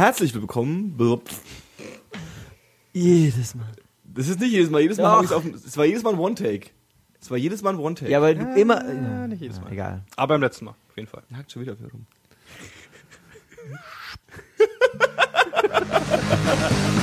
Herzlich willkommen. Jedes Mal. Das ist nicht jedes Mal. Jedes Mal habe ich auf. Es war jedes Mal ein One-Take. Es war jedes Mal ein One-Take. Ja, aber du immer. Ja, nicht jedes Mal. Egal. Aber beim letzten Mal, auf jeden Fall. Hakt schon wieder auf mir rum.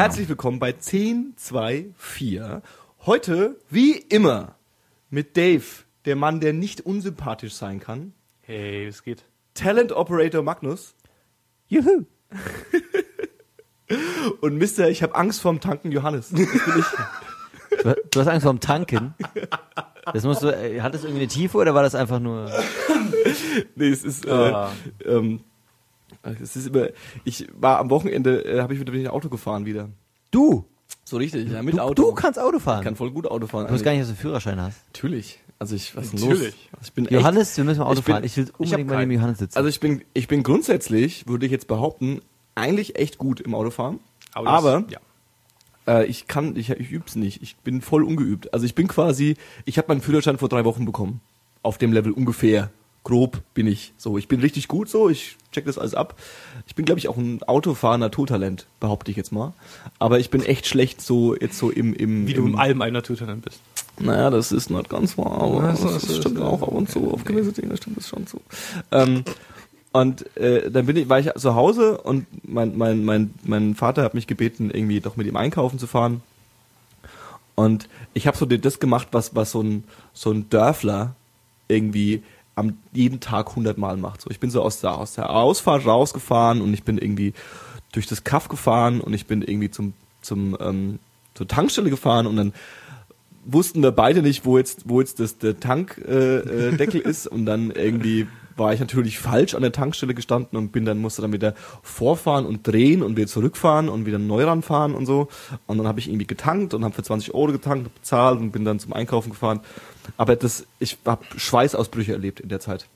Herzlich willkommen bei 1024. Heute, wie immer, mit Dave, der Mann, der nicht unsympathisch sein kann. Hey, es geht. Talent Operator Magnus Juhu. und Mister, ich habe Angst vorm Tanken Johannes. Du hast Angst vorm Tanken. Das musst du, äh, hat das irgendwie eine Tiefe oder war das einfach nur. Nee, es ist, äh, Ah. ähm, es ist immer, ich war am Wochenende, äh, habe ich wieder bin ich Auto gefahren wieder. Du! So richtig, ja, mit Du, Auto. du kannst Auto fahren. ich kann voll gut Auto fahren. du musst gar nicht, dass du einen Führerschein hast. Natürlich. Also ich, was Natürlich. los? Also ich bin echt, Johannes, wir müssen mal Auto ich bin- fahren. Ich will ich unbedingt hab mal neben. Johannes sitzen. also ich bin, ich bin grundsätzlich, würde ich jetzt behaupten, eigentlich echt gut im Autofahren. das- Aber, ja. äh, ich kann, ich, ich üb's nicht. Ich bin voll ungeübt. Also ich bin quasi, ich habe meinen Führerschein vor drei Wochen bekommen. Auf dem Level ungefähr. Grob bin ich. So, ich bin richtig gut so, ich check das alles ab. Ich bin, glaube ich, auch ein autofahrender Totalent, behaupte ich jetzt mal. Aber ich bin echt schlecht so, jetzt so im, im, Wie du im allem ein Naturtalent bist. Naja, das ist nicht ganz wahr, aber Ja, das, es, stimmt ja. auch ab und zu. Auf gewisse Dinge stimmt es schon so. Ähm, und äh, dann bin ich, war ich zu Hause und mein, mein, mein, mein Vater hat mich gebeten, irgendwie doch mit ihm einkaufen zu fahren. Und ich habe so das gemacht, was, was so ein, so ein Dörfler irgendwie am jeden Tag hundertmal macht. So, ich bin so aus der, aus der Ausfahrt rausgefahren und ich bin irgendwie durch das Kaff gefahren und ich bin irgendwie zum, zum, ähm, zur Tankstelle gefahren und dann wussten wir beide nicht, wo jetzt, wo jetzt das, der Tankdeckel äh, Deckel ist und dann irgendwie war ich natürlich falsch an der Tankstelle gestanden und bin dann musste dann wieder vorfahren und drehen und wieder zurückfahren und wieder neu ranfahren und so und dann habe ich irgendwie getankt und habe für 20 Euro getankt, bezahlt und bin dann zum Einkaufen gefahren. Aber das, ich habe Schweißausbrüche erlebt in der Zeit,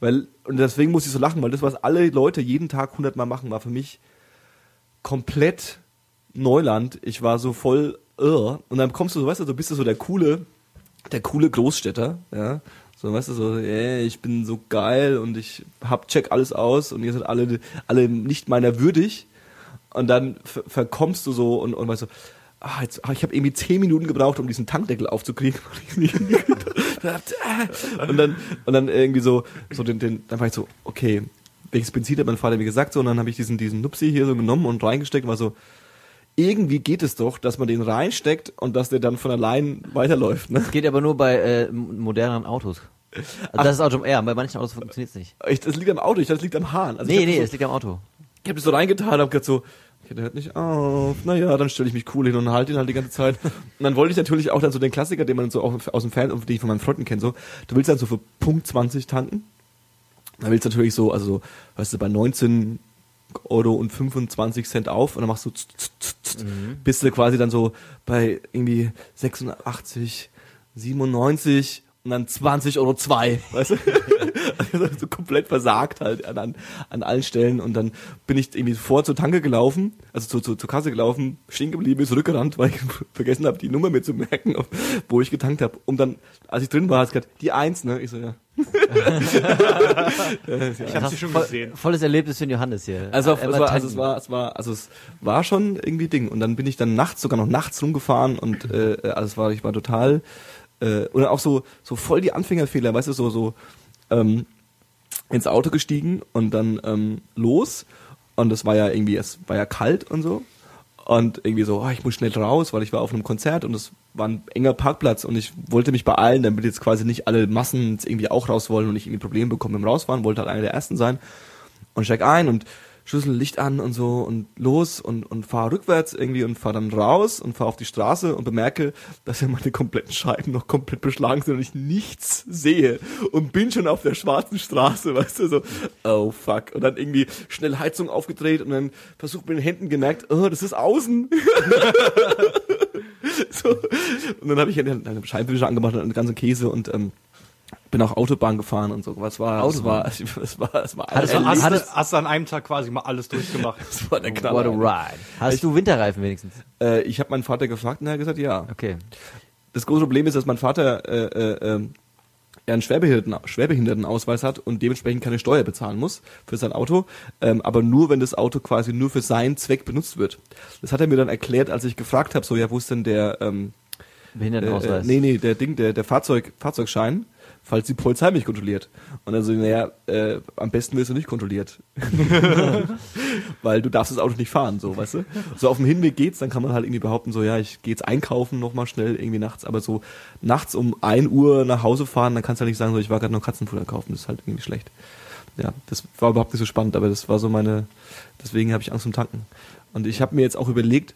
weil und deswegen muss ich so lachen, weil das was alle Leute jeden Tag 100 Mal machen, war für mich komplett Neuland. Ich war so voll irr. Und dann kommst du, so, weißt du, so bist du so der coole, der coole Großstädter, ja. So, weißt du, so, ey, ich bin so geil und ich hab, check alles aus und ihr seid alle, alle nicht meiner würdig. Und dann ver verkommst du so und, und weißt du, ah, jetzt, ah, ich habe irgendwie zehn Minuten gebraucht, um diesen Tankdeckel aufzukriegen. hab. und dann, und dann irgendwie so, so den, den, dann war ich so, okay, welches Benzin hat mein Vater mir gesagt, so, und dann habe ich diesen, diesen Nupsi hier so genommen und reingesteckt und war so, irgendwie geht es doch, dass man den reinsteckt und dass der dann von allein weiterläuft, ne? Geht aber nur bei äh, moderneren Autos. Also das ist Auto R, bei manchen Autos funktioniert es nicht. Ich, das liegt am Auto, ich dachte, das liegt am Hahn. Also Nee, nee, es liegt am Auto. Ich habe das so reingetan und hab gedacht so, okay, der hört nicht auf. Naja, dann stelle ich mich cool hin und halte ihn halt die ganze Zeit. Und dann wollte ich natürlich auch dann so den Klassiker, den man so auch aus dem Fernsehen, den ich von meinen Freunden kenne, so, du willst dann so für Punkt 20 tanken. Dann willst du natürlich so, also so, weißt du, bei 19 Euro und 25 Cent auf und dann machst du tz, tz, tz, tz, bist du quasi dann so bei irgendwie 86, 97 und dann 20 Euro zwei, weißt du? Also so komplett versagt halt an, an, an allen Stellen und dann bin ich irgendwie vor zur Tanke gelaufen, also zur, zur, zur Kasse gelaufen, stehen geblieben, bin zurückgerannt, weil ich vergessen habe, die Nummer mir zu merken, wo ich getankt habe. Und dann, als ich drin war, hat es gesagt, die Eins, ne? Ich so, ja. Ich habe sie schon voll, gesehen. Volles Erlebnis für den Johannes hier. Also, es war also es war, es war, also es war schon irgendwie Ding. Und dann bin ich dann nachts, sogar noch nachts rumgefahren und äh, also es war, ich war total äh, und auch so, so voll die Anfängerfehler, weißt du, so, so ähm, ins Auto gestiegen und dann ähm, los. Und es war ja irgendwie, es war ja kalt und so. Und irgendwie so, oh, ich muss schnell raus, weil ich war auf einem Konzert und es war ein enger Parkplatz und ich wollte mich beeilen, damit jetzt quasi nicht alle Massen irgendwie auch raus wollen und ich irgendwie Probleme bekomme beim Rausfahren, wollte halt einer der ersten sein und steig ein und Schlüssel, Licht an und so und los und, und fahre rückwärts irgendwie und fahre dann raus und fahre auf die Straße und bemerke, dass ja meine kompletten Scheiben noch komplett beschlagen sind und ich nichts sehe und bin schon auf der schwarzen Straße, weißt du, so, oh fuck. Und dann irgendwie schnell Heizung aufgedreht und dann versucht mit den Händen gemerkt, oh, das ist außen. so. Und dann habe ich eine Scheinwischer angemacht und einen ganzen Käse und ähm, bin auch Autobahn gefahren und so. Was war, das war, das war, das war, Hat es- ein Hast, du, hast du an einem Tag quasi mal alles durchgemacht? das war der What Knaller. a ride. Hast du Winterreifen wenigstens? Äh, ich habe meinen Vater gefragt und er hat gesagt, ja. Okay. Das große Problem ist, dass mein Vater äh, äh, ähm, er einen Schwerbehinderten, Schwerbehindertenausweis hat und dementsprechend keine Steuer bezahlen muss für sein Auto, ähm, aber nur, wenn das Auto quasi nur für seinen Zweck benutzt wird. Das hat er mir dann erklärt, als ich gefragt habe, so, ja, wo ist denn der, ähm, äh, Behindertenausweis. äh, nee, nee, der Ding, der, der Fahrzeug, Fahrzeugschein, falls die Polizei mich kontrolliert. Und dann so, naja, äh, am besten wirst du nicht kontrolliert. Weil du darfst das Auto nicht fahren, so, weißt du? So auf dem Hinweg geht's, dann kann man halt irgendwie behaupten, so, ja, ich gehe jetzt einkaufen nochmal schnell irgendwie nachts, aber so nachts um 1 Uhr nach Hause fahren, dann kannst du halt nicht sagen, so, ich war gerade noch Katzenfutter kaufen, das ist halt irgendwie schlecht. Ja, das war überhaupt nicht so spannend, aber das war so meine, deswegen habe ich Angst um Tanken. Und ich habe mir jetzt auch überlegt,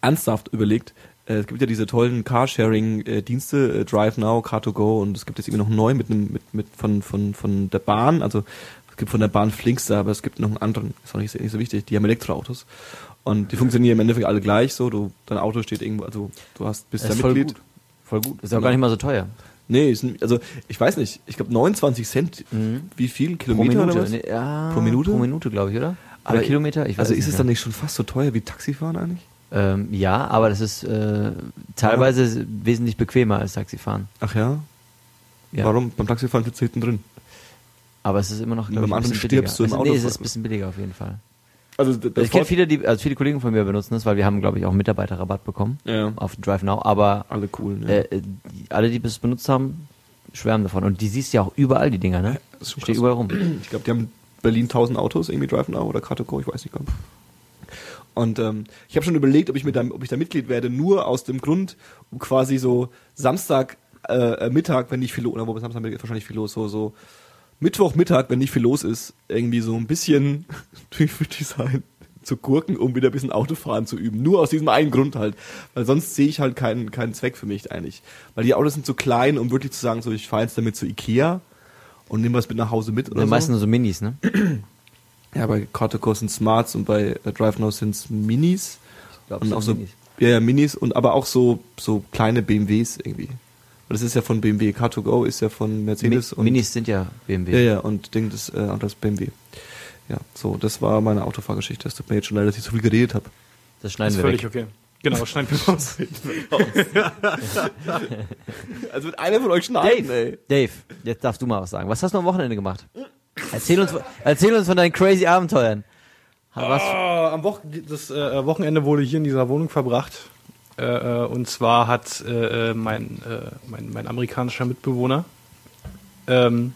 ernsthaft überlegt, es gibt ja diese tollen Carsharing-Dienste, äh, Drive Now, Car2Go und es gibt jetzt irgendwie noch neu mit einem mit, mit von, von, von der Bahn, also es gibt von der Bahn Flinkster, aber es gibt noch einen anderen, ist auch nicht, so- nicht so wichtig, die haben Elektroautos. Und die funktionieren im Endeffekt alle gleich so, du, dein Auto steht irgendwo, also du hast, bist da voll Mitglied. gut. Voll gut. Ist auch gar nicht mal so teuer. Nee, also ich weiß nicht, ich glaube 29 Cent, wie viel Kilometer oder was? Nee, ja, Pro Minute? Pro Minute, glaube ich, oder? Aber oder Kilometer? Ich weiß also ist es dann nicht schon fast so teuer wie Taxifahren eigentlich? Ähm, ja, aber das ist äh, teilweise wesentlich bequemer als Taxifahren. Ach ja? Ja. Warum? Beim Taxifahren sitzt du hinten drin. Aber es ist immer noch, Anfang bisschen stirbst du billiger. im also, nee, Auto es ist ein bisschen billiger auf jeden fall. Also das ich kenne viele, die, also viele Kollegen von mir benutzen das, weil wir haben, glaube ich, auch Mitarbeiterrabatt bekommen Ja. auf Drive Now. Aber Alle cool, ne? äh, äh, die, alle, die es benutzt haben, schwärmen davon. Und die siehst ja auch überall, die Dinger, ne? schon Steht überall rum. Ich glaube, die haben in Berlin 1000 Autos, irgendwie Drive Now oder Car2Go, ich weiß nicht genau. Und ähm, ich habe schon überlegt, ob ich, mit da, ob ich da Mitglied werde, nur aus dem Grund, um quasi so Samstag äh, äh, Mittag, wenn nicht viel los, oder wobei Samstag ist wahrscheinlich viel los, so, so Mittwoch Mittag, wenn nicht viel los ist, irgendwie so ein bisschen durch Design zu gurken, um wieder ein bisschen Autofahren zu üben. Nur aus diesem einen Grund halt. Weil sonst sehe ich halt keinen, keinen Zweck für mich eigentlich. Weil die Autos sind zu klein, um wirklich zu sagen, so ich fahre jetzt damit zu Ikea und nehme was mit nach Hause mit oder Ja, so. meistens nur so Minis, ne? Ja, bei Car2Go sind Smarts und bei äh, Drive Now sind es Minis. glaub, und es auch so, Minis. ja, ja, Minis und aber auch so, so kleine BMWs irgendwie. Weil das ist ja von BMW. Car2Go ist ja von Mercedes Mi und. Minis sind ja BMW. Ja, ja, und Ding, das, äh, das BMW. Ja, so, das war meine Autofahrgeschichte. Es tut mir jetzt schon leid, dass ich so viel geredet habe. Das ist schneiden wir völlig weg. okay. Genau, schneiden wir raus. Also wird einer von euch schneiden, Dave, Dave, jetzt darfst du mal was sagen. Was hast du am Wochenende gemacht? Erzähl uns, erzähl uns von deinen crazy Abenteuern. Was, Ah, am Wochen das äh, Wochenende wurde hier in dieser Wohnung verbracht. Äh, äh, und zwar hat äh, äh, mein, äh, mein, mein amerikanischer Mitbewohner, ähm,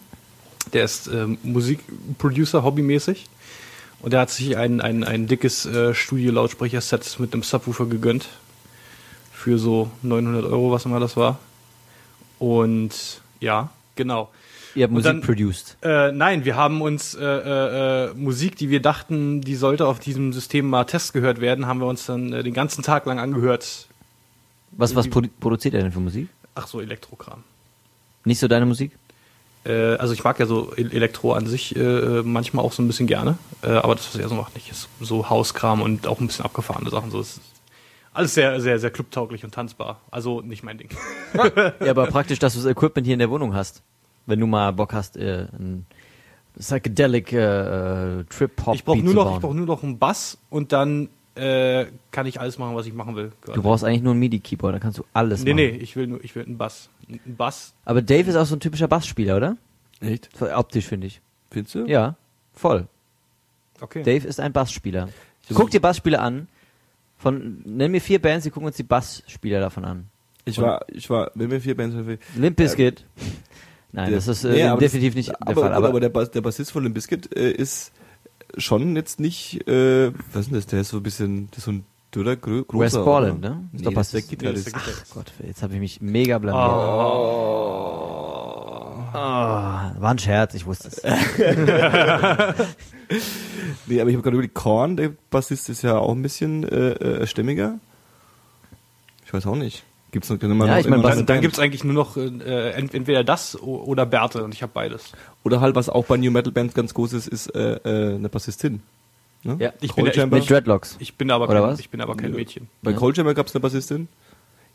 der ist ähm, Musikproducer hobbymäßig. Und der hat sich ein, ein, ein dickes äh, Studio-Lautsprecher-Set mit einem Subwoofer gegönnt. Für so 900 Euro, was immer das war. Und ja, genau. Ihr habt Musik dann- produced. Äh, nein, wir haben uns äh, äh, äh, Musik, die wir dachten, die sollte auf diesem System mal Test gehört werden, haben wir uns dann äh, den ganzen Tag lang angehört. Was, was produ produziert er denn für Musik? Ach so, Elektrokram. Nicht so deine Musik? Äh, also ich mag ja so Elektro an sich äh, manchmal auch so ein bisschen gerne, äh, aber das, was er so macht, nicht. Ist so Hauskram und auch ein bisschen abgefahrene Sachen. So ist alles sehr, sehr, sehr clubtauglich und tanzbar. Also nicht mein Ding. Ja, aber praktisch, dass du das Equipment hier in der Wohnung hast. Wenn du mal Bock hast, äh, ein psychedelic äh, Trip-Hop Ich brauche nur zu noch, bauen. ich brauche nur noch einen Bass und dann äh, kann ich alles machen, was ich machen will. Du brauchst eigentlich nur ein MIDI-Keyboard, dann kannst du alles nee, machen. nee, ich will nur, ich will einen Bass. Ein Bass. Aber Dave ist auch so ein typischer Bassspieler, oder? Echt? Optisch, finde ich. Findest du? Ja, voll. Okay. Dave ist ein Bassspieler. Guck dir Bassspieler an. Von, nenn mir vier Bands, die gucken uns die Bassspieler davon an. Ich war, ich war, wenn wir vier Bands Limp Bizkit. Nein, das ist äh, Nee, aber definitiv das, nicht der aber, Fall. Aber, Aber, der, Bass, der Bassist von Limp Bizkit äh, ist schon jetzt nicht, äh, was ist denn das? Der ist so ein bisschen, das ist so ein dürrer, grö- großer. Wes Borland, ne? Ist Nee, der Bassist. Gitarrist. Nee, das ist der Gott, jetzt habe ich mich mega blamiert. Oh. war ein Scherz, ich wusste es. Nee, aber ich habe gerade überlegt, Korn, der Bassist ist ja auch ein bisschen äh, äh, stämmiger. Ich weiß auch nicht. Gibt's noch immer Ja, noch ich mein, Dann, dann Band? gibt's eigentlich nur noch äh, ent entweder das oder Bärte und ich habe beides. Oder halt, was auch bei New Metal Bands ganz groß ist, ist äh, äh, eine Bassistin. Ne? Ja, ich bin Cold ja- ich Chamber. Mit Dreadlocks. Ich bin aber Oder kein, was? ich bin aber kein Mädchen. Bei Ja. Cold Chamber gab es eine Bassistin.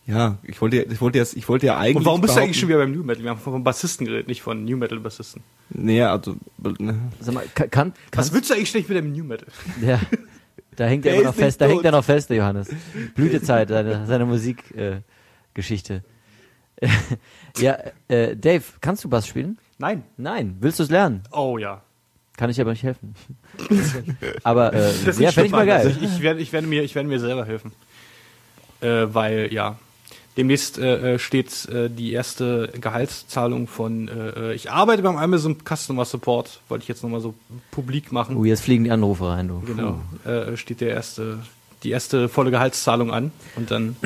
Ja, ich wollte, ja- ich wollte ja, ich wollte ja eigentlich. Und warum bist du eigentlich schon wieder beim New Metal? Wir haben von Bassisten geredet, nicht von New Metal Bassisten. Nee, also, ne. Sag mal, kann, kann, Was willst du eigentlich schlecht mit dem New Metal? ja, da hängt er immer noch fest, da tot. hängt er noch fest, der Johannes. Blütezeit seiner, seiner Musikgeschichte. Äh, Geschichte. ja, äh, Dave, kannst du Bass spielen? Nein. Nein. Willst du es lernen? Oh ja. Kann ich aber nicht helfen. aber äh, Das ja, ist fände ich mal geil. Also ich, ich, werde, ich, werde mir, ich werde mir selber helfen. Äh, weil, ja, demnächst äh, äh, steht äh, die erste Gehaltszahlung von, äh, äh, ich arbeite beim Amazon Customer Support, wollte ich jetzt nochmal so publik machen. Oh, jetzt fliegen die Anrufe rein, du. Genau, äh, steht der erste, die erste volle Gehaltszahlung an und dann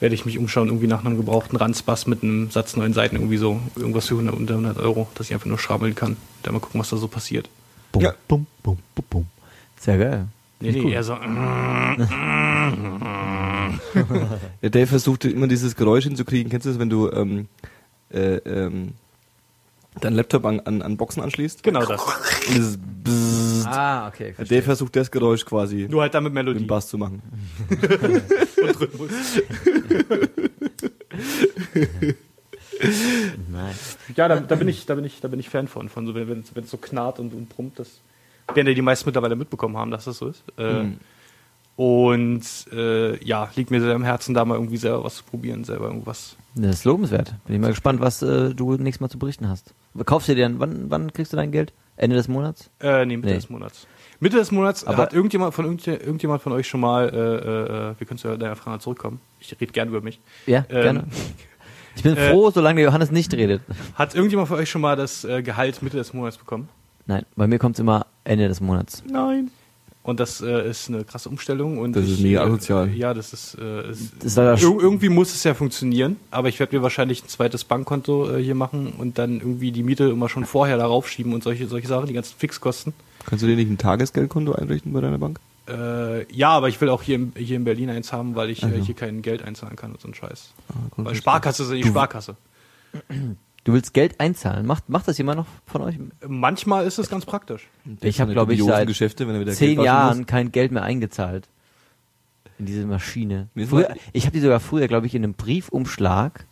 werde ich mich umschauen, irgendwie nach einem gebrauchten Ranzbass mit einem Satz neun Seiten, irgendwie so, irgendwas für 100, unter 100 Euro, dass ich einfach nur schrabbeln kann. Dann mal gucken, was da so passiert. Bum, Ja. bum, bum, bum, bum. Sehr geil. Nee, nee, cool. eher so, Der Dave versucht immer dieses Geräusch hinzukriegen. Kennst du das, wenn du ähm, äh, ähm, deinen Laptop an, an, an Boxen anschließt? genau das. Und dieses Bzzzt. Ah, okay. Der Dave versucht das Geräusch quasi Nur halt dann mit mit Melodie dem Bass zu machen. und Rhythmus. Nein. Ja, da, da bin ich, da bin ich, da bin ich Fan von, von so, wenn wenn es wenn es so knarrt und, und brummt, das werden ja die meisten mittlerweile mitbekommen haben, dass das so ist. Äh, Mhm. Und äh, ja, liegt mir sehr am Herzen, da mal irgendwie selber was zu probieren, selber irgendwas. Das ist lobenswert. Bin ich mal gespannt, was äh, du nächstes Mal zu berichten hast. Kaufst du dir dann, wann, wann kriegst du dein Geld? Ende des Monats? Äh, nee, Mitte Nee. des Monats. Mitte des Monats Aber- hat irgendjemand von irgend, irgendjemand von euch schon mal, äh, äh, wir können zu deiner Frage zurückkommen. Ich rede gern über mich. Ja, Ähm, gerne. Ich bin äh, froh, solange der Johannes nicht redet. Hat irgendjemand von euch schon mal das äh, Gehalt Mitte des Monats bekommen? Nein, bei mir kommt es immer Ende des Monats. Nein. Und das äh, ist eine krasse Umstellung. Und Das ich, ist mega äh, asozial. Ja, das ist. Äh, ist Das ist Ir irgendwie muss es ja funktionieren, aber ich werde mir wahrscheinlich ein zweites Bankkonto äh, hier machen und dann irgendwie die Miete immer schon vorher darauf schieben und solche, solche Sachen, die ganzen Fixkosten. Kannst du dir nicht ein Tagesgeldkonto einrichten bei deiner Bank? Äh, ja, aber ich will auch hier, im, hier in Berlin eins haben, weil ich äh, Aha. hier kein Geld einzahlen kann und so ein Scheiß. Ah, Weil Sparkasse ist ja nicht Sparkasse. Du willst Geld einzahlen. Macht, macht das jemand noch von euch? Manchmal ist es ganz praktisch. Ich habe, glaube ich, seit Geschäfte, wenn er wieder zehn Jahren muss. kein Geld mehr eingezahlt. In diese Maschine. Früher, ich habe die sogar früher, glaube ich, in einem Briefumschlag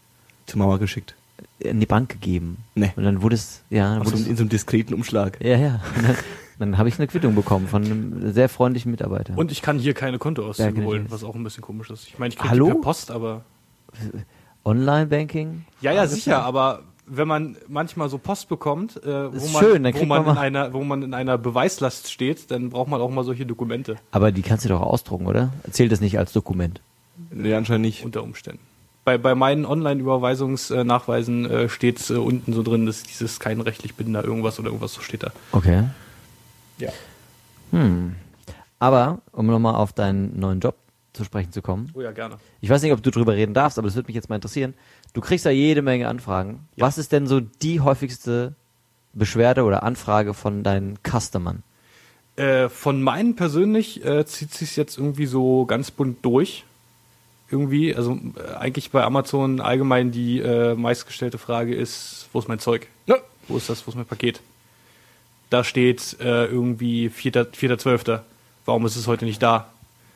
zur Mama geschickt. in die Bank gegeben. Nee. Und dann wurde es, ja, wurde so, es, in so einem diskreten Umschlag. ja, ja. Dann, dann habe ich eine Quittung bekommen von einem sehr freundlichen Mitarbeiter. Und ich kann hier keine Ja, Kontoauszüge ich holen, was auch ein bisschen komisch ist. Ich meine, ich kriege Hallo? per Post, aber Online-Banking? Ja, ja, sicher, aber wenn man manchmal so Post bekommt, äh, wo, man, schön, wo, man man einer, wo man in einer Beweislast steht, dann braucht man auch mal solche Dokumente Aber die kannst du doch ausdrucken, oder? Zählt das nicht als Dokument? Nee, anscheinend nicht. unter Umständen. Bei, bei meinen Online-Überweisungsnachweisen äh, steht äh, unten so drin, dass dieses kein rechtlich bindender irgendwas oder irgendwas so steht da. Okay. Ja. Hm. Aber, um nochmal auf deinen neuen Job zu sprechen zu kommen. Oh ja, gerne. Ich weiß nicht, ob du drüber reden darfst, aber das würde mich jetzt mal interessieren. Du kriegst ja jede Menge Anfragen. Ja. Was ist denn so die häufigste Beschwerde oder Anfrage von deinen Customern? Äh, von meinen persönlich äh, zieht sich jetzt irgendwie so ganz bunt durch. Irgendwie, also äh, eigentlich bei Amazon allgemein die äh, meistgestellte Frage ist, wo ist mein Zeug? Ja. Wo ist das, wo ist mein Paket? Da steht äh, irgendwie 4.12. 4.12.. Warum ist es heute nicht da?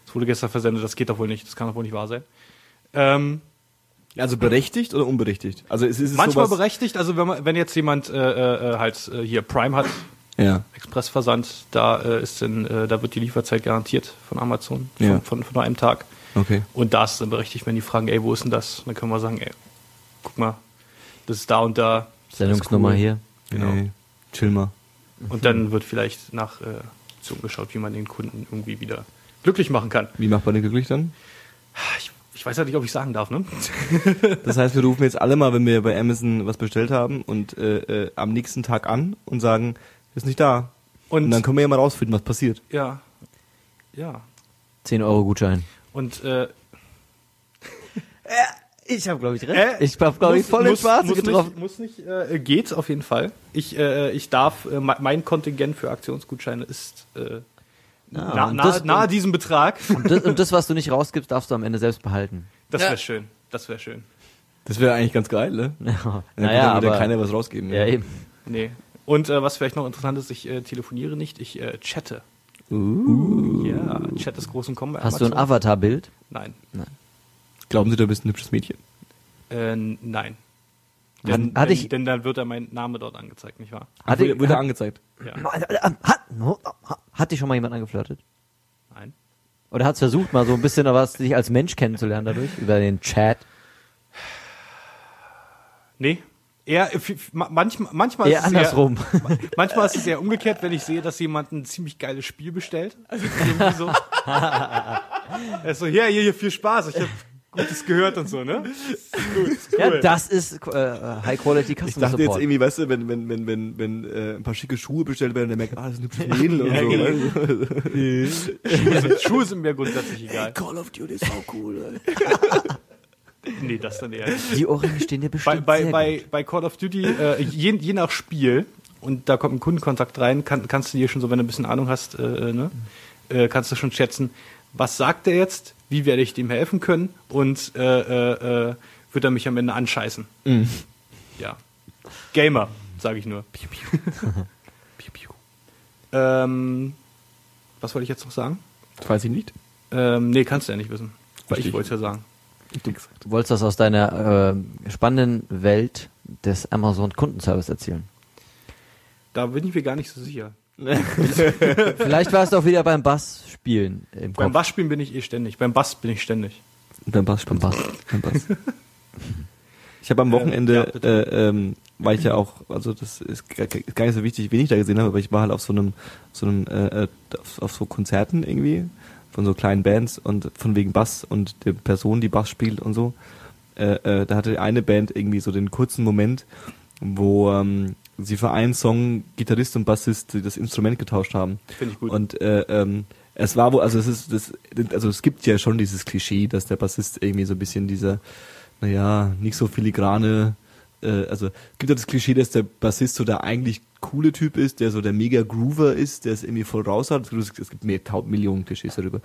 Es wurde gestern versendet, das geht doch wohl nicht, das kann doch wohl nicht wahr sein. Ähm, Also berechtigt oder unberechtigt? Also es ist manchmal sowas, berechtigt, also wenn, man, wenn jetzt jemand äh, äh, halt äh, hier Prime hat, Ja. Expressversand, da äh, ist dann, äh, da wird die Lieferzeit garantiert von Amazon von, Ja. von, von nur einem Tag. Okay. Und da ist es dann berechtigt, wenn die fragen, ey, wo ist denn das? Dann können wir sagen, ey, guck mal, das ist da und da. Das ist Sendungsnummer cool. hier. Genau. Ey, chill mal. Und dann wird vielleicht nach äh, so geschaut, wie man den Kunden irgendwie wieder glücklich machen kann. Wie macht man den glücklich dann? Ich, ich weiß ja nicht, ob ich sagen darf, ne? Das heißt, wir rufen jetzt alle mal, wenn wir bei Amazon was bestellt haben und äh, äh, am nächsten Tag an und sagen, ist nicht da. Und, Und, dann können wir ja mal rausfinden, was passiert. ja, ja. 10 Euro Gutschein. Und äh, Ich habe, glaube ich, recht. Äh, ich habe, glaube ich, muss- voll den muss- Schwarzen muss getroffen. Nicht, muss nicht, äh, geht auf jeden Fall. Ich, äh, ich darf, äh, me- mein Kontingent für Aktionsgutscheine ist na, und nahe, das- nahe diesem Betrag. Und das, und das, was du nicht rausgibst, darfst du am Ende selbst behalten. Das Ja. wäre schön. Das wäre schön. Das wäre eigentlich ganz geil, ne? Ja, Dann naja, kann aber keiner was rausgeben. ja, eben. Nee. Und äh, was vielleicht noch interessant ist, ich äh, telefoniere nicht, ich äh, chatte. Uh. Ja, Chat ist groß und kommen Hast du ein. Avatar-Bild? Nein. Glauben Sie, du bist ein hübsches Mädchen? Äh, nein. Hat- Denn, hatte denn, ich- denn dann wird da mein Name dort angezeigt, nicht wahr? Hat, wurde, ich- wurde hat, angezeigt. Ja. hat, hat dich schon mal jemand angeflirtet? Nein. Oder hat es versucht, mal so ein bisschen was dich als Mensch kennenzulernen dadurch? Über den Chat? Nee. Eher, manchmal, manchmal Eher ist es andersrum. Eher, manchmal ist es eher umgekehrt, wenn ich sehe, dass jemand ein ziemlich geiles Spiel bestellt. Also irgendwie so. er ist so, ja, hier, hier, viel Spaß. Ich habe Gutes gehört und so, ne? Gut, ist cool. Ja, das ist äh, High-Quality Ich Customer dachte jetzt Support. irgendwie, weißt du, wenn, wenn, wenn, wenn, wenn äh, ein paar schicke Schuhe bestellt werden, dann merkt, ah, das ist ein hübsches Mädel und Ja, so. genau. weißt du? Schuhe, sind, Schuhe sind mir grundsätzlich egal. Call of Duty ist auch cool. Ey. Nee, das dann eher. nicht. Die Ohrringe stehen dir Bei, bestimmt bei, sehr bei, gut. bei Call of Duty, äh, je, je nach Spiel, und da kommt ein Kundenkontakt rein, kann, kannst du dir schon so, wenn du ein bisschen Ahnung hast, äh, ne, äh, kannst du schon schätzen, was sagt er jetzt, wie werde ich dem helfen können und äh, äh, äh, wird er mich am Ende anscheißen. Mhm. Ja. Gamer, sage ich nur. Piu, piu. Ähm, was wollte ich jetzt noch sagen? Das weiß ich nicht. Ähm, nee, kannst du ja nicht wissen. Weil ich wollte es ja sagen. Du. Du wolltest das aus deiner äh, spannenden Welt des Amazon Kundenservice erzählen. Da bin ich mir gar nicht so sicher. Vielleicht warst du auch wieder beim Bass spielen im Beim Kopf. Bassspielen bin ich eh ständig. Beim Bass bin ich ständig. Beim Bass, beim Bass. Beim Bass. Ich habe am Ähm, Wochenende, ja, bitte. äh, ähm, war ich ja auch, also das ist gar, gar nicht so wichtig, wen ich da gesehen habe, aber ich war halt auf so einem, so einem, äh, äh, auf, auf so Konzerten irgendwie von so kleinen Bands und von wegen Bass und der Person, die Bass spielt und so. Äh, äh, da hatte eine Band irgendwie so den kurzen Moment, wo ähm, sie für einen Song Gitarrist und Bassist das Instrument getauscht haben. Finde ich gut. Und äh, ähm, es war wohl, also es ist, das, also es gibt ja schon dieses Klischee, dass der Bassist irgendwie so ein bisschen dieser, naja, nicht so filigrane, äh, also es gibt ja das Klischee, dass der Bassist so der eigentlich coole Typ ist, der so der mega Groover ist, der es irgendwie voll raus hat. Es gibt- es gibt mehr, tausend Millionen Klischees darüber.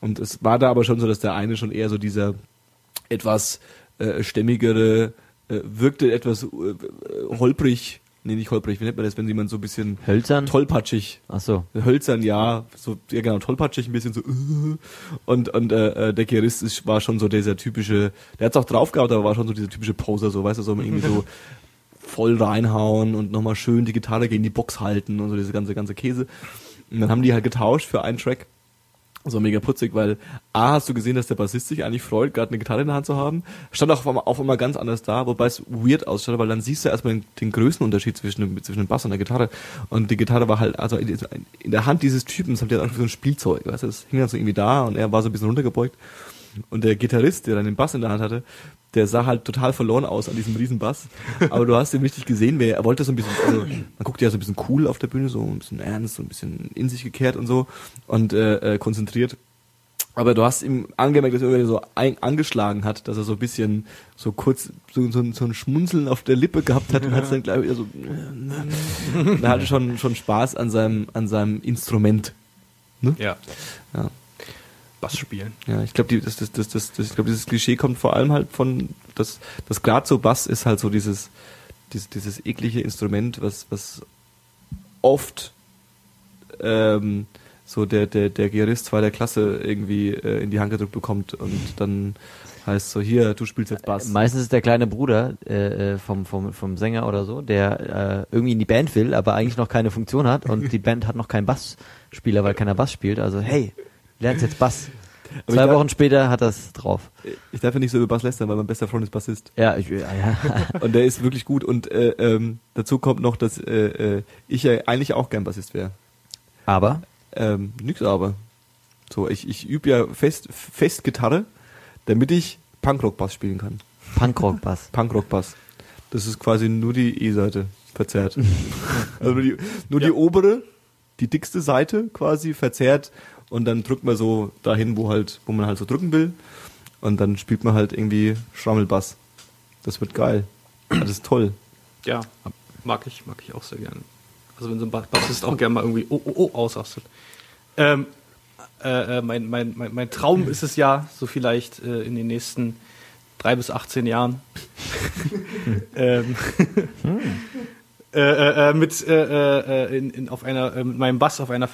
Und es war da aber schon so, dass der eine schon eher so dieser etwas äh, stämmigere, äh, wirkte etwas äh, holprig, nee, nicht holprig, wie nennt man das, wenn jemand so ein bisschen Hölzern? tollpatschig Ach so. hölzern, ja, so, ja genau, tollpatschig, ein bisschen so, und, und äh, äh, der Gitarrist ist, war schon so dieser typische, der hat's auch drauf gehabt, aber war schon so dieser typische Poser, so, weißt du, so irgendwie so voll reinhauen und nochmal schön die Gitarre gegen die Box halten und so diese ganze, ganze Käse. Und dann haben die halt getauscht für einen Track. So mega putzig, weil A, hast du gesehen, dass der Bassist sich eigentlich freut, gerade eine Gitarre in der Hand zu haben. Stand auch auf einmal, auf einmal ganz anders da, wobei es weird ausschaut, weil dann siehst du erstmal den, Größenunterschied zwischen dem, zwischen dem Bass und der Gitarre. Und die Gitarre war halt, also in, in der Hand dieses Typens, habt ihr einfach so ein Spielzeug, weißt du, das hing dann so irgendwie da und er war so ein bisschen runtergebeugt. Und der Gitarrist, der dann den Bass in der Hand hatte, der sah halt total verloren aus an diesem riesen Bass. Aber du hast ihn richtig gesehen, wer, er wollte so ein bisschen, also man guckt ja so ein bisschen cool auf der Bühne, so ein bisschen ernst, so ein bisschen in sich gekehrt und so und äh, äh, konzentriert. Aber du hast ihm angemerkt, dass er irgendwie so ein, angeschlagen hat, dass er so ein bisschen so kurz so, so, so ein Schmunzeln auf der Lippe gehabt hat und hat dann gleich wieder so er hatte schon schon Spaß an seinem an seinem Instrument. Ne? Ja. Ja. Bass spielen. Ja, ich glaube, das, das, das, das, das, ich glaube, dieses Klischee kommt vor allem halt von, das, das gerade so Bass ist halt so dieses, dieses, dieses eklige Instrument, was, was oft ähm, so der, der, der Gitarrist zweiter Klasse irgendwie äh, in die Hand gedrückt bekommt und dann heißt so, hier, du spielst jetzt Bass. Meistens ist der kleine Bruder äh, äh, vom, vom, vom Sänger oder so, der äh, irgendwie in die Band will, aber eigentlich noch keine Funktion hat und die Band hat noch keinen Bassspieler, weil keiner Bass spielt. Also hey, lernst jetzt Bass. Aber Zwei darf- Wochen später hat das drauf. Ich darf ja nicht so über Bass lästern, weil mein bester Freund ist Bassist. Ja, ich, ja, ja. Und der ist wirklich gut und äh, ähm, dazu kommt noch, dass äh, äh, ich ja eigentlich auch gern Bassist wäre. Aber Ähm, nix aber. So, ich, ich übe ja fest, fest Gitarre, damit ich Punkrock-Bass spielen kann. Punkrock-Bass. Punkrock-Bass. Das ist quasi nur die E-Seite verzerrt. also nur die, nur die obere, die dickste Seite quasi verzerrt und dann drückt man so dahin, wo halt, wo man halt so drücken will. Und dann spielt man halt irgendwie Schrammelbass. Das wird geil. Das ist toll. Ja, mag ich, mag ich auch sehr gerne. Also wenn so ein Ba- Bassist auch gerne mal irgendwie oh, oh, oh ausrastet. Ähm, äh, äh, mein, mein, mein, mein Traum ist es ja, so vielleicht äh, in den nächsten drei bis 18 Jahren, ähm, äh, äh, äh, mit, äh, äh, in, in, auf einer, äh, mit meinem Bass auf einer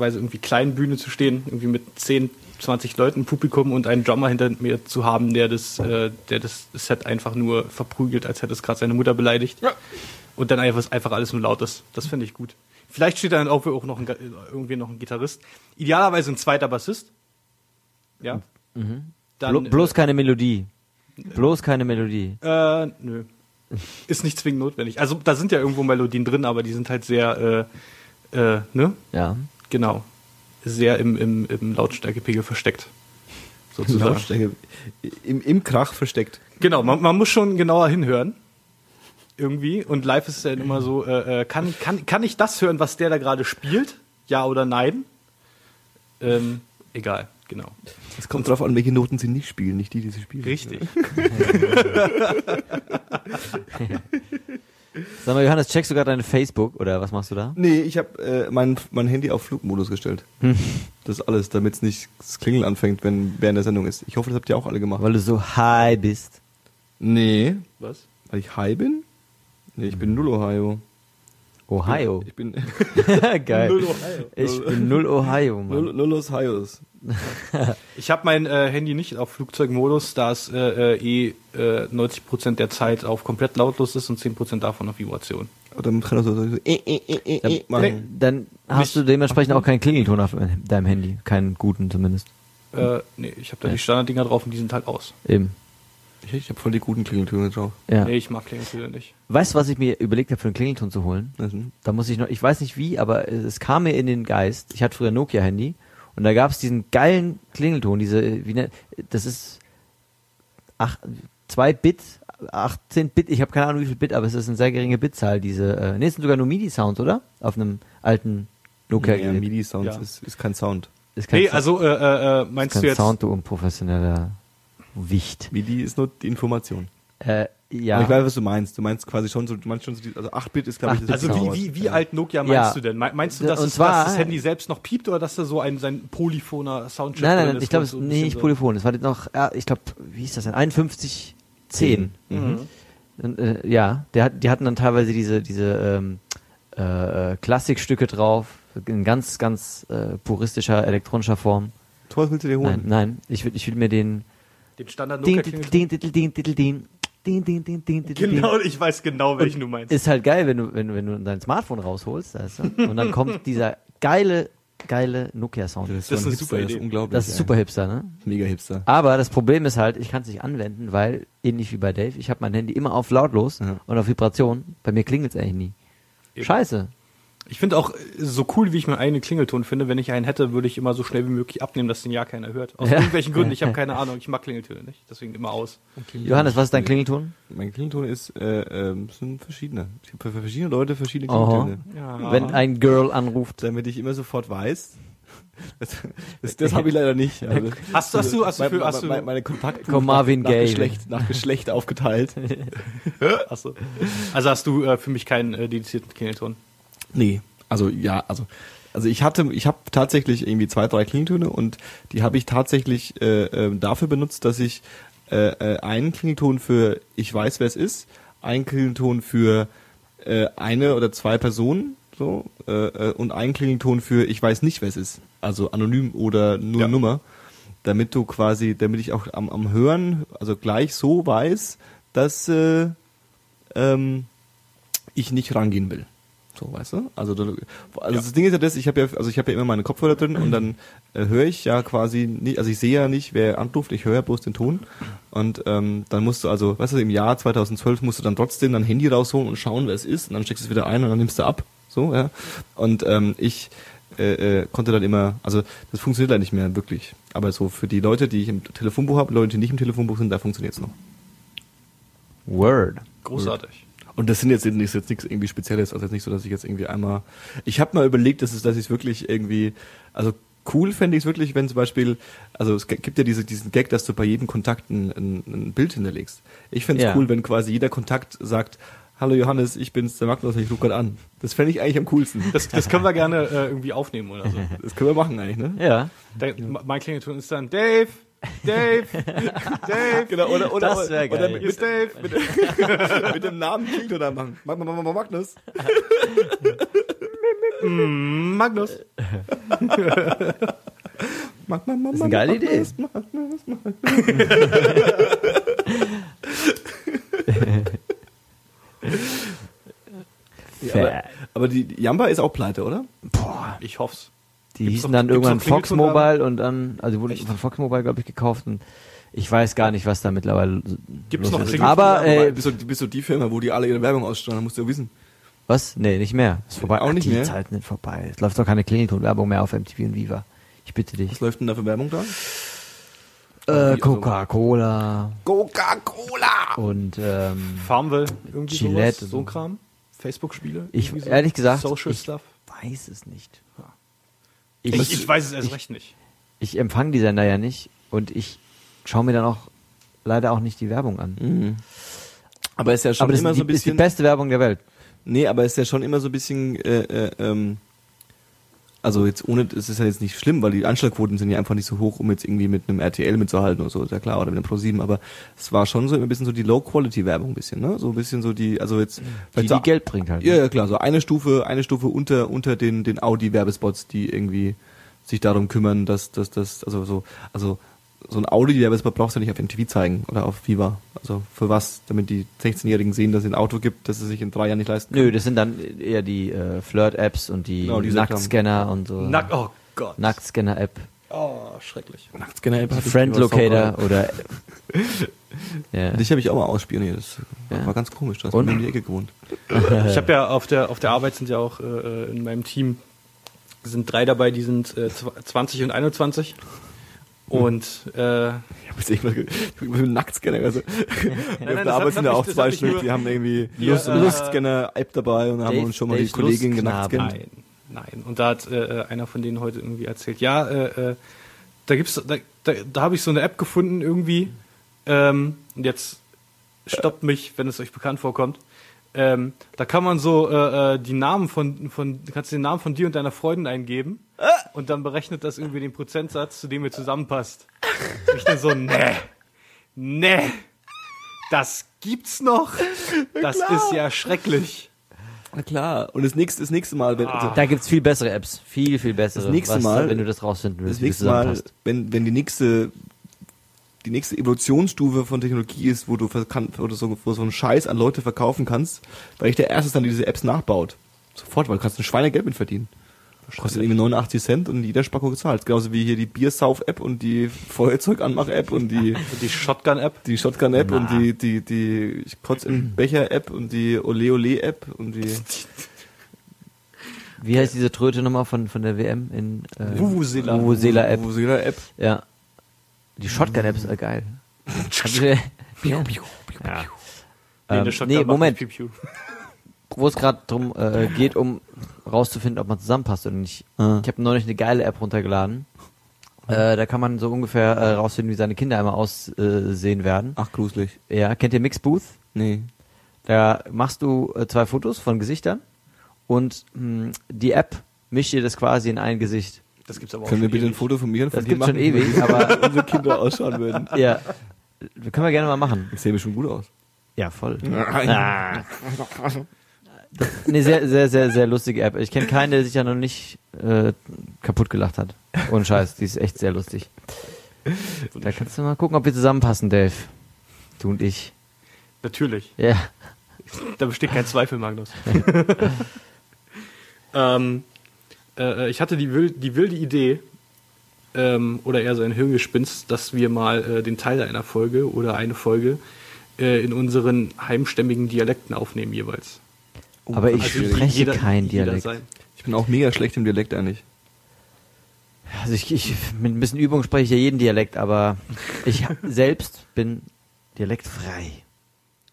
vergleichsweise irgendwie kleinen Bühne zu stehen, irgendwie mit 10, 20 Leuten im Publikum und einen Drummer hinter mir zu haben, der das, äh, der das Set einfach nur verprügelt, als hätte es gerade seine Mutter beleidigt. Und dann einfach, einfach alles nur laut ist. Das finde ich gut. Vielleicht steht dann auch, auch noch ein, irgendwie noch ein Gitarrist. Idealerweise ein zweiter Bassist. Ja. Dann, Blo bloß keine Melodie. Bloß keine Melodie. Äh, nö. Ist nicht zwingend notwendig. Also da sind ja irgendwo Melodien drin, aber die sind halt sehr, äh, äh, ne? Ja. Genau. Sehr im, im, im Lautstärkepegel versteckt. Sozusagen. Lautstärke im, im Krach versteckt. Genau, man, man muss schon genauer hinhören. Irgendwie. Und live ist es ja immer so, äh, äh, kann, kann, kann ich das hören, was der da gerade spielt? Ja oder nein? Ähm, egal, genau. Es kommt drauf an, welche Noten sie nicht spielen, nicht die, die sie spielen. Richtig. Sag mal, Johannes, checkst du gerade deine Facebook oder was machst du da? Nee, ich habe äh, mein, mein Handy auf Flugmodus gestellt. Das ist alles, damit es nicht das Klingeln anfängt, wenn während der Sendung ist. Ich hoffe, das habt ihr auch alle gemacht. Weil du so high bist. Nee, Was? weil ich high bin? Nee, ich bin null Ohio. Ohio. Ich bin Geil. Null Ohio. Ich bin null Ohio, null, Mann. null Ohios. Ich habe mein äh, Handy nicht auf Flugzeugmodus, da es äh, äh, eh äh, 90% der Zeit auf komplett lautlos ist und 10% davon auf Vibration. Und dann kann er so, äh, äh, äh, äh, äh, machen. Dann hast du dementsprechend auch keinen Klingelton auf deinem Handy. Keinen guten zumindest. Äh, nee, ich habe da die Standarddinger drauf und die sind halt aus. Eben. Ich, ich habe voll die guten Klingeltöne drauf. Ja. Nee, ich mag Klingeltöne nicht. Weißt du, was ich mir überlegt habe für einen Klingelton zu holen? Also, Da muss ich noch, ich weiß nicht wie, aber es kam mir in den Geist. Ich hatte früher ein Nokia-Handy und da gab es diesen geilen Klingelton, diese, wie ne, das ist ach, 2 Bit, 18 Bit, ich habe keine Ahnung wie viel Bit, aber es ist eine sehr geringe Bitzahl, diese, äh, nee, es sind sogar nur MIDI-Sounds, oder? Auf einem alten nokia ja, MIDI-Sounds Ja. ist, ist kein Sound. Ist kein Nee, Sound- also äh, äh, äh, ist meinst kein du jetzt... Sound, du unprofessioneller Wicht. MIDI ist nur die Information. Äh, ja. Aber ich weiß, was du meinst. Du meinst quasi schon so, du meinst schon so, die, also 8-Bit ist, glaube ich, 8-Bit das Also wie, wie, wie alt Nokia meinst Ja. du denn? Me- Meinst du, dass, es, zwar- dass das Handy selbst noch piept oder dass da so ein sein polyphoner Soundchip Nein, nein, nein, ist, ich glaube, so nee, nicht so- Polyphon. Es war noch, ja, ich glaube, wie hieß das denn? 5110. Mhm. Und, äh, ja, der hat, die hatten dann teilweise diese, diese ähm, äh, äh, Klassikstücke drauf, in ganz, ganz äh, puristischer elektronischer Form. Tor, was willst du dir Nein, holen? nein, ich will, ich will mir den Den Standard Ding, Nokia ding, Klingelton. ding, ding, ding, ding, ding, ding, ding, ding, ding, ding, ding. Genau, ich weiß genau, welchen du meinst. Ist halt geil, wenn du, wenn wenn du dein Smartphone rausholst, weißt du? Und dann kommt dieser geile, geile Nokia-Sound. Das, Das ist eine super Hipster, Das ist unglaublich. Das ist super hipster, ne? Mega Hipster. Aber das Problem ist halt, ich kann es nicht anwenden, weil, ähnlich wie bei Dave, ich habe mein Handy immer auf lautlos Ja. und auf Vibration. Bei mir klingelt es eigentlich nie. Eben. Scheiße. Ich finde auch, äh, so cool wie ich meinen eigenen Klingelton finde, wenn ich einen hätte, würde ich immer so schnell wie möglich abnehmen, dass den ja keiner hört. Aus Ja. irgendwelchen Gründen, ich habe keine Ahnung, ich mag Klingeltöne nicht, deswegen immer aus. Johannes, was ist dein Klingelton? Mein Klingelton ist, äh, ähm, sind verschiedene. Ich habe für verschiedene Leute verschiedene. Klingeltöne. Ja. Wenn ein Girl anruft. Damit ich immer sofort weiß. Das, das, das habe ich leider nicht. Also, Hast du- hast du- hast du meine, für- hast du- meine, meine Marvin nach, nach, Geschlecht, nach Geschlecht aufgeteilt. Achso. Also hast du äh, für mich keinen äh, dedizierten Klingelton. Nee, also ja, also also ich hatte, ich habe tatsächlich irgendwie zwei, drei Klingeltöne und die habe ich tatsächlich äh, äh, dafür benutzt, dass ich äh, äh, einen Klingelton für ich weiß, wer es ist, einen Klingelton für äh, eine oder zwei Personen so äh, äh, und einen Klingelton für ich weiß nicht, wer es ist, also anonym oder nur Ja. Nummer, damit du quasi, damit ich auch am, am Hören, also gleich so weiß, dass äh, ähm, ich nicht rangehen will. So, weißt du? Also, du- also Ja. das Ding ist ja das, ich habe ja, also ich habe ja immer meine Kopfhörer drin und dann äh, höre ich ja quasi nicht, also ich sehe ja nicht, wer anruft, ich höre ja bloß den Ton und ähm, dann musst du also, weißt du, im Jahr 2012 musst du dann trotzdem dein Handy rausholen und schauen, wer es ist und dann steckst du es wieder ein und dann nimmst du ab, so, ja. Und ähm, ich äh, äh, konnte dann immer, also das funktioniert leider nicht mehr wirklich, aber so für die Leute, die ich im Telefonbuch habe, Leute, die nicht im Telefonbuch sind, da funktioniert es noch. Word. Großartig. Und das sind jetzt, ist jetzt nichts irgendwie Spezielles, also jetzt nicht so, dass ich jetzt irgendwie einmal. Ich habe mal überlegt, dass es, dass ich es wirklich irgendwie, also cool fände ich es wirklich, wenn zum Beispiel, also es gibt ja diese, diesen Gag, dass du bei jedem Kontakt ein, ein, ein Bild hinterlegst. Ich fände es Ja. cool, wenn quasi jeder Kontakt sagt, hallo Johannes, ich bin's, der Magnus, ich rufe gerade an. Das fände ich eigentlich am coolsten. Das, das können wir gerne äh, irgendwie aufnehmen oder so. Das können wir machen eigentlich, ne? Ja. Der, mein Klingelton ist dann Dave, Dave, Dave. Genau, oder, oder, Das oder geil. mit, Hier ist Dave. mit, mit dem Namen klingt oder machen. Mag, mag, mag, mag, Magnus. Magnus. Mag, mag, mag, Das ist eine geile Idee. Magnus, Magnus. Ja, aber, aber die die Jamba ist auch pleite, oder? Boah. Ich hoff's. Die Gibt's hießen noch- dann irgendwann Fox Mobile und dann, also die wurden Echt? von Fox Mobile, glaube ich, gekauft und ich weiß gar nicht, was da mittlerweile Gibt's los noch ist. Aber, äh, bist, du, bist du die Firma, wo die alle ihre Werbung ausstrahlen, musst du ja wissen. was? Nee, nicht mehr. Ist vorbei. Auch nicht die mehr? Zeiten sind vorbei. Es läuft doch keine Klingelton-Werbung mehr auf MTV und Viva. Ich bitte dich. Was läuft denn da für Werbung da? Äh, also- Coca-Cola Coca-Cola! und ähm, Farmville, irgendwie Gillette sowas, und so ein. Kram. Facebook-Spiele. Ich- so. ehrlich gesagt, Social ich- Stuff. weiß es nicht. Ich, ich weiß es erst recht nicht. ich empfange die Sender ja nicht und ich schaue mir dann auch leider auch nicht die Werbung an. Mhm. Aber ist ja schon Aber immer ist, so ein die, ist die bisschen. beste Werbung der Welt. Nee, aber ist ja schon immer so ein bisschen, äh, äh, ähm, also jetzt ohne, es ist ja jetzt nicht schlimm, weil die Anschlagquoten sind ja einfach nicht so hoch, um jetzt irgendwie mit einem RTL mitzuhalten oder so, ist ja klar, oder mit einem Pro7, aber es war schon so ein bisschen so die Low-Quality-Werbung ein bisschen, ne? So ein bisschen so die, also jetzt, Die, die so, Geld bringt halt. ja, ja, klar, so eine Stufe, eine Stufe unter, unter den, den Audi-Werbespots, die irgendwie sich darum kümmern, dass, dass, dass, also so, also, so ein Audi-Werbespot brauchst du nicht auf MTV zeigen oder auf Viva. Also für was? Damit die 16-Jährigen sehen, dass es ein Auto gibt, das sie sich in drei Jahren nicht leisten Nö, das sind dann eher die äh, Flirt-Apps und die Genau, Nacktscanner und so. Nack, oh Gott. Nachtscanner-App. Oh, schrecklich. Nacktscanner-App Friend. Locator oder. ja. Dich habe ich auch mal ausspioniert. Das Ja. war ganz komisch. Du hast Und? mir um die Ecke gewohnt. Ich habe ja auf der, auf der Arbeit sind ja auch äh, in meinem Team sind drei dabei, die sind äh, zw- 20 und 21. Und äh, Ich habe jetzt irgendwas ge- mit dem Nacktscanner. Also, nein, auf das der hab- Arbeit sind hab ja auch zwei Stück, die haben irgendwie Hier, Lust, äh, Lustscanner-App dabei und haben Dave- uns schon mal die Dave Kollegin Lustknabe. genackt nein, nein. Und da hat äh, einer von denen heute irgendwie erzählt, ja, äh, äh, da gibt's, da, da, da habe ich so eine App gefunden irgendwie. Ähm, und jetzt stoppt mich, wenn es euch bekannt vorkommt. Ähm, da kann man so äh, äh, die Namen von, von, du kannst den Namen von dir und deiner Freundin eingeben und dann berechnet das irgendwie den Prozentsatz, zu dem ihr zusammenpasst. Und ich dann so, nee, nee, das gibt's noch. Das ist ja schrecklich. Na klar. Und das nächste, das nächste Mal, wenn, also, Da gibt's viel bessere Apps. Viel, viel bessere. Das nächste was, Mal- wenn du das rausfinden willst, das nächste Mal, wenn, wenn die nächste, die nächste Evolutionsstufe von Technologie ist, wo du verkan- du so, wo so einen Scheiß an Leute verkaufen kannst, weil ich der Erste dann diese Apps nachbaut. Sofort, weil du kannst ein Schweinegeld mit verdienen. Kostet irgendwie 89 Cent und jeder Spacko gezahlt. Genauso wie hier die Biersauf-App und die Feuerzeuganmach-App und die, Die Shotgun-App. die Shotgun-App Na. und die, die, die ich kotz im Becher-App und die Ole Ole-App und die Wie heißt diese Tröte nochmal von, von der WM in äh, Vuvuzela. Vuvuzela-App. Vuvuzela-App. Ja. Die Shotgun-App ist ja geil. Habt ihr- ja. Ja. Ähm, der Shotgun nee, macht Moment. Piu, Piu. Wo es gerade drum äh, geht, um rauszufinden, ob man zusammenpasst oder nicht. Ah. Ich habe neulich eine geile App runtergeladen. Äh, da kann man so ungefähr äh, rausfinden, wie seine Kinder einmal aussehen werden. Ach, gruselig. Ja, kennt ihr Mixbooth? Nee. Da machst du äh, zwei Fotos von Gesichtern und mh, die App mischt dir das quasi in ein Gesicht. Das gibt's aber auch Können wir schon bitte ein ewig. Foto von mir und von Das dir gibt's schon machen, ewig, aber unsere Kinder ausschauen würden. ja, können wir gerne mal machen. Ich sehe bestimmt gut aus. Ja, voll. Ah. Eine sehr, sehr, sehr, sehr lustige App. Ich kenne keinen, der sich ja noch nicht äh, kaputt gelacht hat. Ohne Scheiß, die ist echt sehr lustig. Da kannst du mal gucken, ob wir zusammenpassen, Dave. Du und ich. Natürlich. Ja. Da besteht kein Zweifel, Magnus. ähm, äh, ich hatte die, wild, die wilde Idee, ähm, oder eher so ein Hirngespinst, dass wir mal äh, den Teil einer Folge oder eine Folge äh, in unseren heimstämmigen Dialekten aufnehmen jeweils. Aber ich Also spreche jeder- kein Dialekt. Ich bin auch mega schlecht im Dialekt eigentlich. Also ich, ich, mit ein bisschen Übung spreche ich ja jeden Dialekt, aber ich selbst bin dialektfrei.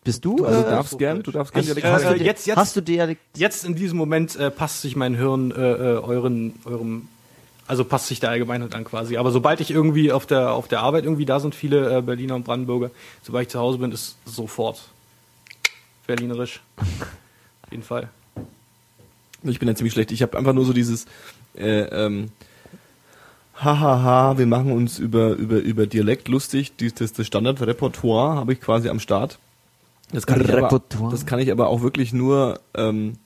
Bist du? Also äh, du darfst gern, du darfst gern Ich- Dialekt äh, äh, jetzt- jetzt- hast du Dialekt? Jetzt in diesem Moment äh, passt sich mein Hirn äh, äh, euren, eurem Also passt sich der Allgemeinheit an quasi. Aber sobald ich irgendwie auf der, auf der Arbeit irgendwie da sind viele äh, Berliner und Brandenburger, sobald ich zu Hause bin, ist sofort berlinerisch. Auf jeden Fall. Ich bin ja ziemlich schlecht. Ich habe einfach nur so dieses äh, ähm, Hahaha, wir machen uns über, über, über Dialekt lustig. Dies, das, das Standardrepertoire habe ich quasi am Start. Das kann, ich aber, Repertoire. das kann ich aber auch wirklich nur ähm,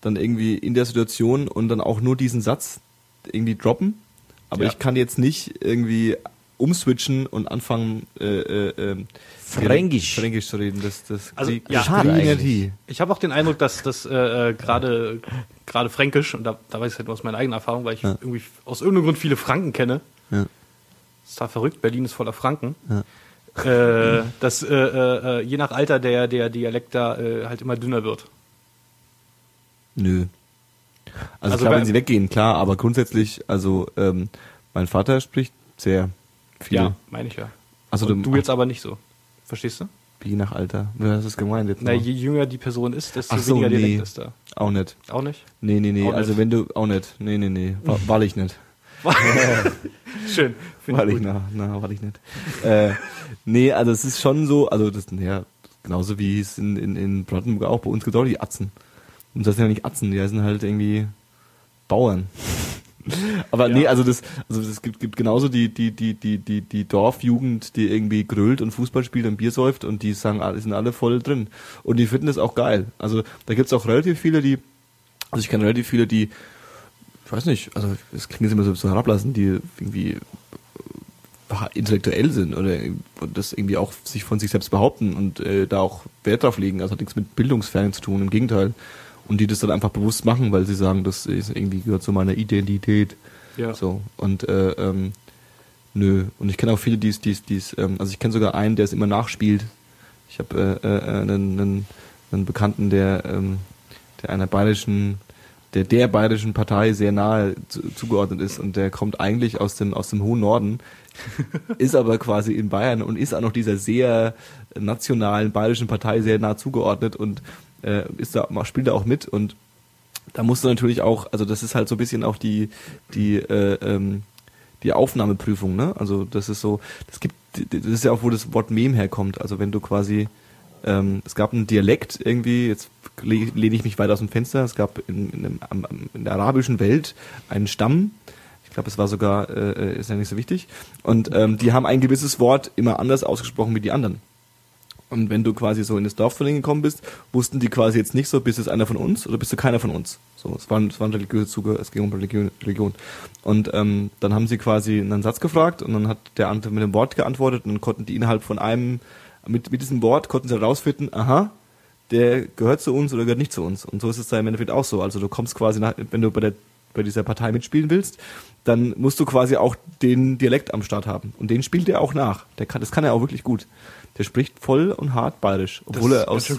dann irgendwie in der Situation und dann auch nur diesen Satz irgendwie droppen. Aber Ja. ich kann jetzt nicht irgendwie umswitchen und anfangen äh, äh, ähm, Fränkisch. Fränkisch zu reden. Das, das Also, ja, schade ich eigentlich. habe auch den Eindruck, dass das äh, äh, gerade gerade Fränkisch, und da, da weiß ich halt nur aus meiner eigenen Erfahrung, weil ich Ja. irgendwie aus irgendeinem Grund viele Franken kenne. Ja. Ist total verrückt, Berlin ist voller Franken. Ja. Äh, dass äh, äh, äh, je nach Alter der, der Dialekt da äh, halt immer dünner wird. Nö. Also, Also klar, wenn sie weggehen, klar, aber grundsätzlich, also ähm, mein Vater spricht sehr viel. Ja, meine ich ja. Also du, du jetzt aber nicht so. Verstehst du? wie nach Alter. Wie hast du gemeint jetzt? Na, noch? je jünger die Person ist, desto so, weniger nee. ist da. auch nicht. Auch nicht? Nee, nee, nee. Auch also nicht. wenn du auch nicht. Nee, nee, nee. Wa- War ich nicht. Schön. War ich na, na, war ich nicht. äh, nee, also es ist schon so, also das ja, genauso wie es in, in, in Brandenburg auch bei uns auch die Atzen. Und das sind ja nicht Atzen, die sind halt irgendwie Bauern. Aber Ja. nee, also das, also es gibt, gibt genauso die, die, die, die, die, die Dorfjugend, die irgendwie grölt und Fußball spielt und Bier säuft und die sagen, alle- sind alle voll drin. Und die finden das auch geil. Also da gibt's auch relativ viele, die, also ich kenne relativ viele, die, ich weiß nicht, also es klingt jetzt immer so, so herablassen, die irgendwie äh, intellektuell sind oder und das irgendwie auch sich von sich selbst behaupten und äh, da auch Wert drauf legen. Also hat nichts mit Bildungsfernen zu tun, im Gegenteil. Und die das dann einfach bewusst machen, weil sie sagen, das ist irgendwie gehört zu meiner Identität. Ja. So. Und äh, ähm, nö. Und ich kenne auch viele, die es, die es, die es, ähm, also ich kenne sogar einen, der es immer nachspielt. Ich habe äh, äh, einen, einen, einen Bekannten, der, ähm, der einer bayerischen, der der bayerischen Partei sehr nahe zu, zugeordnet ist und der kommt eigentlich aus dem aus dem hohen Norden, ist aber quasi in Bayern und ist auch noch dieser sehr nationalen bayerischen Partei sehr nah zugeordnet und äh, ist da spielt da auch mit und da musst du natürlich auch, also das ist halt so ein bisschen auch die die äh, ähm, die Aufnahmeprüfung, ne? Also das ist so, das gibt, das ist ja auch, wo das Wort Mem herkommt. Also wenn du quasi, ähm, es gab einen Dialekt irgendwie, jetzt le- lehne ich mich weit aus dem Fenster, es gab in, in, dem, am, in der arabischen Welt einen Stamm, ich glaube, es war sogar, äh, ist ja nicht so wichtig, und ähm, die haben ein gewisses Wort immer anders ausgesprochen wie die anderen. Und wenn du quasi so in das Dorf von denen gekommen bist, wussten die quasi jetzt nicht so, bist du einer von uns oder bist du keiner von uns. So, es waren, es waren religiöse Zuge, es ging um Religion. Religion. Und ähm, dann haben sie quasi einen Satz gefragt und dann hat der andere mit dem Wort geantwortet und dann konnten die innerhalb von einem, mit, mit diesem Wort konnten sie herausfinden, aha, der gehört zu uns oder gehört nicht zu uns. Und so ist es da im Endeffekt auch so. Also du kommst quasi, nach, wenn du bei der bei dieser Partei mitspielen willst, dann musst du quasi auch den Dialekt am Start haben. Und den spielt er auch nach. Der kann, das kann er auch wirklich gut. Der spricht voll und hart bayerisch, obwohl er aus,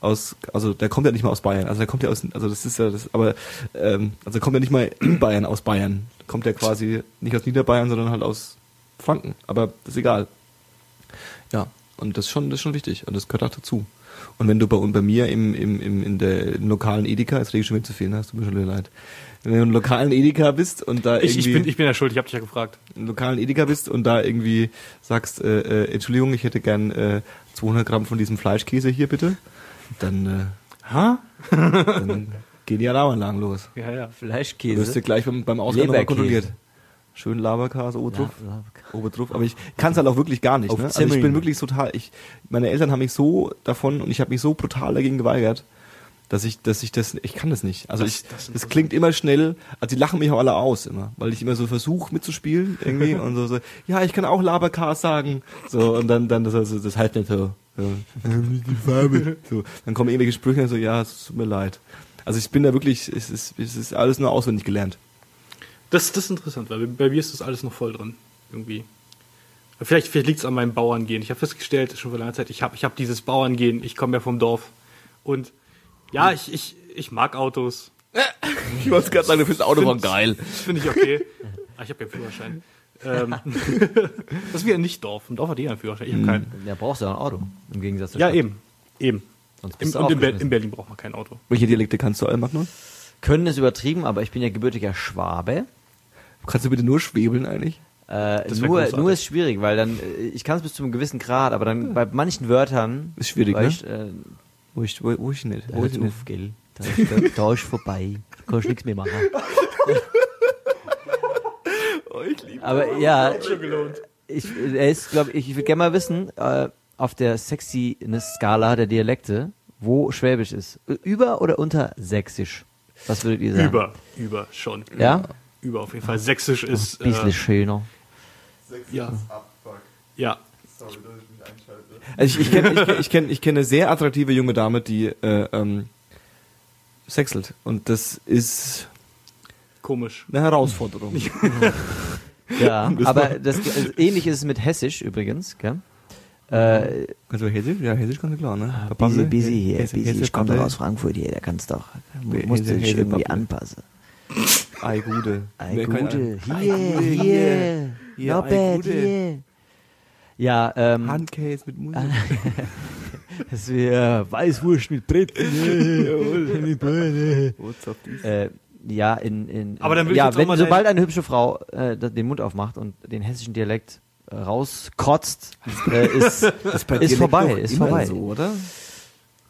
aus, also der kommt ja nicht mal aus Bayern. Also der kommt ja aus, also das ist ja das, aber ähm, also er kommt ja nicht mal in Bayern aus Bayern. Kommt er quasi nicht aus Niederbayern, sondern halt aus Franken. Aber das ist egal. Ja, und das ist schon, das ist schon wichtig und das gehört auch dazu. Und wenn du bei, und bei mir im, im, im, in der im lokalen Edeka, jetzt rede ich schon wieder zu viel, ne? hast du mir schon leid. Wenn du im lokalen Edeka bist und da Ich, irgendwie ich, bin, ich bin ja schuld, ich habe dich ja gefragt. im lokalen Edeka bist und da irgendwie sagst, äh, äh, Entschuldigung, ich hätte gern äh, 200 Gramm von diesem Fleischkäse hier bitte, dann, Ha? äh, dann gehen die Alarmanlagen los. Ja, ja. Du wirst Fleischkäse. dir gleich beim, beim Ausgang nochmal kontrolliert. Schön Laberkäse ja. Oben drauf. Aber ich kann es halt auch wirklich gar nicht. Ne? Also ich bin wirklich total, ich, meine Eltern haben mich so davon und ich habe mich so brutal dagegen geweigert, dass ich, dass ich das, ich kann das nicht. Also Das- ich, das das, klingt immer schnell, also die lachen mich auch alle aus immer, weil ich immer so versuche mitzuspielen irgendwie und so, so, ja, ich kann auch Laberkas sagen, so und dann, dann das, also, das halt nicht so, ja, die Farbe, so, dann kommen irgendwelche Sprüche und so, ja, es tut mir leid. Also ich bin da wirklich, es ist, es ist alles nur auswendig gelernt. Das, das ist interessant, weil bei mir ist das alles noch voll drin. Irgendwie. Vielleicht, vielleicht liegt es an meinem Bauerngehen. Ich habe festgestellt, schon vor langer Zeit, ich habe ich hab dieses Bauerngehen. Ich komme ja vom Dorf. Und ja, ich, ich, ich mag Autos. Ich wollte gerade sagen, du findest Autofahren geil. Das finde ich okay. ah, ich habe ja einen Führerschein. ähm, das ist wie ein Nicht-Dorf. Ein Dorf hat jeder einen Führerschein. Ich habe keinen. Ja, brauchst du ja ein Auto. Im Gegensatz zur Ja, Stadt. eben. Eben. Sonst Im, bist du und in, Ber in. Berlin braucht man kein Auto. Welche Dialekte kannst du, Magnus? Können ist übertrieben, aber ich bin ja gebürtiger Schwabe. Kannst du bitte nur schwebeln eigentlich? Äh, nur, großartig. nur ist schwierig, weil dann, äh, ich kann es bis zu einem gewissen Grad, aber dann bei manchen Wörtern. Ist schwierig, ne? Ich, äh, Wo ich, wo, wo ich nicht. da Wo ich nicht. auf, gell? Da ist, da, da ist vorbei. Da kannst du nichts mehr machen. Oh, ich liebe Aber ja, Schon gelohnt. ich, er ist, glaube ich, ich würde gerne mal wissen, äh, auf der Sexiness-Skala der Dialekte, wo Schwäbisch ist. Über oder unter Sächsisch? Was würdet ihr sagen? Über, über schon. Ja? Über auf jeden Fall. Sächsisch ist. Ein bisschen Äh, schöner. ja. Ja. Also ich, ich kenne ich kenn, ich kenn, ich kenn eine sehr attraktive junge Dame, die äh, ähm, sexelt. Und das ist Komisch. eine Herausforderung. Ja, Das aber das, also ähnlich ist es mit Hessisch übrigens, gell? Äh, Kannst du Hessisch? Ja, Hessisch kannst du klar, ne? Ah, busy, busy hier, Hesse- busy. Ich komme doch aus Frankfurt hier, der kann's doch. Hesse- Musst du dich irgendwie anpassen. Ei, Gude. Ei, Gude, hier, Hier, not bad, hier. Ja, ähm, Handkäse mit Musik. das wäre Weißwurst mit dies? äh, ja, in, in Aber dann will ich ja, auch wenn sobald eine hübsche Frau äh, den Mund aufmacht und den hessischen Dialekt äh, rauskotzt, äh, ist, ist Dialekt vorbei, ist vorbei. So, oder?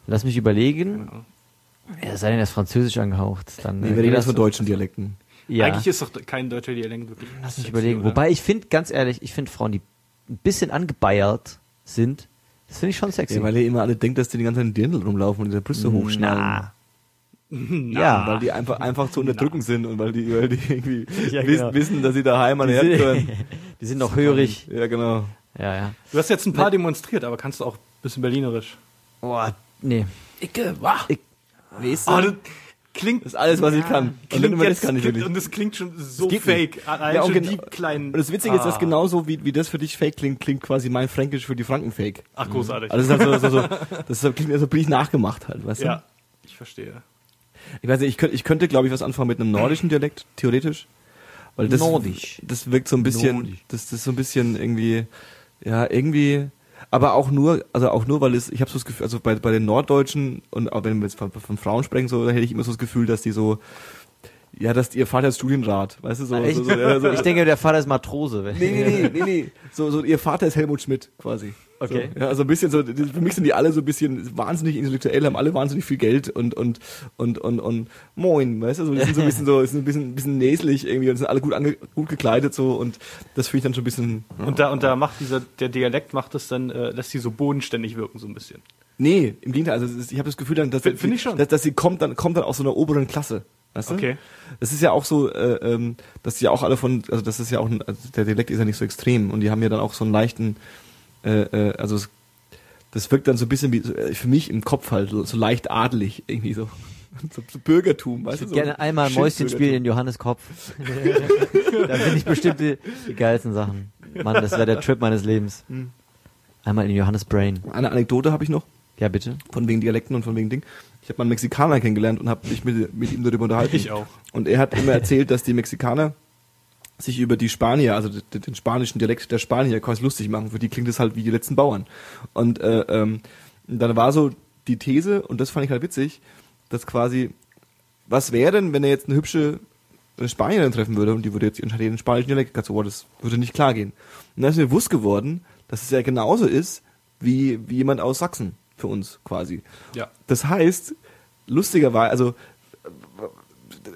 Lass mich überlegen. Ja, sei denn, er ist französisch angehaucht, dann Nee, äh, wir reden das jetzt von deutschen Dialekten. Ja. Eigentlich ist doch kein deutscher Dialekt wirklich. Lass mich überlegen. oder? Wobei ich finde, ganz ehrlich, ich finde Frauen, die ein bisschen angebeiert sind, das finde ich schon sexy. Ja, weil ihr immer alle denkt, dass die die ganze Zeit in Dirndl rumlaufen und ihre Brüste hochschnallen. Na. Na. Ja. Weil die einfach, einfach zu unterdrücken sind und weil die, weil die irgendwie Ja, wissen, genau. wissen, dass sie daheim an Herd sind, können. die sind noch hörig. Ja, genau. Ja, ja. Du hast jetzt ein paar demonstriert, aber kannst du auch ein bisschen berlinerisch. Boah, nee. Icke, wah. Ich, Weißt Oh, das klingt. Das ist alles, was ich kann. Und Klingt immer das jetzt, kann ich klingt, wirklich. und es klingt schon so fake. Allein Ja, und schon genau- die kleinen. Und das Witzige ist, dass Ah. genauso wie, wie das für dich fake klingt, klingt quasi mein Fränkisch für die Franken fake. Ach, großartig. Also das ist halt so, so, so das ist, klingt so billig nachgemacht halt, weißt du? ja, ich verstehe. Ich weiß nicht, ich könnte, ich könnte glaube ich, was anfangen mit einem nordischen Dialekt, theoretisch. Weil das, Nordisch. das wirkt so ein bisschen, Nordisch. das, das ist so ein bisschen irgendwie, ja, irgendwie, aber auch nur, also auch nur, weil es, ich habe so das Gefühl, also bei, bei den Norddeutschen und auch wenn wir jetzt von, von Frauen sprechen, so, da hätte ich immer so das Gefühl, dass die so, ja, dass ihr Vater ist Studienrat, weißt du, so, so, so, so ich denke, der Vater ist Matrose. Nee, nee, nee, nee, nee. So, so, ihr Vater ist Helmut Schmidt, quasi. Okay. So, ja, also ein bisschen so, für mich sind die alle so ein bisschen wahnsinnig intellektuell, haben alle wahnsinnig viel Geld und, und, und, und, und, moin, weißt du, so, die sind so ein bisschen so, sind ein bisschen, ein bisschen näslich irgendwie und sind alle gut ange, gut gekleidet so und das finde ich dann schon ein bisschen, Und da, und da macht dieser, der Dialekt macht das dann, äh, lässt sie so bodenständig wirken, so ein bisschen. nee, im Gegenteil, also ist, ich habe das Gefühl dann, dass, ich schon. dass, dass sie kommt dann, kommt dann aus so einer oberen Klasse. Weißt du? Okay. Das ist ja auch so, äh, ähm, dass die ja auch alle von, also das ist ja auch, ein, also der Dialekt ist ja nicht so extrem und die haben ja dann auch so einen leichten, äh, äh, also das wirkt dann so ein bisschen wie, äh, für mich im Kopf halt, so, so leicht adelig irgendwie so. So, so Bürgertum, weißt du? Ich So gerne einmal Mäuschen spielen in Johannes Kopf. da finde ich bestimmt die, die geilsten Sachen. Mann, das wäre der Trip meines Lebens. Hm. Einmal in Johannes Brain. Eine Anekdote habe ich noch, Ja, bitte. von wegen Dialekten und von wegen Ding. Ich habe mal einen Mexikaner kennengelernt und habe mich mit, mit ihm darüber unterhalten. Ich auch. Und er hat immer erzählt, dass die Mexikaner sich über die Spanier, also den, spanischen Dialekt der Spanier quasi lustig machen. Für die klingt es halt wie die letzten Bauern. Und äh, ähm, dann war so die These, und das fand ich halt witzig, dass quasi, was wäre denn, wenn er jetzt eine hübsche Spanierin treffen würde und die würde jetzt entscheiden den spanischen Dialekt, so, boah, das würde nicht klar gehen. Und dann ist mir bewusst geworden, dass es ja genauso ist, wie, wie jemand aus Sachsen für uns quasi. Ja. Das heißt, lustigerweise, also,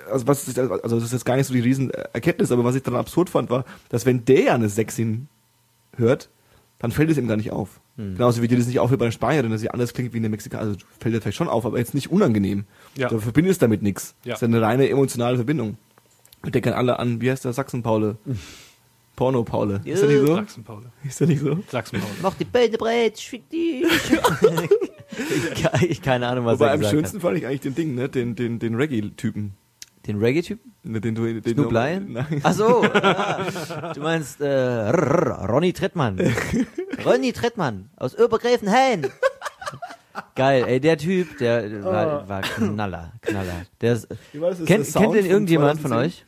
also, was ist, also das ist jetzt gar nicht so die Riesenerkenntnis, aber was ich dann absurd fand, war, dass wenn der eine Sechsin hört, dann fällt es ihm gar nicht auf. Hm. Genauso wie dir das nicht auffällt bei einer Spanierin, dass sie anders klingt wie eine Mexikanerin. Also fällt dir vielleicht schon auf, aber jetzt nicht unangenehm. Ja. Du verbindest damit nichts. Ja. Das ist eine reine emotionale Verbindung. Wir denken alle an, wie heißt der Sachsen-Paule? Porno-Paule. Ist der nicht so? Sachsen-Paule. Ist der nicht so? Sachsen-Paule. Mach die Beine breit, fick dich. ich, keine Ahnung, was Wobei er am gesagt schönsten fand ich eigentlich den Ding, ne? Den, den, den Reggae-Typen. Den Reggae-Typen? Ne, Den du, den Snoop du- Lion? Nein. Ach so. Ah, du meinst äh, Ronny Trettmann. Ronny Trettmann aus Obergräfenhain. Geil, ey, der Typ, der war, war Knaller, Knaller. Der ist? Ist kennt, Sound kennt den von irgendjemand von 2010? euch?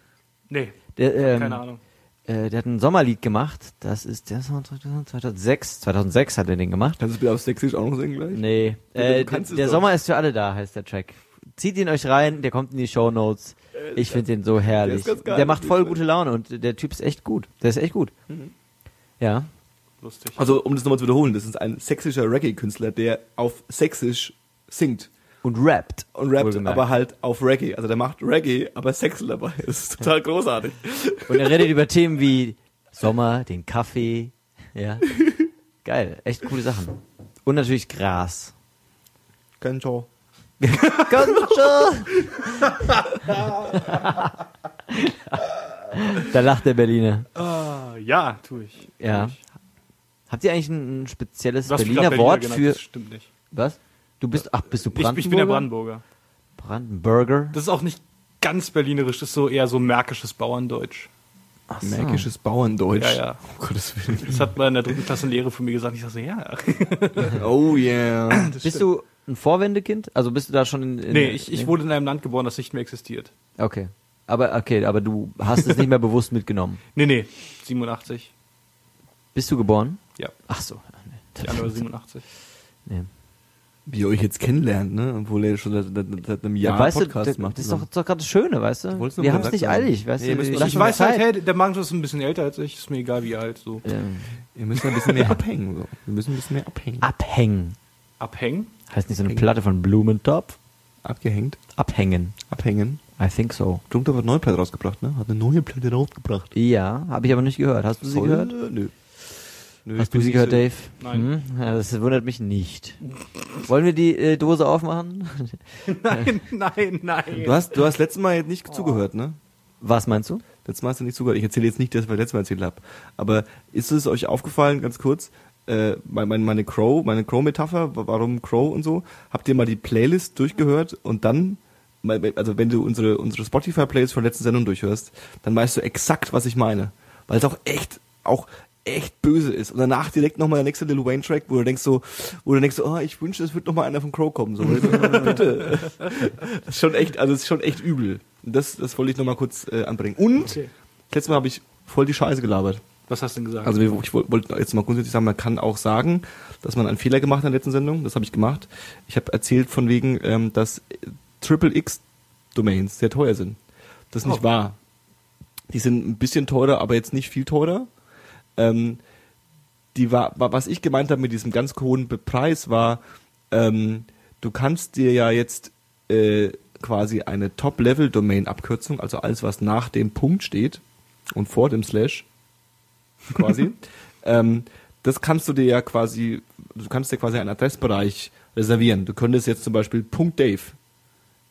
Nee, Der, ähm, keine Ahnung. Äh, der hat ein Sommerlied gemacht. Das ist der Song 2006. 2006 hat er den gemacht. Kannst du bitte auf Sächsisch auch noch singen gleich? Nee, äh, der doch. Sommer ist für alle da, heißt der Track. Zieht ihn euch rein, der kommt in die Show Notes. Ich finde den so herrlich. der der macht voll gute Laune und der Typ ist echt gut. Der ist echt gut. Ja. Lustig. Also, um das nochmal zu wiederholen, das ist ein sächsischer Reggae-Künstler, der auf Sächsisch singt. Und rappt. Und rappt, Wohlgemerkt. aber halt auf Reggae. Also der macht Reggae, aber Sexel dabei. Das ist total großartig. Und er redet über Themen wie Sommer, den Kaffee. Ja. Geil. Echt coole Sachen. Und natürlich Gras. Kencho. Da lacht der Berliner. Ah, ja, tue ich. Ja. Tu ich. Habt ihr eigentlich ein, spezielles Berliner grad Wort genannt, für Das stimmt nicht. was? Du bist ach bist du Ich, Brandenburger? ich bin der Brandenburger. Brandenburger. Das ist auch nicht ganz berlinerisch, das ist so eher so märkisches Bauerndeutsch. Ach so. Märkisches Bauerndeutsch. Ja, ja. Oh Gottes Willen. Das hat mal in der dritten Klasse ein Lehrer von mir gesagt. Ich dachte so, ja. Oh yeah. Bist du ein Vorwendekind? Also bist du da schon in, in Nee, ich, ich wurde in einem Land geboren, das nicht mehr existiert. Okay. Aber okay, aber du hast es nicht mehr bewusst mitgenommen. Nee, nee, 87. Bist du geboren? Ja, Ach so. Nee. Januar 87. Nee. Wie ihr euch jetzt kennenlernt, ne? Obwohl er schon seit, seit, einem Jahr Ja, weißt Podcast du, das, macht. das ist doch, doch gerade das Schöne, weißt du? Wolltest du Wir haben es nicht eilig, weißt Nee, du? Ich uns weiß halt, hey, der Magnus ist ein bisschen älter als ich, ist mir egal wie alt, so. Ähm, Ihr müsst ein bisschen mehr abhängen. So. Wir müssen ein bisschen mehr abhängen. abhängen. Abhängen? Heißt nicht so eine. Platte von Blumentopf? Abgehängt. Abhängen. Abhängen. I think so. Blumentopf hat eine neue Platte rausgebracht, ne? Hat eine neue Platte rausgebracht. Ja, habe ich aber nicht gehört. Hast du sie Voll? gehört? Nö. Nö, Hast du sie gehört, so- Dave? Nein. Hm? Ja, das wundert mich nicht. Wollen wir die äh, Dose aufmachen? Nein, nein, nein. Du hast, du hast letztes Mal jetzt nicht zugehört, ne? Was meinst du? Letztes Mal hast du nicht zugehört. Ich erzähle jetzt nicht das, was ich letztes Mal erzählt habe. Aber ist es euch aufgefallen, ganz kurz, äh, meine, meine Crow, meine Crow-Metapher, wa- warum Crow und so? Habt ihr mal die Playlist durchgehört und dann, also wenn du unsere, unsere Spotify-Playlist von der letzten Sendung durchhörst, dann weißt du exakt, was ich meine. Weil es auch echt, auch echt böse ist. Und danach direkt nochmal der nächste Lil Wayne-Track, wo du denkst so, wo du denkst so, oh, ich wünsche, es wird nochmal einer von Crow kommen. So, bitte. Das ist schon echt, also ist schon echt übel. Das, das wollte ich nochmal kurz äh, anbringen. Und Okay. letztes Mal habe ich voll die Scheiße gelabert. Was hast du denn gesagt? Also ich woll- wollte jetzt mal grundsätzlich sagen, man kann auch sagen, dass man einen Fehler gemacht hat in der letzten Sendung. Das habe ich gemacht. Ich habe erzählt von wegen, ähm, dass Triple X Domains sehr teuer sind. Das ist nicht Oh. wahr. Die sind ein bisschen teurer, aber jetzt nicht viel teurer. Ähm, die war, wa- was ich gemeint habe mit diesem ganz hohen Preis war, ähm, du kannst dir ja jetzt äh, quasi eine Top-Level-Domain-Abkürzung, also alles, was nach dem Punkt steht und vor dem Slash, quasi, ähm, das kannst du dir ja quasi, du kannst dir quasi einen Adressbereich reservieren. Du könntest jetzt zum Beispiel .dave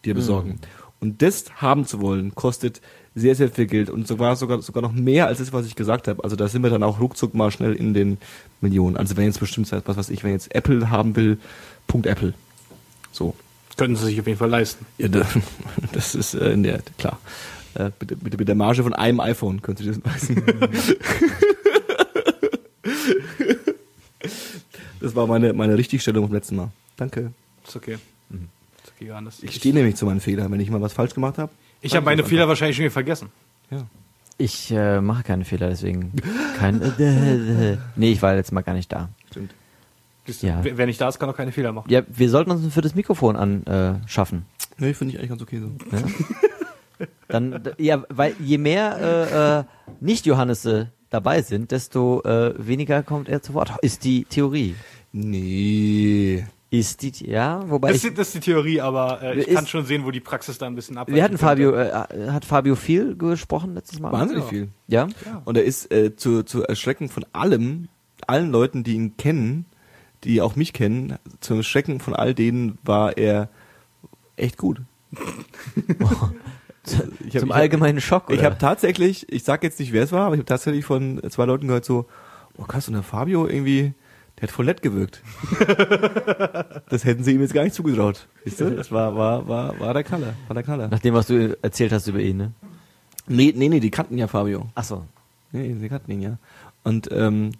dir besorgen. Und das haben zu wollen, kostet sehr, sehr viel Geld und sogar, sogar, sogar noch mehr als das, was ich gesagt habe. Also da sind wir dann auch ruckzuck mal schnell in den Millionen. Also wenn jetzt bestimmt, was weiß ich, wenn jetzt Apple haben will, Apple. So. Könnten sie sich auf jeden Fall leisten. Ja, da, das ist äh, in der, klar. Äh, mit, der- mit, der- mit der Marge von einem iPhone könnt ihr das leisten. war meine, meine Richtigstellung vom letzten Mal. Danke. Ist okay. Ist okay, Johannes. Ich stehe nämlich zu meinen Fehlern. Wenn ich mal was falsch gemacht habe, Ich habe meine. Fehler wahrscheinlich schon wieder vergessen. ja. Ich äh, mache keine Fehler, deswegen kein. Äh, äh, nee, ich war letztes Mal gar nicht da. Stimmt. Ja. Wer nicht da ist, kann auch keine Fehler machen. Ja, wir sollten uns für das Mikrofon anschaffen. Äh. Nee, finde ich eigentlich ganz okay so. Dann, d- ja, weil je mehr äh, äh, Nicht-Johannesse dabei sind, desto äh, weniger kommt er zu Wort. Ist die Theorie. Nee. Ist die, ja, wobei Das ich, ist, das ist die Theorie, aber äh, ich Ist- kann schon sehen, wo die Praxis da ein bisschen abweicht. wir hatten Fabio, äh, hat Fabio viel gesprochen letztes Mal? Wahnsinnig Ja. viel. Ja? Und er ist äh, zu, zu Erschrecken von allem, allen Leuten, die ihn kennen, die auch mich kennen, zum Erschrecken von all denen war er echt gut. ich hab- Zum allgemeinen Schock, oder? Ich habe tatsächlich, ich sag jetzt nicht, wer es war, aber ich habe tatsächlich von zwei Leuten gehört so, oh krass, und der Fabio irgendwie, der hat voll nett gewirkt. das hätten sie ihm jetzt gar nicht zugetraut. Siehst du? Das war, war, war, war der Knaller, war der Knaller. Nach dem, was du erzählt hast über ihn, ne? Nee, nee, nee, die kannten ja Fabio. Ach so. Nee, sie kannten ihn ja. Und ähm,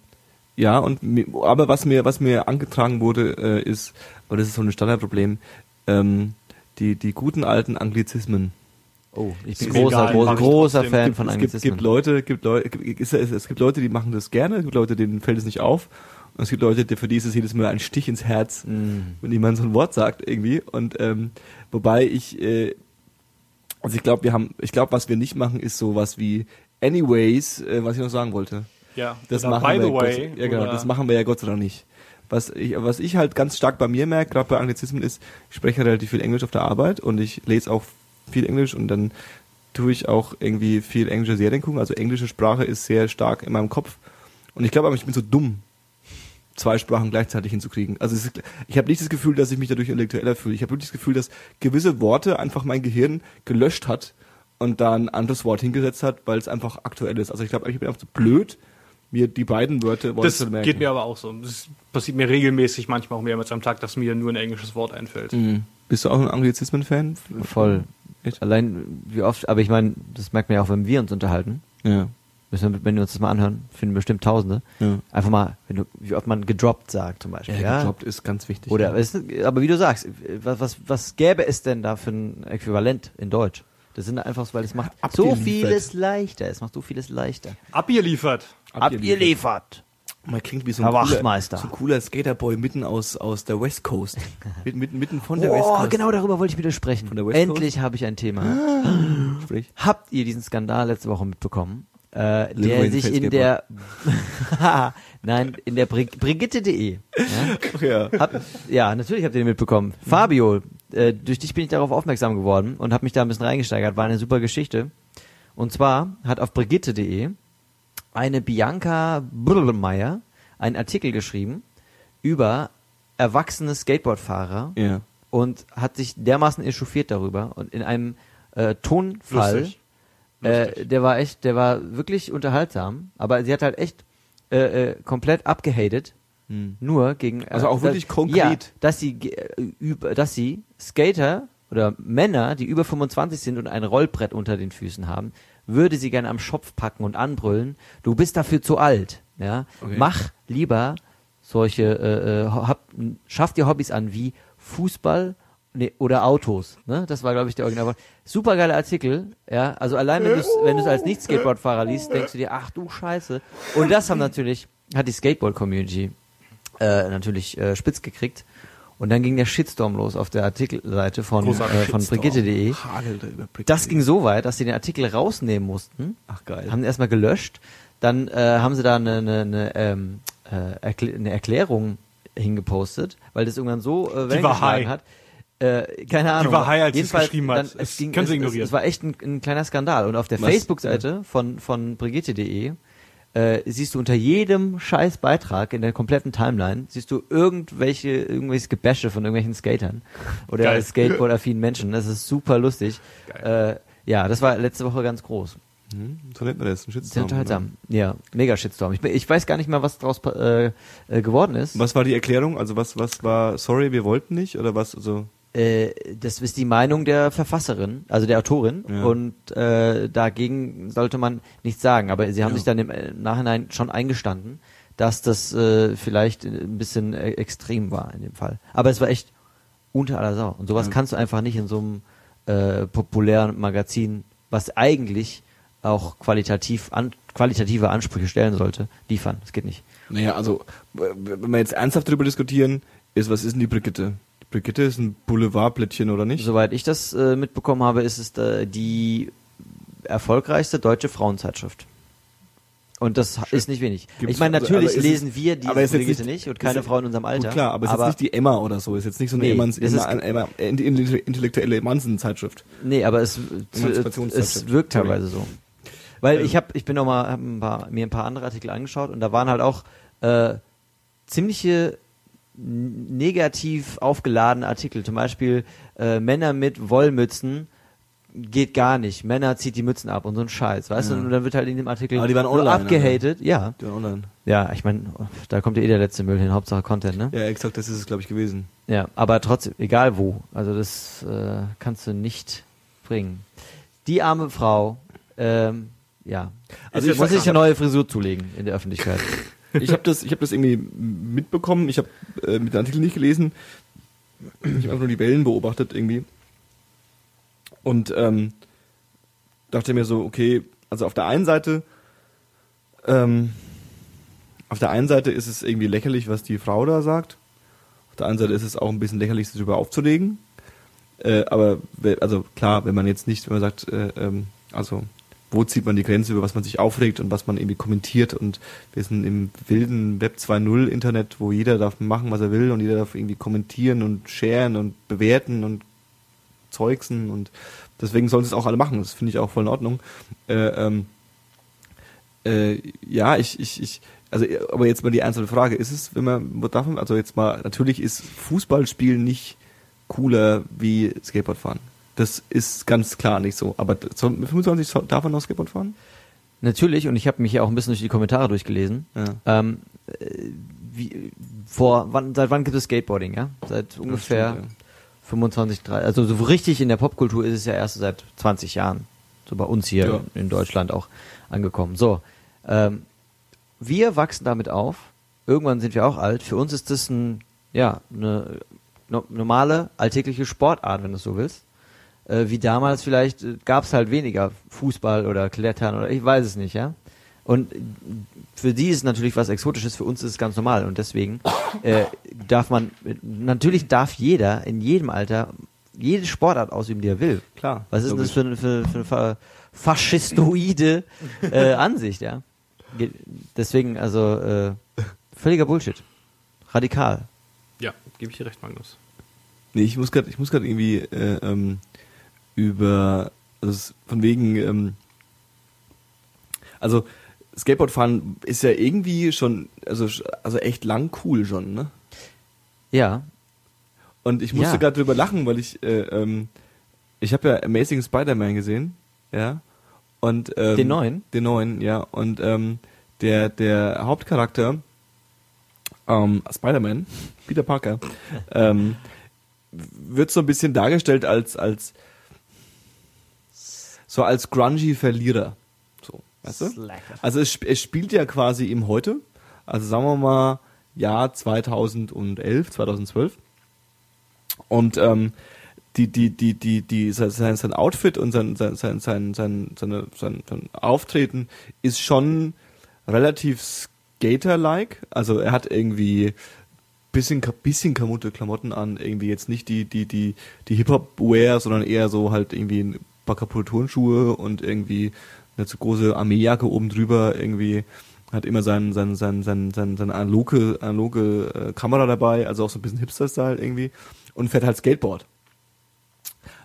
ja, und aber was mir, was mir angetragen wurde, äh, ist, aber das ist so ein Standardproblem, ähm, die, die guten alten Anglizismen. Oh, ich bin großer, egal, großer, großer. Fan gibt, von es gibt, Anglizismen. gibt Leute, gibt Leute, es, es, es gibt Leute, die machen das gerne, es gibt Leute, denen fällt es nicht auf. Und es gibt Leute, die- für die ist es jedes Mal ein Stich ins Herz, wenn jemand so ein Wort sagt irgendwie. Und ähm, wobei ich, äh, also ich glaube, wir haben, ich glaube, was wir nicht machen, ist sowas wie Anyways, äh, was ich noch sagen wollte. Ja, Das machen by wir the way. Gott, ja genau, das machen wir ja Gott sei Dank nicht. Was ich, was ich halt ganz stark bei mir merke, gerade bei Anglizismen, ist, ich spreche relativ viel Englisch auf der Arbeit und ich lese auch viel Englisch und dann tue ich auch irgendwie viel englische Serien gucken. Also englische Sprache ist sehr stark in meinem Kopf. Und ich glaube aber, ich bin so dumm, zwei Sprachen gleichzeitig hinzukriegen. Also es ist, ich habe nicht das Gefühl, dass ich mich dadurch intellektueller fühle. Ich habe wirklich das Gefühl, dass gewisse Worte einfach mein Gehirn gelöscht hat und da ein anderes Wort hingesetzt hat, weil es einfach aktuell ist. Also ich glaube, ich bin einfach zu blöd, mir die beiden Wörter Worte Das zu merken. geht mir aber auch so. Das passiert mir regelmäßig, manchmal auch mehrmals am Tag, dass mir nur ein englisches Wort einfällt. Mhm. Bist du auch ein Anglizismen-Fan? Voll. Echt? Allein wie oft, aber ich meine, das merkt man ja auch, wenn wir uns unterhalten. Ja. Müssen wir, wenn wir uns das mal anhören, finden bestimmt Tausende. Ja. Einfach mal, wenn du, wie oft man gedroppt sagt zum Beispiel. Ja, gedroppt ist ganz wichtig. Oder, ja. ist, aber wie du sagst, was, was, was gäbe es denn da für ein Äquivalent in Deutsch? Das sind einfach, weil es macht so Abgeliefert. vieles leichter. Es macht so vieles leichter. Abgeliefert. Abgeliefert. Man klingt wie so ein, cooler, Wachtmeister. so ein cooler Skaterboy mitten aus, aus der West Coast. mitten, mitten, mitten von der West Oh, Coast. genau darüber wollte ich wieder sprechen. West Endlich habe ich ein Thema. Sprich. Habt ihr diesen Skandal letzte Woche mitbekommen? Äh, Lil der Wayne sich in der, nein, in der Brig Brigitte.de. Ja? Ja. Hab, ja, natürlich habt ihr den mitbekommen. Fabio, äh, durch dich bin ich darauf aufmerksam geworden und habe mich da ein bisschen reingesteigert. War eine super Geschichte. Und zwar hat auf brigitte.de eine Bianca Brüllmeier einen Artikel geschrieben über erwachsene Skateboardfahrer Ja. und hat sich dermaßen echauffiert darüber und in einem äh, Tonfall, Lustig. Äh, der war echt, der war wirklich unterhaltsam, aber sie hat halt echt äh, äh, komplett abgehatet, nur gegen Also auch dass- wirklich konkret. ja, dass sie äh, über, dass sie Skater oder Männer, die über 25 sind und ein Rollbrett unter den Füßen haben, würde sie gerne am Schopf packen und anbrüllen. Du bist dafür zu alt. Ja, Okay. mach lieber solche, äh, äh, hab, schaff dir Hobbys an wie Fußball nee, oder Autos. Ne? Das war, glaube ich, der Original. Super geiler Artikel. Ja, also allein wenn du es wenn du's als Nicht-Skateboard-Fahrer liest, denkst du dir, ach du Scheiße. Und das haben natürlich hat die Skateboard-Community äh, natürlich äh, spitz gekriegt. Und dann ging der Shitstorm los auf der Artikelseite von, äh, von. Brigitte.de. Das ging so weit, dass sie den Artikel rausnehmen mussten. Ach, geil. Haben ihn erstmal gelöscht. Dann äh, haben sie da eine, eine, eine, ähm, äh, Erkl eine Erklärung hingepostet, weil das irgendwann so äh, hat. Äh, keine Ahnung. war high, als sie es Jedenfalls geschrieben hat. Dann, Das es ging, können es, sie es, ignorieren. es war echt ein, ein kleiner Skandal. Und auf der? Facebook-Seite von, von Brigitte.de äh, siehst du unter jedem scheiß Beitrag in der kompletten Timeline, siehst du irgendwelche, irgendwelches Gebäsche von irgendwelchen Skatern oder. Skateboard-affinen Menschen. Das ist super lustig. Äh, ja, das war letzte Woche ganz groß. Hm, So nennt man das, ein Sehr Shitstorm. unterhaltsam. Ja, mega Shitstorm. Ich, ich weiß gar nicht mehr, was draus äh, äh, geworden ist. Was war die Erklärung? Also was, was war, sorry, wir wollten nicht? Oder was, also, das ist die Meinung der Verfasserin, also der Autorin. Ja. Und äh, dagegen sollte man nichts sagen. Aber sie haben Ja. sich dann im äh, Nachhinein schon eingestanden, dass das äh, vielleicht ein bisschen äh, extrem war in dem Fall. Aber es war echt unter aller Sau. Und sowas Ja. kannst du einfach nicht in so einem äh, populären Magazin, was eigentlich auch qualitativ an, qualitative Ansprüche stellen sollte, liefern. Das geht nicht. naja, also, wenn wir jetzt ernsthaft darüber diskutieren, ist, was ist denn die Brigitte? Brigitte ist ein Boulevardblättchen, oder nicht? Soweit ich das äh, mitbekommen habe, ist es äh, die erfolgreichste deutsche Frauenzeitschrift. Und das ist nicht wenig. Gibt's- ich meine, also, natürlich lesen es- wir die aber ist jetzt Brigitte nicht- nicht und keine Frau in unserem Alter. Gut, klar, aber es ist nicht die Emma oder so, ist jetzt nicht so eine Nee, ist- Emma, Emma, äh, intellektuelle Emanzen-Zeitschrift. Nee, aber es, es, es wirkt teilweise so. Weil Ähm. ich habe, ich bin auch mal, hab ein paar, mir ein paar andere Artikel angeschaut und da waren halt auch äh, ziemliche negativ aufgeladene Artikel. Zum Beispiel äh, Männer mit Wollmützen geht gar nicht. Männer zieht die Mützen ab und so ein Scheiß, weißt Ja. du? Und dann wird halt in dem Artikel Aber die waren online, abgehatet. Ja, Die waren online. ja. Ich meine, da kommt ja eh der letzte Müll hin. Hauptsache Content, ne? Ja, exakt, das ist es, glaube ich, gewesen. Ja, aber trotzdem, egal wo. Also das äh, kannst du nicht bringen. Die arme Frau, ähm, ja. Also Also ich muss sich eine neue Frisur zulegen in der Öffentlichkeit. Ich habe das, ich habe das irgendwie mitbekommen. Ich habe äh, mit dem Artikel nicht gelesen. Ich habe einfach nur die Wellen beobachtet irgendwie und ähm, dachte mir so, okay, also auf der einen Seite ähm, auf der einen Seite ist es irgendwie lächerlich, was die Frau da sagt. Auf der anderen Seite ist es auch ein bisschen lächerlich, sich darüber aufzuregen. Äh, aber also klar, wenn man jetzt nicht, wenn man sagt, äh, ähm, also wo zieht man die Grenze, über was man sich aufregt und was man irgendwie kommentiert und wir sind im wilden Web 2.0 Internet, wo jeder darf machen, was er will und jeder darf irgendwie kommentieren und sharen und bewerten und zeugsen und deswegen sollen sie es auch alle machen. Das finde ich auch voll in Ordnung. Äh, ähm, äh, ja, ich, ich, ich, also, aber jetzt mal die ernste Frage, ist es, wenn man, darf man, also jetzt mal, natürlich ist Fußballspielen nicht cooler wie Skateboard fahren. Das ist ganz klar nicht so. Aber so- mit 25 so- darf man noch Skateboard fahren? Natürlich, und ich habe mich ja auch ein bisschen durch die Kommentare durchgelesen. Ja. Ähm, äh, wie, vor wann, seit wann gibt es Skateboarding, ja? Seit ungefähr stimmt, 25, 30, also so richtig in der Popkultur ist es ja erst seit 20 Jahren. So bei uns hier Ja. in Deutschland auch angekommen. So, ähm, wir wachsen damit auf. Irgendwann sind wir auch alt. Für uns ist das ein, ja, eine no normale, alltägliche Sportart, wenn du es so willst. Äh, wie damals vielleicht äh, gab es halt weniger Fußball oder Klettern oder ich weiß es nicht, ja. Und für die ist es natürlich was Exotisches, für uns ist es ganz normal und deswegen äh, darf man, natürlich darf jeder in jedem Alter jede Sportart ausüben, die er will. Klar. Was ist denn logisch. das für, eine- für, für eine fa- faschistoide äh, Ansicht, ja? Ge- Deswegen, also, äh, völliger Bullshit. Radikal. Ja, gebe ich dir recht, Magnus. Nee, ich muss gerade, ich muss gerade irgendwie äh, ähm, über, also von wegen, ähm, also Skateboardfahren ist ja irgendwie schon, also also echt lang cool schon, ne? Ja, Und ich musste Ja. gerade drüber lachen, weil ich, äh, ähm, ich habe ja Amazing Spider-Man gesehen, ja. Und ähm, Den neuen? Den neuen, ja. Und ähm, der der Hauptcharakter, ähm, Spider-Man, Peter Parker, ähm, wird so ein bisschen dargestellt als als so als grungy Verlierer, so, weißt du? Also es, es spielt ja quasi im Heute, also sagen wir mal Jahr 2011, 2012. Und ähm, die, die, die, die, die, sein, sein Outfit und sein, sein, sein, sein, sein, seine, sein, sein Auftreten ist schon relativ Skater-like. Also er hat irgendwie bisschen, bisschen kamutte Klamotten an, irgendwie jetzt nicht die, die, die, die Hip-Hop-Wear, sondern eher so halt irgendwie ein paar kaputte Turnschuhe und irgendwie eine zu große Armeejacke oben drüber, irgendwie hat immer sein, sein, sein, sein, sein, seine analoge, analoge äh, Kamera dabei, also auch so ein bisschen Hipster-Style irgendwie und fährt halt Skateboard.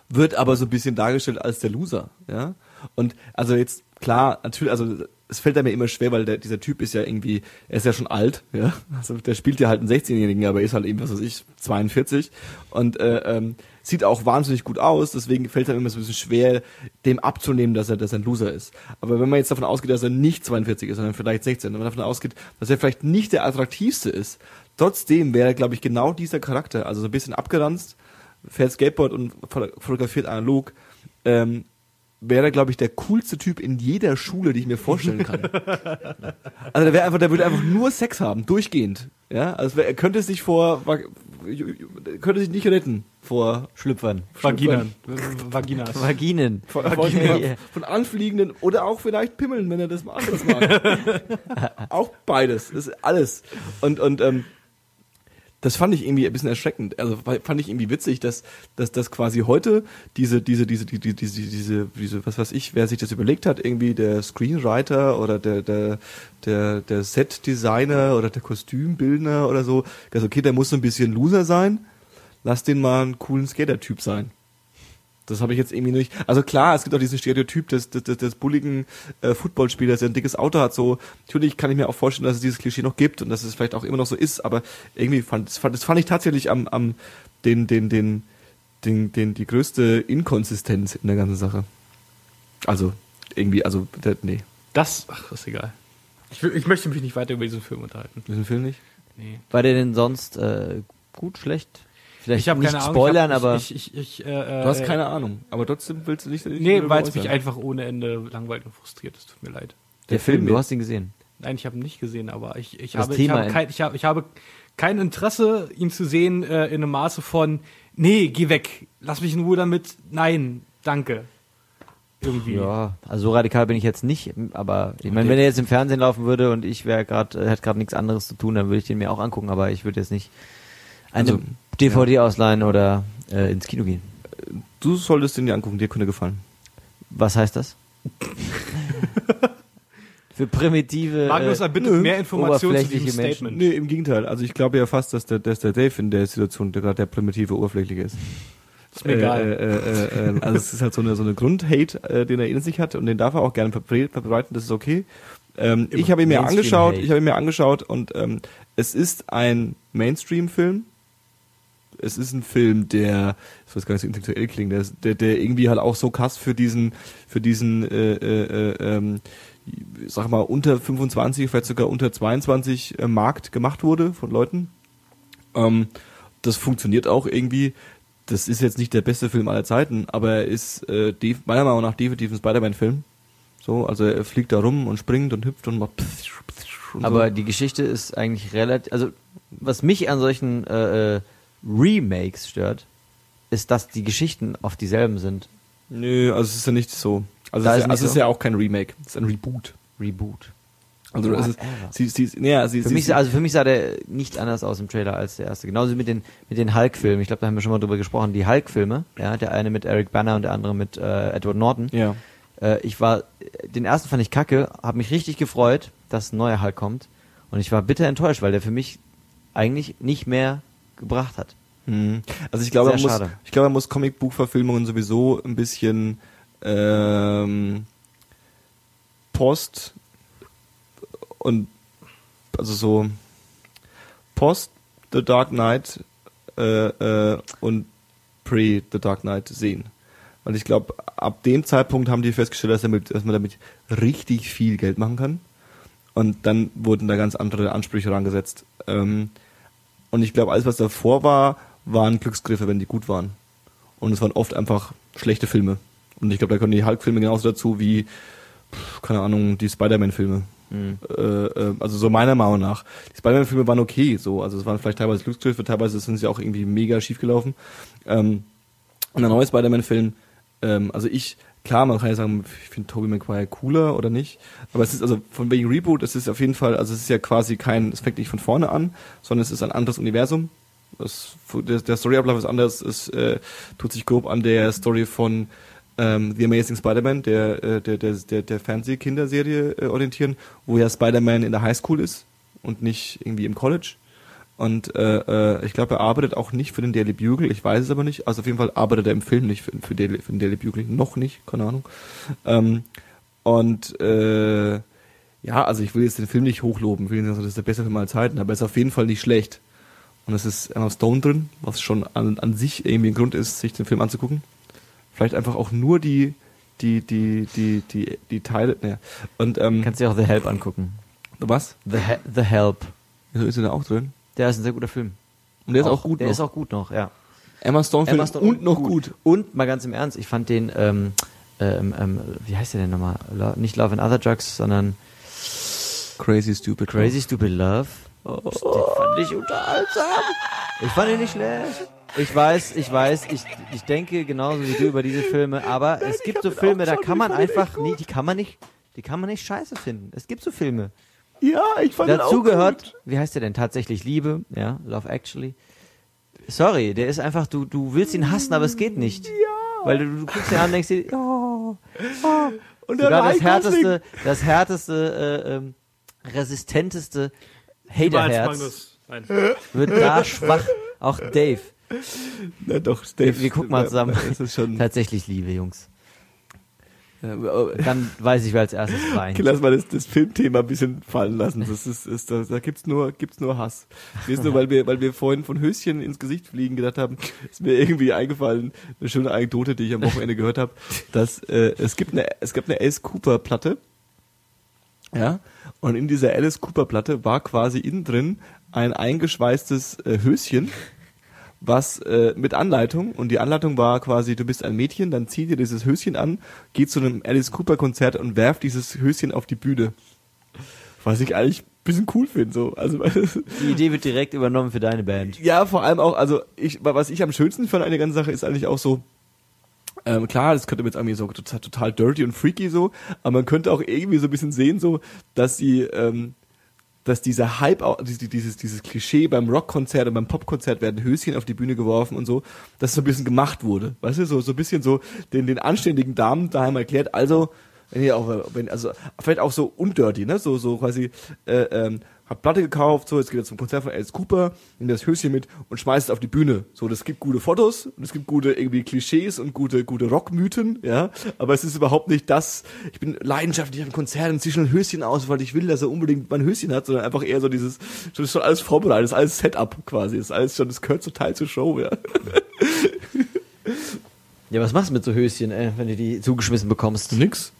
Wird aber so ein bisschen dargestellt als der Loser, ja. Und also jetzt, klar, natürlich, also es fällt mir immer schwer, weil der, dieser Typ ist ja irgendwie, er ist ja schon alt, ja. Also der spielt ja halt einen 16-Jährigen, aber er ist halt eben, was weiß ich, 42 und äh, ähm, sieht auch wahnsinnig gut aus, deswegen fällt es einem immer so ein bisschen schwer, dem abzunehmen, dass er, dass er ein Loser ist. Aber wenn man jetzt davon ausgeht, dass er nicht 42 ist, sondern vielleicht 16, wenn man davon ausgeht, dass er vielleicht nicht der attraktivste ist, trotzdem wäre, glaube ich, genau dieser Charakter, also so ein bisschen abgeranzt, fährt Skateboard und foto- fotografiert analog, ähm, wäre, glaube ich, der coolste Typ in jeder Schule, die ich mir vorstellen kann. also der wäre einfach, der würde einfach nur Sex haben, durchgehend. Ja, also er könnte sich vor, könnte sich nicht retten vor Schlüpfern. Vaginan. Vaginas. Vaginen. von, Vagina. von, von anfliegenden oder auch vielleicht Pimmeln, wenn er das mal anderes mag. auch beides, das ist alles. Und und ähm, das fand ich irgendwie ein bisschen erschreckend. Also fand ich irgendwie witzig, dass dass das quasi heute diese diese diese diese diese diese diese was weiß ich, wer sich das überlegt hat, irgendwie der Screenwriter oder der der der der Set-Designer oder der Kostümbildner oder so, also okay, der muss so ein bisschen Loser sein. Lass den mal einen coolen Skater-Typ sein. Das habe ich jetzt irgendwie nicht. Also klar, es gibt auch diesen Stereotyp des, des, des, des bulligen äh, Footballspielers, der ein dickes Auto hat. So natürlich kann ich mir auch vorstellen, dass es dieses Klischee noch gibt und dass es vielleicht auch immer noch so ist. Aber irgendwie fand das fand, das fand ich tatsächlich am, am den den den den den die größte Inkonsistenz in der ganzen Sache. Also irgendwie, also der, nee, Das, ach, ist egal. Ich, will, ich möchte mich nicht weiter über diesen Film unterhalten. diesen Film nicht. Nee. War der denn sonst äh, gut, schlecht? Vielleicht Ich habe nicht keine Ahnung. spoilern, ich hab, aber Ich, ich, ich, ich, äh, Du hast äh, keine Ahnung, aber trotzdem willst du nicht. nicht Nee, weil es mich einfach ohne Ende langweilt und frustriert. Es tut mir leid. der der Film, Film du hast ihn gesehen. Nein, ich habe ihn nicht gesehen, aber ich, ich, Das habe, ich, Thema habe in- kein, ich, habe, ich habe kein Interesse, ihn zu sehen äh, in einem Maße von, nee, geh weg, lass mich in Ruhe damit, nein, danke. irgendwie. Ja, also so radikal bin ich jetzt nicht, aber ich meine, wenn er jetzt im Fernsehen laufen würde und ich wäre gerade, hätte gerade nichts anderes zu tun, dann würde ich den mir auch angucken, aber ich würde jetzt nicht eine Also, DVD ausleihen oder äh, ins Kino gehen. Du solltest den dir angucken, dir könnte gefallen. Was heißt das? Für primitive. Magnus äh, erbittet mehr Informationen zu diesem Menschen. Statement. Nee, im Gegenteil. Also ich glaube ja fast, dass der, dass der Dave in der Situation der gerade der primitive Oberflächliche ist. Ist mir egal. Äh, äh, äh, äh, also es ist halt so eine, so eine Grundhate, äh, den er in sich hat und den darf er auch gerne verbre- verbreiten, das ist okay. Ähm, ich habe ihn mir angeschaut, ich habe ihn mir angeschaut und ähm, es ist ein Mainstream-Film. Es ist ein Film, der, ich weiß gar nicht so intellektuell klingen, der, der, der irgendwie halt auch so krass für diesen, für diesen, äh, äh, äh, ähm, sag mal, unter 25, vielleicht sogar unter 22 äh, Markt gemacht wurde von Leuten. Ähm, das funktioniert auch irgendwie. Das ist jetzt nicht der beste Film aller Zeiten, aber er ist äh, meiner Meinung nach definitiv ein Spider-Man-Film. So, also er fliegt da rum und springt und hüpft und macht. Und Aber so. die Geschichte ist eigentlich relativ, also was mich an solchen äh, äh, Remakes stört, ist, dass die Geschichten oft dieselben sind. Nö, also es ist ja nicht so. Also, Da es ist, ja, also es ist so? ja auch kein Remake, es ist ein Reboot. Reboot. Also es ist, sie, sie, naja, sie, Für sie, mich, also für mich sah der nicht anders aus im Trailer als der erste. Genauso mit den, mit den Hulk-Filmen. Ich glaube, da haben wir schon mal drüber gesprochen. Die Hulk-Filme, ja, der eine mit Eric Banner und der andere mit äh, Edward Norton. ja. Äh, ich war, den ersten fand ich kacke, habe mich richtig gefreut, dass ein neuer Hulk kommt. Und ich war bitter enttäuscht, weil der für mich eigentlich nicht mehr gebracht hat. Mhm. Also ich glaube, Sehr man muss, ich glaube, man muss Comicbuchverfilmungen sowieso ein bisschen ähm, Post und also so Post The Dark Knight äh, äh, und Pre The Dark Knight sehen. Weil ich glaube, ab dem Zeitpunkt haben die festgestellt, dass, damit, dass man damit richtig viel Geld machen kann. Und dann wurden da ganz andere Ansprüche rangesetzt. Ähm, und ich glaube, alles, was davor war, waren Glücksgriffe, wenn die gut waren. Und es waren oft einfach schlechte Filme. Und ich glaube, da können die Hulk-Filme genauso dazu wie, keine Ahnung, die Spider-Man-Filme. Äh, äh, also so meiner Meinung nach. Die Spider-Man-Filme waren okay, so. Also es waren vielleicht teilweise Glücksgriffe, teilweise sind sie auch irgendwie mega schief gelaufen. Ähm, und der neue Spider-Man-Film, ähm, also ich, klar, man kann ja sagen, ich finde Tobey Maguire cooler oder nicht, aber es ist also von wegen Reboot, es ist auf jeden Fall, also es ist ja quasi kein, es fängt nicht von vorne an, sondern es ist ein anderes Universum. Das, der, der Storyablauf ist anders, es äh, tut sich grob an der Story von ähm, The Amazing Spider-Man, der, äh, der, der, der, der Fernsehkinderserie äh, orientieren, wo ja Spider-Man in der Highschool ist und nicht irgendwie im College. Und äh, äh, ich glaube, er arbeitet auch nicht für den Daily Bugle, ich weiß es aber nicht. Also auf jeden Fall arbeitet er im Film nicht für, für, Daily, für den Daily Bugle, noch nicht, keine Ahnung. Ähm, und äh, ja, also ich will jetzt den Film nicht hochloben, ich will nicht sagen, das ist der beste Film aller Zeiten, aber er ist auf jeden Fall nicht schlecht. Und es ist Emma Stone drin, was schon an, an sich irgendwie ein Grund ist, sich den Film anzugucken. Vielleicht einfach auch nur die, die, die, die, die, die Teile. Naja. Und ähm, Kannst dir auch The Help angucken. was? The, He The Help. Wieso ist er da auch drin? Der ist ein sehr guter Film. Und der ist auch, gut. Der noch. ist auch gut noch, ja. Emma Stone, Film und noch gut. Und mal ganz im Ernst, ich fand den, ähm, ähm, ähm, wie heißt der denn nochmal? Lo nicht Love and Other Drugs, sondern Crazy Stupid. Crazy Stupid Love. Den fand ich unterhaltsam. Ich fand ihn nicht schlecht. Ich weiß, ich weiß, ich, ich denke genauso wie du über diese Filme, aber es gibt so Filme, da kann man einfach nie, die kann man nicht, die kann man nicht scheiße finden. Es gibt so Filme. Ja, ich fand den Dazu auch gehört, gut. wie heißt der denn? Tatsächlich Liebe, ja, Love Actually. Sorry, der ist einfach, du, du willst ihn hassen, aber es geht nicht. Ja. Weil du, du guckst ihn an und denkst dir, oh, oh. Und Sogar das härteste, das härteste, äh, ähm, resistenteste Haterherz wird da schwach. Auch Dave. Na doch, Dave. Wir, wir gucken mal zusammen. Das ist schon. Tatsächlich Liebe, Jungs. Dann weiß ich, wer als erstes weint. Okay, lass mal das, das Filmthema ein bisschen fallen lassen. Das ist, ist da, da gibt's nur, gibt's nur Hass. Mir ist nur, weil wir, weil wir vorhin von Höschen ins Gesicht fliegen gedacht haben, ist mir irgendwie eingefallen, eine schöne Anekdote, die ich am Wochenende gehört habe, dass äh, es gibt eine, es gab eine Alice Cooper Platte, ja, und in dieser Alice Cooper Platte war quasi innen drin ein eingeschweißtes äh, Höschen, was äh, mit Anleitung und die Anleitung war quasi, du bist ein Mädchen, dann zieh dir dieses Höschen an, geh zu einem Alice Cooper Konzert und werf dieses Höschen auf die Bühne. Was ich eigentlich ein bisschen cool finde, so. Also, Die Idee wird direkt übernommen für deine Band. ja, vor allem auch, also ich, was ich am schönsten fand an der ganzen Sache ist eigentlich auch so, Ähm, klar, das könnte jetzt irgendwie so total, total dirty und freaky so, aber man könnte auch irgendwie so ein bisschen sehen, so, dass sie, ähm, dass dieser Hype, dieses, dieses Klischee beim Rockkonzert und beim Popkonzert werden Höschen auf die Bühne geworfen und so, dass so ein bisschen gemacht wurde. Weißt du, so, so ein bisschen so den, den anständigen Damen daheim erklärt, also, wenn ihr auch, wenn, also, vielleicht auch so undirty, ne, so, so quasi, äh, ähm, hab Platte gekauft, so, jetzt geht er zum Konzert von Alice Cooper, nimmt das Höschen mit und schmeißt es auf die Bühne. So, das gibt gute Fotos und es gibt gute irgendwie Klischees und gute, gute Rockmythen, ja, aber es ist überhaupt nicht das, ich bin leidenschaftlich am Konzert und ziehe schon ein Höschen aus, weil ich will, dass er unbedingt mein Höschen hat, sondern einfach eher so dieses, das ist schon alles vorbereitet, das ist alles Setup quasi, das ist alles schon, das gehört so Teil zur Show, ja. Ja, was machst du mit so Höschen, ey, wenn du die zugeschmissen bekommst? Nix.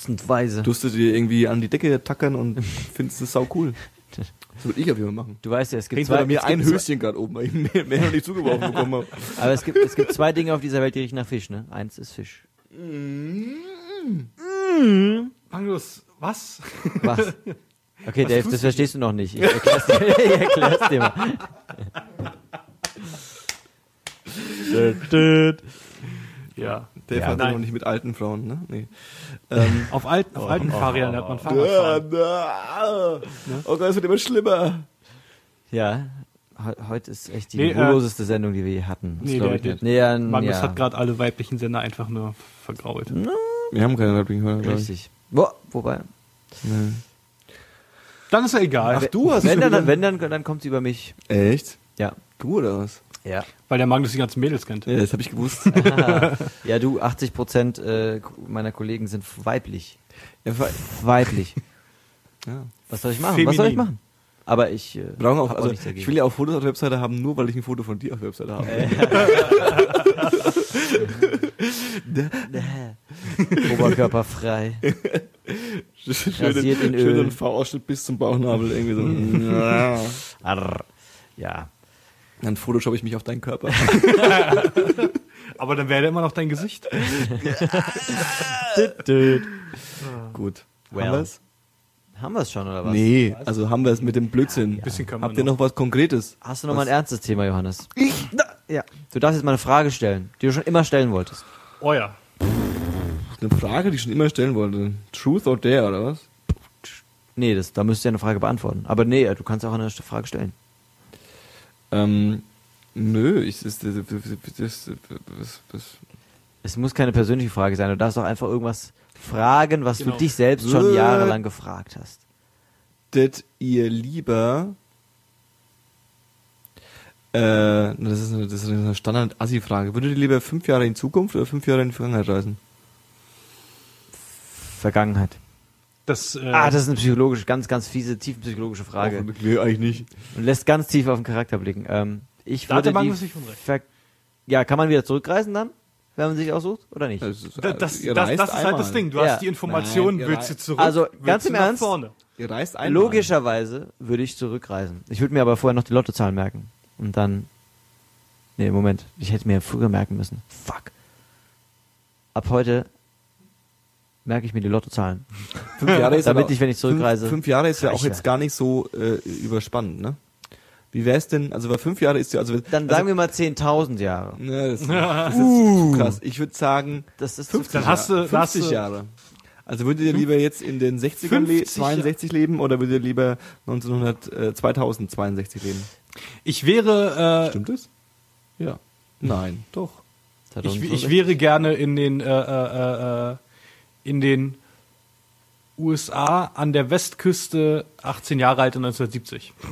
Dutzendweise. Tust du dir irgendwie an die Decke tackern und findest es sau cool. Das würde ich auf jeden Fall machen. Du weißt ja, es gibt Hängt zwei, bei mir ein Höschen gerade oben, weil ich mehr, mehr noch nicht zugeworfen bekommen habe. Aber es gibt, es gibt zwei Dinge auf dieser Welt, die riechen nach Fisch, ne? Eins ist Fisch. Magnus, was? Was? Okay, Was Dave, das verstehst du noch nicht. Ich erklär's dir, ich erklär's dir mal. Ja. Der Ja, fährt nein. noch nicht mit alten Frauen, ne? Nee. Ähm, Auf alten, auf alten Fahrrädern hat man ja, Fahrradfahren. na, oh Gott, es wird immer schlimmer. Ja, he- heute ist echt die Nee, äh, Sendung, die wir je hatten. Das nee, der- ich der- nicht. nee, ja, Magnus ja, hat gerade alle weiblichen Sender einfach nur vergrault. Wir haben keine weiblichen Hörer. Richtig. Boah, wobei. Nee. Dann ist ja egal, Ach, du hast wenn dann, wenn dann, dann kommt sie über mich. Echt? Ja. Du oder was? Ja. weil der Magnus die ganzen Mädels kennt. Ja, das habe ich gewusst. Ja, du, 80 Prozent äh, meiner Kollegen sind weiblich. ja, Weiblich. ja. Was soll ich machen? Was soll ich Feminin. machen? Aber ich äh, Brauchen auch, also nichts dagegen. ich will ja auch Fotos auf der Webseite haben, nur weil ich ein Foto von dir auf der Webseite habe. Oberkörperfrei. Schönen, Rasiert in Öl. schönen V-Ausschnitt bis zum Bauchnabel, irgendwie so. Ja. Dann Photoshop ich mich auf deinen Körper. Aber dann wäre der immer noch dein Gesicht. Gut. Well. Haben wir's? Haben wir es schon, oder was? Nee, also haben wir es mit dem Blödsinn. Bisschen können wir Habt ihr noch was Konkretes? Hast du noch mal ein Was? ernstes Thema, Johannes? Ich? Ja. Du darfst jetzt mal eine Frage stellen, die du schon immer stellen wolltest. Oh ja. Eine Frage, die ich schon immer stellen wollte. Truth or Dare, oder was? Nee, das, da müsst ihr eine Frage beantworten. Aber nee, du kannst auch eine Frage stellen. Ähm, nö, ich, das, das, das, das, das, das Es muss keine persönliche Frage sein. Du darfst auch einfach irgendwas fragen, was Genau. du dich selbst schon Äh. jahrelang gefragt hast. Würdet ihr lieber äh, das ist eine, das ist eine Standard-Assi-Frage. Würdet ihr lieber fünf Jahre in Zukunft oder fünf Jahre in die Vergangenheit reisen? Vergangenheit. Das, äh, Ah, das ist eine psychologische, ganz, ganz fiese, tiefenpsychologische Frage. Oh, nee, eigentlich nicht. Und lässt ganz tief auf den Charakter blicken. Ähm, ich Da hat würde der nicht unrecht. Ver ja, kann man wieder zurückreisen dann, wenn man sich aussucht, oder nicht? Das, ist- das, das, das, das ist halt das Ding. Du Ja. hast die Informationen, Nein, willst du zurück, Also, ganz im Ernst? vorne. Ihr reist einmal. Logischerweise würde ich zurückreisen. Ich würde mir aber vorher noch die Lottozahlen merken. Und dann. Nee, Moment. Ich hätte mir früher merken müssen. Fuck. Ab heute merke ich mir die Lottozahlen. Fünf Jahre ist Damit aber- ich, wenn ich zurückreise, Fünf, fünf Jahre ist ja auch jetzt gar nicht so äh, überspannend, ne? Wie wär's denn, also bei fünf Jahre ist ja, also, Dann also, sagen wir mal 10.000 Jahre. Ne, das, das ist zu krass. Ich würde sagen Das ist 50, Dann hast du- Jahre. dann hast 50 du- Jahre. Also würdet ihr lieber jetzt in den 60ern le 50 62 leben oder würdet ihr lieber 1900, äh, 2062 leben? Ich wäre, äh, Stimmt das? Ja. Nein, doch. ich, ich wäre gerne in den, äh, äh, äh, in den USA an der Westküste 18 Jahre alt in 1970.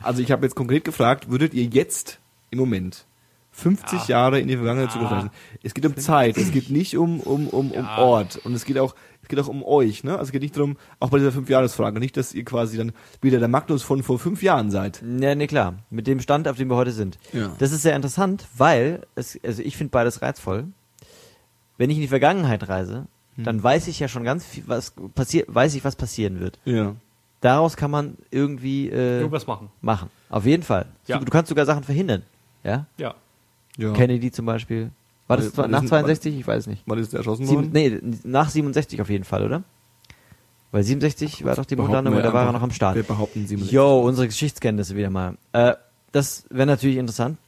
Also ich habe jetzt konkret gefragt, würdet ihr jetzt im Moment 50 Jahre in die Vergangenheit Ja. zurückreisen? Es geht um Zeit, es geht nicht um, um, um, um Ja. Ort und es geht auch es geht auch um euch, ne? Also es geht nicht darum, auch bei dieser Fünfjahresfrage, nicht, dass ihr quasi dann wieder der Magnus von vor fünf Jahren seid. Ja, nee, klar. Mit dem Stand, auf dem wir heute sind. Ja. Das ist sehr interessant, weil, es, also ich finde beides reizvoll. Wenn ich in die Vergangenheit reise, Dann weiß ich ja schon ganz viel, was passiert, weiß ich, was passieren wird. Ja. Daraus kann man irgendwie äh, Irgendwas machen. machen. Auf jeden Fall. Ja. Du, du kannst sogar Sachen verhindern. Ja? Ja. ja. Kennedy zum Beispiel. War das war nach das ein- 62? Ich weiß nicht. Wann ist der erschossen Sieben, worden? nee, nach 67 auf jeden Fall, oder? Weil 67 war doch die und da war er noch am Start. Wir behaupten 67. Yo, unsere Geschichtskenntnisse wieder mal. Äh, das wäre natürlich interessant.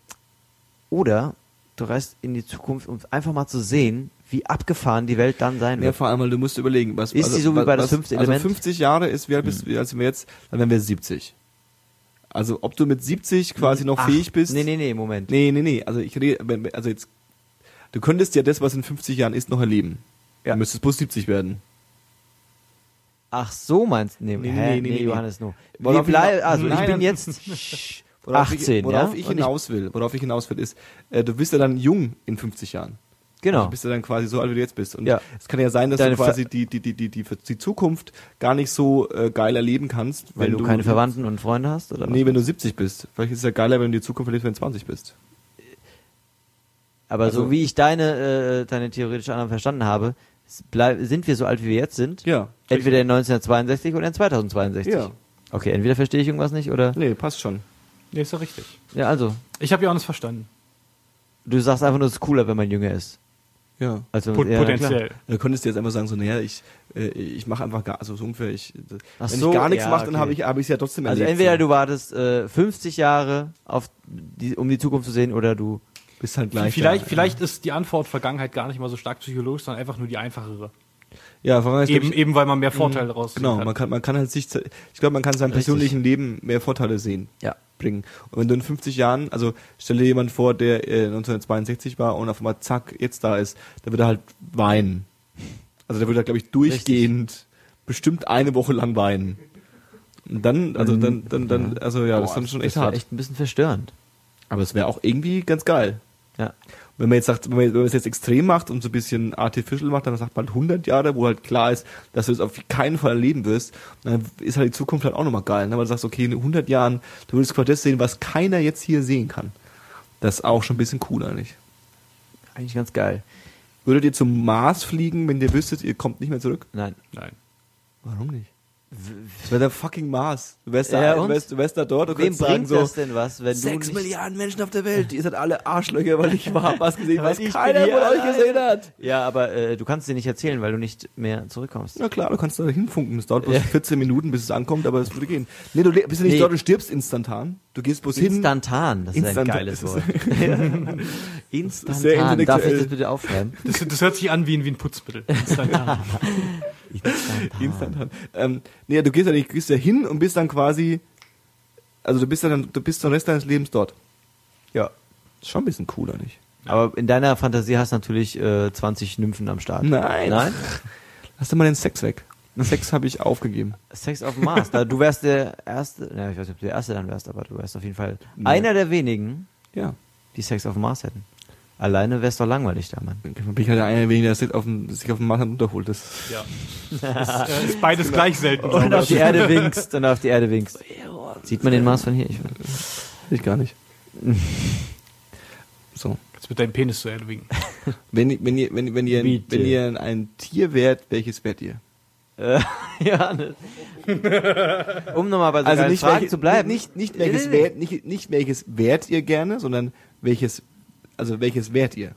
Oder du du reist in die Zukunft, um einfach mal zu sehen, wie abgefahren die Welt dann sein Ja, wird. vor allem, weil du musst überlegen, was Ist die so wie was- bei das was- fünfte Also Element? 50 Jahre ist, wie alt bist alt sind wir jetzt? Dann wären wir 70. Also ob du mit 70 quasi noch Ach, fähig bist. Nee, nee, nee, Moment. Nee, nee, nee. Also ich rede, also jetzt, du könntest ja das, was in 50 Jahren ist, noch erleben. Ja. Du müsstest bloß 70 werden. Ach so meinst du? Nee, Nee, hä? nee, nee, nee, Johannes, nur. Worauf Wir blei- ich- also ich Nein, bin nein. jetzt Worauf 18, ich, worauf ja? ich ich- hinaus will, worauf ich hinaus will, ist, äh, du bist ja dann jung in 50 Jahren. Genau. Also bist du dann quasi so alt, wie du jetzt bist. Und Ja. es kann ja sein, dass Deine du quasi die, die, die, die, die, die Zukunft gar nicht so äh, geil erleben kannst, weil wenn du keine Verwandten und Freunde hast oder was? Nee, wenn du 70 bist. Vielleicht ist es ja geiler, wenn du die Zukunft erlebst, wenn du 20 bist. Aber Also- so wie ich deine äh, deine theoretische Annahme verstanden habe, sind wir so alt wie wir jetzt sind. Ja. Entweder in 1962 oder in 2062. Ja. Okay, entweder verstehe ich irgendwas nicht oder Nee, passt schon. Nee, ist ja richtig. ja, also Ich habe ja auch nicht verstanden. du sagst einfach nur, es ist cooler, wenn man jünger ist. Ja. Also Pot ja, potenziell. Du könntest jetzt einfach sagen, so, naja, ich, äh, ich mache einfach gar, also so ungefähr, ich, Ach wenn so, ich gar nichts ja, mache, dann okay. habe ich habe ich es ja trotzdem Also erlebt. entweder so. du wartest äh, 50 Jahre auf die, um die Zukunft zu sehen oder du bist halt gleich. vielleicht da, vielleicht ist die Antwort Vergangenheit gar nicht mal so stark psychologisch, sondern einfach nur die einfachere. Ja, ist, Eben, ich, eben weil man mehr Vorteile daraus Genau, kann. man kann, man kann halt sich, ich glaube, man kann seinem Richtig. persönlichen Leben mehr Vorteile sehen. ja bringen. Und wenn du in 50 Jahren, also stell dir jemand vor, der äh, 1962 war und auf einmal zack, jetzt da ist, der würde halt weinen. Also der würde, glaube ich, durchgehend bestimmt eine Woche lang weinen. Und dann, also dann, dann, dann, also ja, das ist dann schon echt das hart. echt ein bisschen verstörend. Aber es wäre auch irgendwie ganz geil. Ja. Wenn man jetzt sagt, wenn man, wenn man es jetzt extrem macht und so ein bisschen artificial macht, dann sagt man halt 100 Jahre, wo halt klar ist, dass du es auf keinen Fall erleben wirst. Dann ist halt die Zukunft halt auch nochmal geil. Ne? Weil du sagst, okay, in 100 Jahren, du würdest quasi das sehen, was keiner jetzt hier sehen kann. Das ist auch schon ein bisschen cooler, nicht? Eigentlich ganz geil. Würdet ihr zum Mars fliegen, wenn ihr wüsstet, ihr kommt nicht mehr zurück? Nein. Nein. Warum nicht? Das wäre der fucking Mars. Du wärst da, Ja, du wärst, du wärst da dort und Wem könntest sagen so, das denn was, wenn du Sechs nicht Milliarden Menschen auf der Welt, ihr seid alle Arschlöcher, weil ich war was gesehen, was keiner von euch gesehen hat. Ja, aber äh, du kannst dir nicht erzählen, weil du nicht mehr zurückkommst. Na klar, du kannst da hinfunken. Es dauert bloß Ja. 14 Minuten, bis es ankommt, aber es würde gehen. Nee, du bist ja nicht Nee. dort und stirbst instantan. Du gehst bloß hin. Instantan, das ist ein geiles Wort. Instantan. Darf ich das bitte aufschreiben? Das, das hört sich an wie ein, wie ein Putzmittel. Instantan. Instantan. Instantan. Ähm, nee, du gehst ja nicht, gehst ja hin und bist dann quasi, also du bist dann, du bist den Rest deines Lebens dort. Ja. Ist schon ein bisschen cooler, nicht? Aber in deiner Fantasie hast du natürlich äh, 20 Nymphen am Start. Nein. Nein? Lass doch mal den Sex weg. Sex habe ich aufgegeben. Sex auf dem Mars. Da, du wärst der Erste, na, ich weiß nicht, ob du der Erste dann wärst, aber du wärst auf jeden Fall Nee. einer der wenigen, Ja. die Sex auf dem Mars hätten. Alleine wär's doch langweilig da, Mann. Dann bin ich halt der eine weniger, der sich auf dem, sich auf dem Mars unterholt. Das ja. Das äh, ist beides gleich selten. Und auf die Erde winkst, und auf die Erde winkst. Sieht man den Mars von hier? Ich, ich gar nicht. So. Jetzt mit deinem Penis zu Erde winken. Wenn, ihr- wenn ihr, wenn, wenn ihr, Bitte. wenn ihr ein Tier wärt, welches wärt ihr? äh, ja, ne. Um nochmal bei so also Fragen welche- zu bleiben. Nicht, nicht, welches nee, nee. Wärt, nicht, nicht welches wärt ihr gerne, sondern welches, also welches wärt ihr?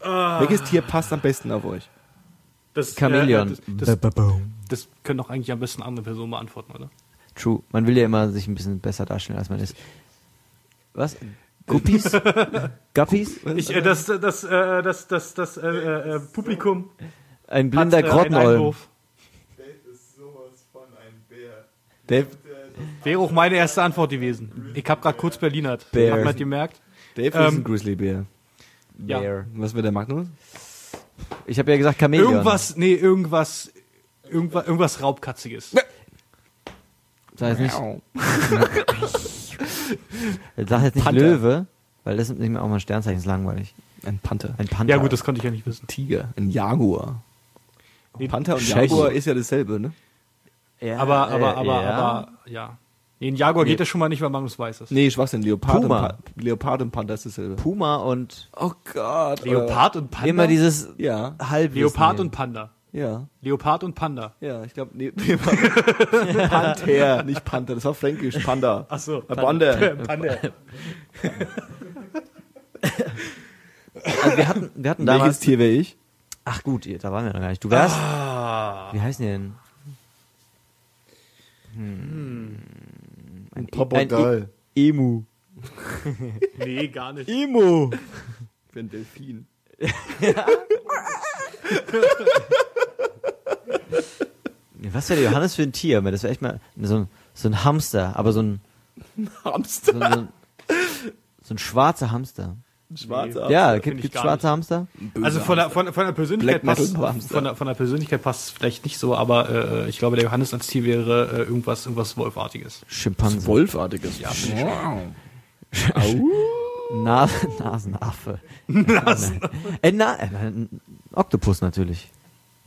Welches Tier passt am besten auf euch? Das, Chamäleon. Äh, das, das, das können doch eigentlich am besten andere Personen beantworten, oder? True. Man will ja immer sich ein bisschen besser darstellen, als man ist. Was? Guppies? Guppies? Ich, äh, das, das, äh, das, das, das äh, äh, Publikum Ein blinder äh, Grottenolm. Dave, Wäre auch meine erste Antwort gewesen. Ich habe gerade kurz Berlinert. Bear. Hat man das gemerkt? Dave ist Ähm, ein Grizzlybär. Ja. Bear. Was wäre der Magnus? Ich habe ja gesagt Chamäleon. Irgendwas, nee, irgendwas, irgendwas, irgendwas Raubkatziges. Sag jetzt nicht, sag jetzt nicht Panther. Löwe, weil das ist nicht mehr auch mal ein Sternzeichen, ist langweilig. Ein Panther. Ein Panther. Ja gut, das konnte ich ja nicht wissen. Tiger. Ein Jaguar. Nee, Panther und. Jaguar ist ja dasselbe, ne? ja, Aber, aber, äh, aber, ja. aber, ja. Nee, ein Jaguar Nee. geht das schon mal nicht, weil Magnus weiß es. Nee, Schwachsinn. Leopard, und, Puma. pa Leopard und Panther ist dasselbe. Puma und Oh Gott. Leopard und Panda? immer dieses Ja. halb Leopard und Panda. Ja. Leopard und Panda. Ja, ich glaube, nee, Panther, nicht Panther, das war fränkisch, Panda. Ach so. Äh, Panda. Panda. Also wir hatten, wir hatten Welches damals. Tier wäre ich? Ach gut, da waren wir noch gar nicht. Du wärst. Ah. Wie heißen die denn? Hm. Ein, Papagei. Ein E Emu. Nee, gar nicht. Emu. bin Delfin. Was wäre der Johannes für ein Tier? Das wäre echt mal so ein, so ein Hamster, aber so ein, Hamster. so, ein, so ein schwarzer Hamster. Schwarzer. Ja, find gibt gar schwarze Hamster? Also von der, von, von der Persönlichkeit passt, Hamster. von der, von der Persönlichkeit passt es vielleicht nicht so, aber äh, ich glaube, der Johannes als Tier wäre äh, irgendwas, irgendwas Wolfartiges. Schimpanse. Wolfartiges. Ja, Au. Na Nasenaffe. Nasen. Äh, na, äh, ein Oktopus natürlich.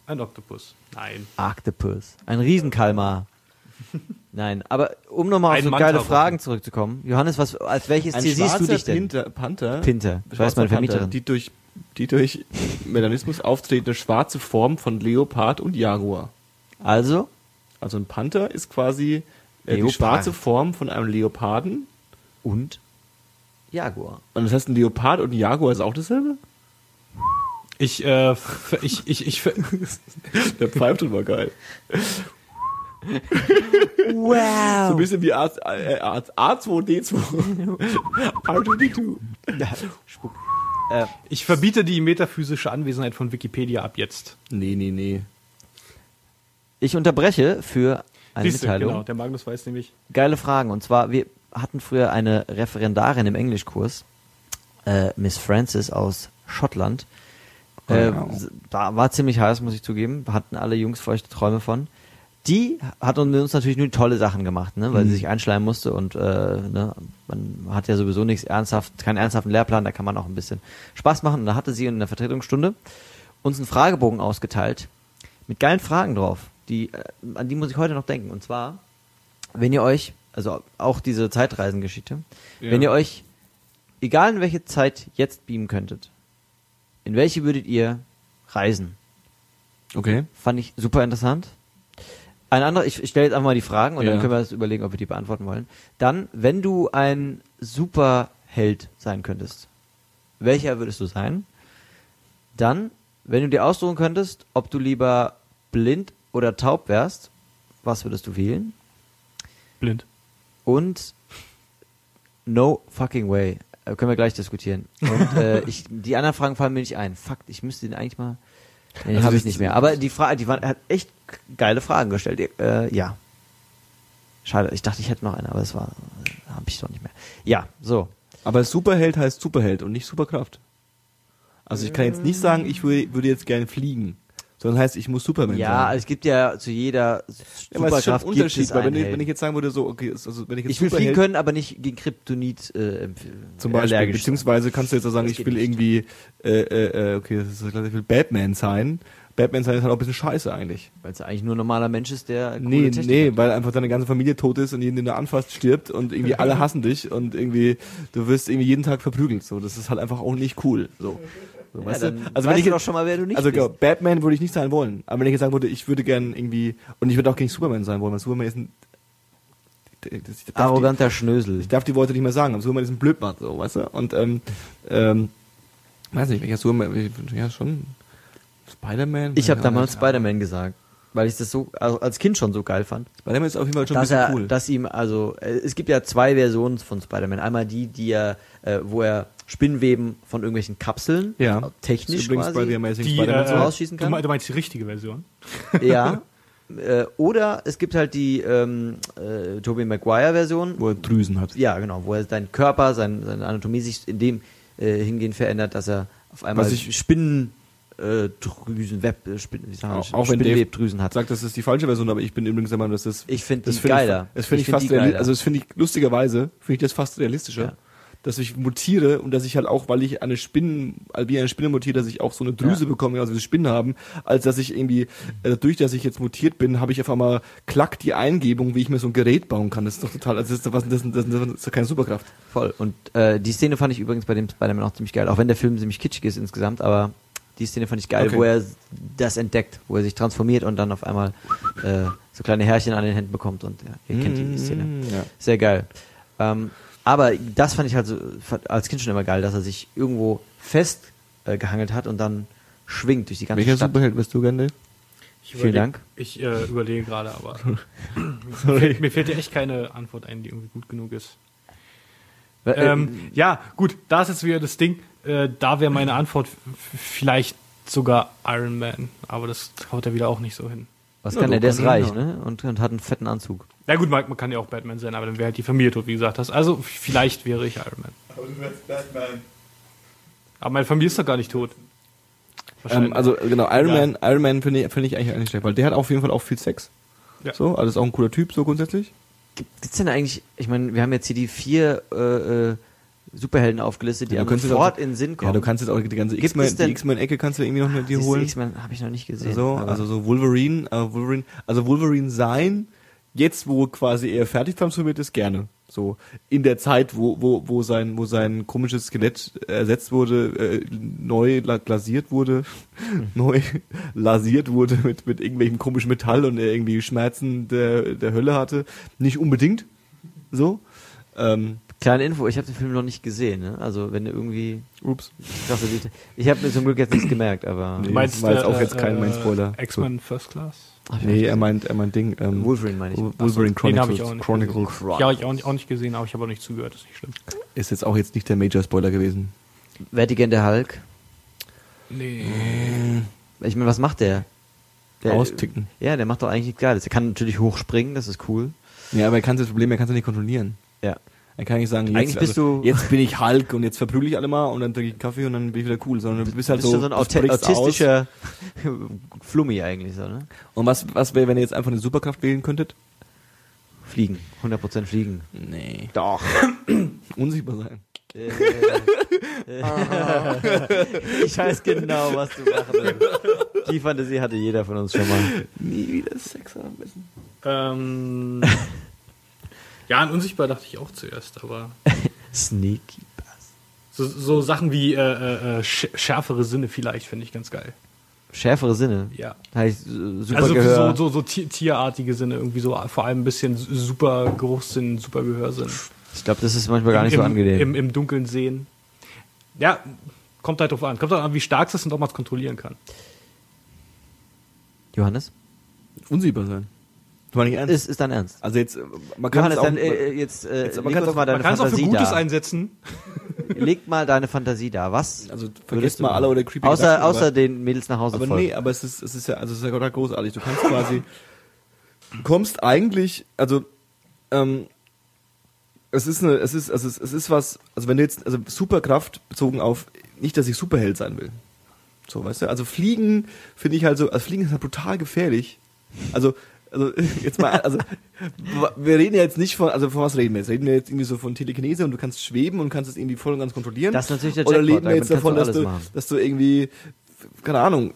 Ein Oktopus. Nein. Octopus. Ein Riesenkalmar. Nein, aber um nochmal auf so Manta geile. Fragen zurückzukommen. Johannes, was, als welches Ein Tier siehst du dich denn? Pinter, Panther. Pinter. Ich weiß, meine Panther, Vermieterin. Die durch, die durch Melanismus auftretende schwarze Form von Leopard und Jaguar. Also, Also ein Panther ist quasi äh, die schwarze Form von einem Leoparden. und Jaguar. Und das heißt, ein Leopard und ein Jaguar ist auch dasselbe? Ich, äh, ich, ich, ich, Der pfeift schon mal geil. Wow. So ein bisschen wie A, äh, A, A2D2. R2D2. Spuck. Äh, ich verbiete die metaphysische Anwesenheit von Wikipedia ab jetzt. Nee, nee, nee. ich unterbreche für eine Siehste, Mitteilung. genau, der Magnus weiß nämlich. Geile Fragen. Und zwar, wir hatten früher eine Referendarin im Englischkurs, äh, Miss Francis aus Schottland. Äh, Wow. s- da war ziemlich heiß, muss ich zugeben. Hatten alle Jungs feuchte Träume von. Die hat uns natürlich nur tolle Sachen gemacht, ne? weil sie sich einschleimen musste und äh, ne? man hat ja sowieso nichts ernsthaft, keinen ernsthaften Lehrplan, da kann man auch ein bisschen Spaß machen. Und da hatte sie in der Vertretungsstunde uns einen Fragebogen ausgeteilt mit geilen Fragen drauf. Die, äh, an die muss ich heute noch denken. Und zwar, wenn ihr euch, also auch diese Zeitreisengeschichte, Ja. wenn ihr euch, egal in welche Zeit jetzt beamen könntet, in welche würdet ihr reisen? Okay. Fand ich super interessant. Ein anderer, ich, ich stelle jetzt einfach mal die Fragen und Ja. dann können wir das überlegen, ob wir die beantworten wollen. Dann, wenn du ein Superheld sein könntest, welcher würdest du sein? Dann, wenn du dir aussuchen könntest, ob du lieber blind oder taub wärst, was würdest du wählen? Blind. Und no fucking way. Äh, können wir gleich diskutieren. Und äh, ich, die anderen Fragen fallen mir nicht ein. Fuck, ich müsste den eigentlich mal. Den Also habe ich nicht mehr. Aber die Frage, die waren, er hat echt geile Fragen gestellt. Äh, ja. Schade, ich dachte, ich hätte noch eine, aber es war, äh, habe ich doch nicht mehr. Ja, so. Aber Superheld heißt Superheld und nicht Superkraft. Also ich kann jetzt nicht sagen, ich würde, würde jetzt gerne fliegen, sondern heißt, ich muss Superman Ja, sein. also es gibt ja zu jeder Ja, Superkraft gibt Unterschied, weil wenn, ich- wenn ich jetzt sagen würde, so, okay, also wenn ich jetzt Ich will fliegen können, aber nicht gegen Kryptonit äh, empfehlen. Zum Beispiel, allergisch sein. beziehungsweise kannst du jetzt auch sagen, Das ich will nicht. irgendwie, äh, äh, äh, okay, das ist klar, ich will Batman sein. Batman sein ist halt auch ein bisschen scheiße eigentlich. Weil es eigentlich nur ein normaler Mensch ist, der Nee, Technik nee, hat. weil einfach deine ganze Familie tot ist und jeden, den du anfasst, stirbt und irgendwie alle hassen dich und irgendwie, du wirst irgendwie jeden Tag verprügelt. So, das ist halt einfach auch nicht cool. So. So, Ja, weißt du? also Also wenn ich doch schon mal, wer du nicht also bist. genau, Batman würde ich nicht sein wollen. Aber wenn ich jetzt sagen würde, ich würde gern irgendwie, und ich würde auch gegen Superman sein wollen, weil Superman ist ein, darf die- Arroganter Schnösel. ich darf die Worte nicht mehr sagen, aber Superman ist ein Blödmann, so, weißt du? Und, ähm, ähm, weiß nicht, welcher Superman, ja, schon, Spider-Man? Ich habe damals. Spider-Man gesagt, weil ich das so also als Kind schon so geil fand. Spider-Man ist auf jeden Fall schon ein bisschen er, cool. dass ihm also äh, es gibt ja zwei Versionen von Spider-Man. Einmal die, die er, äh, wo er Spinnweben von irgendwelchen Kapseln ja. äh, technisch Ist übrigens bei The quasi. Amazing Die, Spider-Man äh, so. rausschießen kann? du meinst die richtige Version? Ja. Äh, oder es gibt halt die ähm, äh, Tobey Maguire Version, wo er Drüsen hat. ja genau, wo er seinen Körper, sein, seine Anatomie sich in dem äh, hingehend verändert, dass er auf einmal Was ich- Spinnen Drüsen, Web, äh, Spin, wie sagen Auch, auch Spinnwebdrüsen hat. sagt, das ist die falsche Version, aber ich bin übrigens der Meinung, dass das Ich finde das die finde geiler. Ich, das finde Ich ich, find fast also das finde ich lustigerweise finde ich das fast realistischer, Ja. dass ich mutiere und dass ich halt auch, weil ich eine Spinnen, äh, wie eine Spinne mutiere, dass ich auch so eine Drüse Ja. bekomme, also wie Spinnen haben, als dass ich irgendwie äh, dadurch, dass ich jetzt mutiert bin, habe ich auf einmal klack die Eingebung, wie ich mir so ein Gerät bauen kann. Das ist doch total, also das ist, was, das, ist- das, ist- das ist doch keine Superkraft. Voll. Und äh, die Szene fand ich übrigens bei dem Spider-Man auch ziemlich geil, auch wenn der Film ziemlich kitschig ist insgesamt, aber die Szene fand ich geil, Okay. wo er das entdeckt, wo er sich transformiert und dann auf einmal äh, so kleine Härchen an den Händen bekommt und ja, ihr kennt die, die Szene. Mm, ja. Sehr geil. Ähm, aber das fand ich halt so als Kind schon immer geil, dass er sich irgendwo fest äh, hat und dann schwingt durch die ganze Welcher Stadt. Superheld bist du? Ich Vielen Dank. Ich äh, überlege gerade, aber mir, fällt, mir fällt ja echt keine Antwort ein, die irgendwie gut genug ist. Äh, Ähm, ja, gut, da ist jetzt wieder das Ding. Äh, da wäre meine Antwort vielleicht sogar Iron Man. Aber das haut er wieder auch nicht so hin. Was Ja, kann du der? Der ist reich, ne? Und, und hat einen fetten Anzug. Na gut, man, man kann ja auch Batman sein, aber dann wäre halt die Familie tot, wie gesagt hast. Also vielleicht wäre ich Iron Man. Aber du wärst Batman. Aber meine Familie ist doch gar nicht tot. Ähm, also genau, Iron Ja. Man, Iron Man finde ich, finde ich eigentlich nicht schlecht, weil der hat auf jeden Fall auch viel Sex. Ja. So, also ist auch ein cooler Typ, so grundsätzlich. Gibt's denn eigentlich, ich meine, wir haben jetzt hier die vier äh, äh, Superhelden aufgelistet, die Ja, sofort auch- in Sinn kommen. Ja, du kannst jetzt auch die ganze X-Men-Ecke kannst du irgendwie noch mit dir Siehst du, holen. X-Men habe ich noch nicht gesehen. So, also so Wolverine, äh, Wolverine, also Wolverine sein, jetzt wo quasi er fertig transformiert ist, gerne. So in der Zeit, wo wo wo sein wo sein komisches Skelett ersetzt wurde, äh, neu la- glasiert wurde, neu lasiert wurde mit mit irgendwelchem komischen Metall und er irgendwie Schmerzen der der Hölle hatte, nicht unbedingt. So. Ähm, Kleine Info, ich habe den Film noch nicht gesehen, ne? Also wenn du irgendwie ups. krasse Detail- Ich habe mir zum Glück jetzt nichts gemerkt, aber Nee. Meinst war jetzt äh, auch jetzt äh, kein mein Spoiler. X-Men First Class? Ach, Nee, er meint er meint Ding. Ähm, Wolverine meine ich. Wolverine so, den Chronicles. ich auch nicht Chronicles. Ja, hab ich auch nicht, auch nicht gesehen, aber ich habe auch nicht zugehört, ist nicht schlimm. Ist jetzt auch jetzt nicht der Major-Spoiler gewesen. Vertigen der Hulk. Nee. Ich meine, was macht der? der Austicken. Ja, der macht doch eigentlich nichts Geiles. Er kann natürlich hochspringen, das ist cool. Ja, aber er kann das Problem, er kann es nicht kontrollieren. Ja. Er kann nicht sagen, jetzt, Eigentlich bist also, du- jetzt bin ich Hulk und jetzt verprügel ich alle mal und dann trinke ich einen Kaffee und dann bin ich wieder cool, sondern du bist halt Bist so, du so ein aut autistischer Flummi eigentlich so, ne? Und was, was wäre, wenn ihr jetzt einfach eine Superkraft wählen könntet? Fliegen. 100% fliegen. Nee. Doch. Unsichtbar sein. ich weiß genau, was du machen willst. Die Fantasie hatte jeder von uns schon mal. Nie wieder Sex haben müssen. Ähm, ja, an unsichtbar dachte ich auch zuerst, aber Sneaky Bass. so, so Sachen wie äh, äh, äh, sch- schärfere Sinne vielleicht finde ich ganz geil. Schärfere Sinne. Ja. Heißt super also Gehör. so, so, so tier, tierartige Sinne, irgendwie so vor allem ein bisschen su- super Geruchssinn, super Gehörsinn. Ich glaube, das ist manchmal gar nicht Im, so angenehm. Im, Im Dunkeln sehen. Ja, kommt halt drauf an. Kommt halt an, wie stark es ist und ob man es kontrollieren kann. Johannes? Unsichtbar sein. War nicht ernst. Ist, ist dein Ernst? also jetzt, man kann es auch, dann äh, jetzt, äh, Jetzt, man uns auch- mal deine Man kann es auch für Fantasie Gutes da. einsetzen. Leg mal deine Fantasie da. Was? also du mal alle oder creepy Außer, Gedanken, außer aber- den Mädels nach Hause Aber folgen. nee, aber es ist, es ist ja, also es ist ja total großartig. Du kannst quasi, du kommst eigentlich, also, ähm, es ist eine, es ist, also es, es ist was, also wenn du jetzt, also Superkraft bezogen auf, nicht, dass ich Superheld sein will. So, weißt du, also Fliegen finde ich halt so, also Fliegen ist halt brutal gefährlich. Also, also jetzt mal, also wir reden ja jetzt nicht von, also von was reden wir jetzt? Reden wir jetzt irgendwie so von Telekinese und du kannst schweben und kannst es irgendwie voll und ganz kontrollieren? Das ist natürlich der Oder Jackpot, reden wir jetzt davon, dass du, machen. dass du irgendwie, keine Ahnung,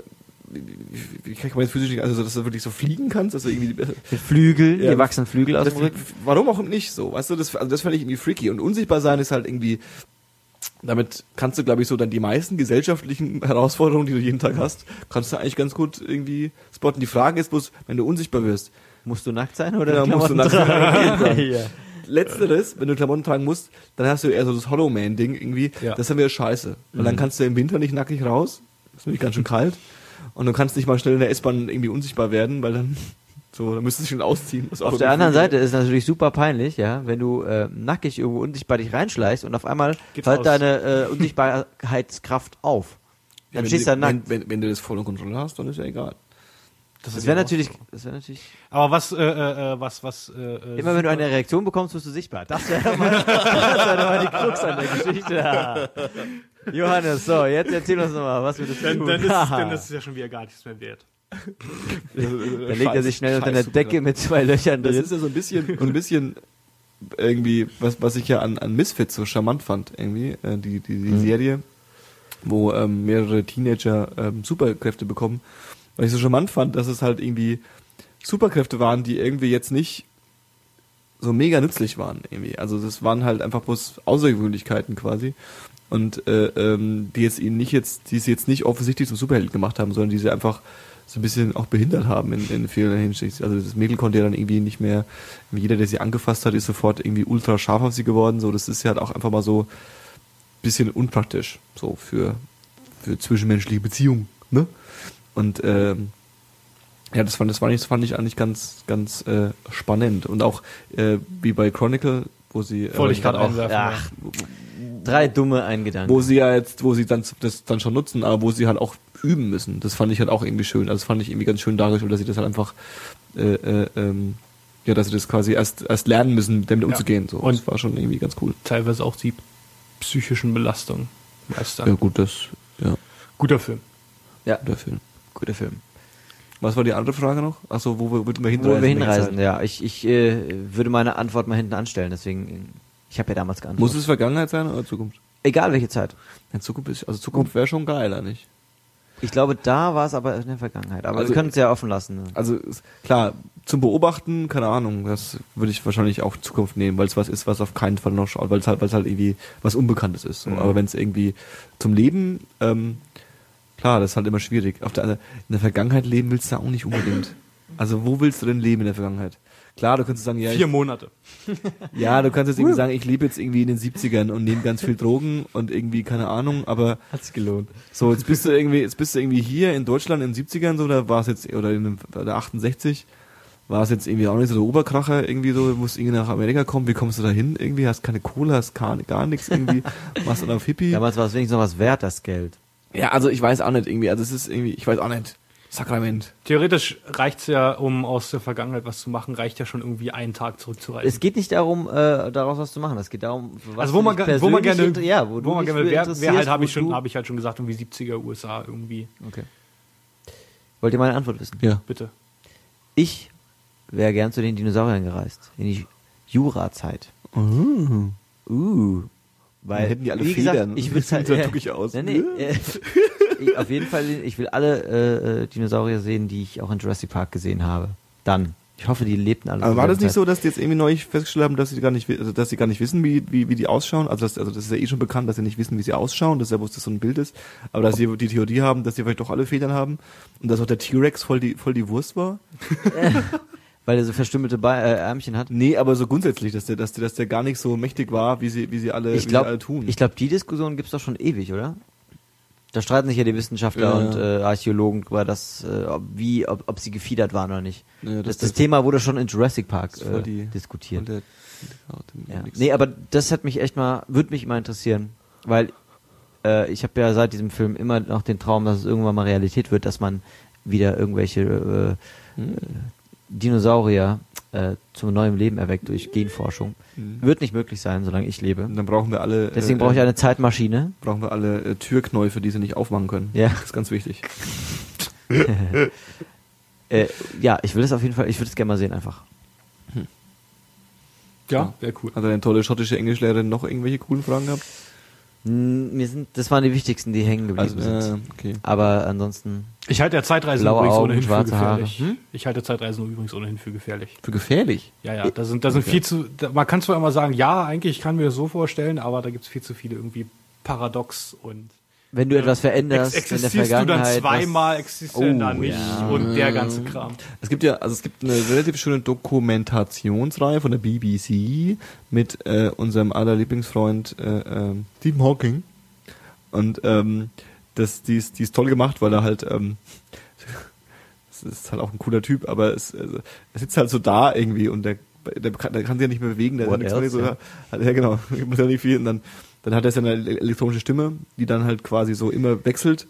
wie, kann man jetzt physisch also dass du wirklich so fliegen kannst, dass du irgendwie Mit Flügel, Ja. dir wachsen Flügel aus dem Rücken. warum auch nicht so, weißt du, das, also das fand ich irgendwie freaky und unsichtbar sein ist halt irgendwie, damit kannst du, glaube ich, so dann die meisten gesellschaftlichen Herausforderungen, die du jeden Tag hast, kannst du eigentlich ganz gut irgendwie spotten. Die Frage ist bloß, wenn du unsichtbar wirst, Musst du nackt sein oder Ja, musst du nackt sein. ja. Letzteres, wenn du Klamotten tragen musst, dann hast du eher so das Hollow Man Ding irgendwie. Ja. Das ist dann wieder scheiße. Und dann kannst du im Winter nicht nackig raus. ist nämlich ganz schön kalt. Und du kannst nicht mal schnell in der S-Bahn irgendwie unsichtbar werden, weil dann so, dann müsstest du dich schon ausziehen. Auf der anderen Seite ist es natürlich super peinlich, ja, wenn du äh, nackig irgendwo unsichtbar dich reinschleichst und auf einmal Geht's hört aus. deine äh, Unsichtbarkeitskraft auf. Dann wenn, stehst du da wenn, nackt. wenn, wenn du das voll unter Kontrolle hast, dann ist ja egal. Das wäre natürlich, das wäre natürlich. Aber was, äh, äh, äh, was, was, äh, äh, Immer wenn du eine Reaktion bekommst, wirst du sichtbar. Das wäre mal, das mal die Krux an der Geschichte. Ja. Johannes, so, jetzt erzähl uns nochmal, was wir das dann, tun. dann, ist, dann ist es ja schon wieder gar nichts mehr wert. Dann legt er sich schnell unter einer Decke mit zwei Löchern Das drin. ist ja so ein bisschen, so ein bisschen irgendwie, was, was ich ja an, an Misfits so charmant fand, irgendwie, äh, die, die, die Serie, wo ähm, mehrere Teenager ähm, Superkräfte bekommen. Weil ich so charmant fand, dass es halt irgendwie Superkräfte waren, die irgendwie jetzt nicht so mega nützlich waren, irgendwie. Also das waren halt einfach bloß Außergewöhnlichkeiten quasi. Und äh, ähm, die jetzt ihn nicht jetzt, die es jetzt nicht offensichtlich zum Superheld gemacht haben, sondern die sie einfach so ein bisschen auch behindert haben in, in vielen Hinsicht. Also das Mädel konnte ja dann irgendwie nicht mehr, jeder, der sie angefasst hat, ist sofort irgendwie ultra scharf auf sie geworden. So, das ist ja halt auch einfach mal so ein bisschen unpraktisch, so für, für zwischenmenschliche Beziehungen, ne? Und ähm, ja, das fand, das fand ich, das fand ich eigentlich ganz, ganz äh, spannend. Und auch äh, wie bei Chronicle, wo sie äh, Wollte ich gerade auch-. Ach, ja. Drei dumme, ein Gedanke. wo sie ja jetzt, wo sie dann das dann schon nutzen, aber wo sie halt auch üben müssen. Das fand ich halt auch irgendwie schön. Also das fand ich irgendwie ganz schön dargestellt, dass sie das halt einfach, äh, äh, ähm, ja, dass sie das quasi erst erst lernen müssen, damit Ja. umzugehen. So, Und- das war schon irgendwie ganz cool. Teilweise auch die psychischen Belastungen meistern. Ja gut, das, ja, Guter Film. ja, der Film. guter Film. Was war die andere Frage noch? Achso, wo wir- würden wir Wo hinreisen? wir in welcher hinreisen, ja. Ich, ich äh, würde meine Antwort mal hinten anstellen, deswegen, ich habe ja damals geantwortet. Muss es Vergangenheit sein oder Zukunft? Egal welche Zeit. Ja, Zukunft ist, also Zukunft wäre schon geiler, nicht? Ich glaube, da war es aber in der Vergangenheit. Aber Also- wir können es ja offen lassen. Ne? Also klar, zum Beobachten, keine Ahnung, das würde ich wahrscheinlich auch Zukunft nehmen, weil es was ist, was auf keinen Fall noch schaut, weil es halt, weil es halt irgendwie was Unbekanntes ist. So. Mhm. Aber wenn es irgendwie zum Leben, ähm, klar, das ist halt immer schwierig. Auf der, in der Vergangenheit leben willst du auch nicht unbedingt. Also wo willst du denn leben in der Vergangenheit? Klar, du könntest sagen, ja, Vier Monate. ja, du kannst jetzt irgendwie sagen, ich lebe jetzt irgendwie in den 70ern und nehme ganz viel Drogen und irgendwie, keine Ahnung, aber Hat sich gelohnt. so, jetzt bist du irgendwie, jetzt bist du irgendwie hier in Deutschland in den 70ern, so, da war es jetzt, oder in den, oder 68, war es jetzt irgendwie auch nicht so der Oberkracher, irgendwie so, du musst irgendwie nach Amerika kommen, wie kommst du da hin? Irgendwie, hast keine Kohle, hast gar, gar nichts irgendwie, machst dann auf Hippie. Damals war es wenigstens noch was wert, das Geld. Ja, also ich weiß auch nicht irgendwie, also es ist irgendwie, ich weiß auch nicht. Sakrament. Theoretisch reicht's ja, um aus der Vergangenheit was zu machen, reicht ja schon irgendwie einen Tag zurückzureisen. Es geht nicht darum, äh, daraus was zu machen. Es geht darum, was also wo man, wo man gerne, ja, wo, wo du man gerne, wer interessierst, halt habe ich schon, habe ich halt schon gesagt, irgendwie 70er USA irgendwie. Okay. Wollt ihr meine Antwort wissen? Ja. Bitte. Ich wäre gern zu den Dinosauriern gereist. In die Jurazeit. Mhm. Uh. Weil, Dann hätten die alle wie gesagt, Federn. ich würde halt, äh, tuckig aus. Nee, nee, äh, ich, auf jeden Fall, ich will alle äh, äh, Dinosaurier sehen, die ich auch in Jurassic Park gesehen habe. Dann. Ich hoffe, die lebten alle. Aber war das nicht so, dass die jetzt irgendwie neu festgestellt haben, dass sie gar nicht, also dass sie gar nicht wissen, wie, wie, wie die ausschauen? Also das, also das ist ja eh schon bekannt, dass sie nicht wissen, wie sie ausschauen, dass ja bloß das so ein Bild ist. Aber dass sie die Theorie haben, dass sie vielleicht doch alle Federn haben und dass auch der T-Rex voll die, voll die Wurst war? Weil er so verstümmelte Be äh, Ärmchen hat. Nee, aber so grundsätzlich, dass der, dass der, dass der gar nicht so mächtig war, wie sie, wie sie alle, Ich wie sie alle glaube, tun. ich glaub, die Diskussion gibt's doch schon ewig, oder? Da streiten sich ja die Wissenschaftler Ja, und äh, Archäologen drüber, dass, äh, ob, wie, ob, ob sie gefiedert waren oder nicht. Ja, das, das- das Thema wurde schon in Jurassic Park Das äh, die- diskutiert. Der, der, Ja. Nee, aber das hat mich echt mal, würde mich mal interessieren, weil äh, ich habe ja seit diesem Film immer noch den Traum, dass es irgendwann mal Realität wird, dass man wieder irgendwelche äh, Hm. Dinosaurier äh, zum neuen Leben erweckt durch Genforschung. Hm. Wird nicht möglich sein, solange ich lebe. Und dann brauchen wir alle, Deswegen äh, brauche ich eine Zeitmaschine. brauchen wir alle äh, Türknäufe, die sie nicht aufmachen können. Ja. Das ist ganz wichtig. Äh, ja, ich will das auf jeden Fall, ich würde es gerne mal sehen einfach. Ja, wäre cool. Hat eine tolle schottische Englischlehrerin noch irgendwelche coolen Fragen gehabt? Mir sind, das waren die wichtigsten, die hängen geblieben Also, sind. äh, okay. Aber ansonsten, Ich halte ja Zeitreisen übrigens Augen, ohnehin für gefährlich. Hm? Ich halte Zeitreisen übrigens ohnehin für gefährlich. Für gefährlich. Ja, ja, da sind, da sind viel zu, da, man kann zwar immer sagen, ja, eigentlich kann mir das so vorstellen, aber da gibt es viel zu viele irgendwie Paradox und wenn du etwas veränderst ex in der existierst du dann Vergangenheit. zweimal, existierst du Oh, dann nicht ja. und der ganze Kram. Es gibt ja, also es gibt eine relativ schöne Dokumentationsreihe von der BBC mit äh, unserem aller Lieblingsfreund äh, ähm, Stephen Hawking. Und ähm, das, die, ist, die ist toll gemacht, weil er halt, ähm, es ist halt auch ein cooler Typ, aber es, also, er sitzt halt so da irgendwie und der, der, kann, der kann sich ja nicht mehr bewegen, der What hat nichts else, mehr so, ja. ja. ja genau, muss ja nicht viel und dann, dann hat er seine elektronische Stimme, die dann halt quasi so immer wechselt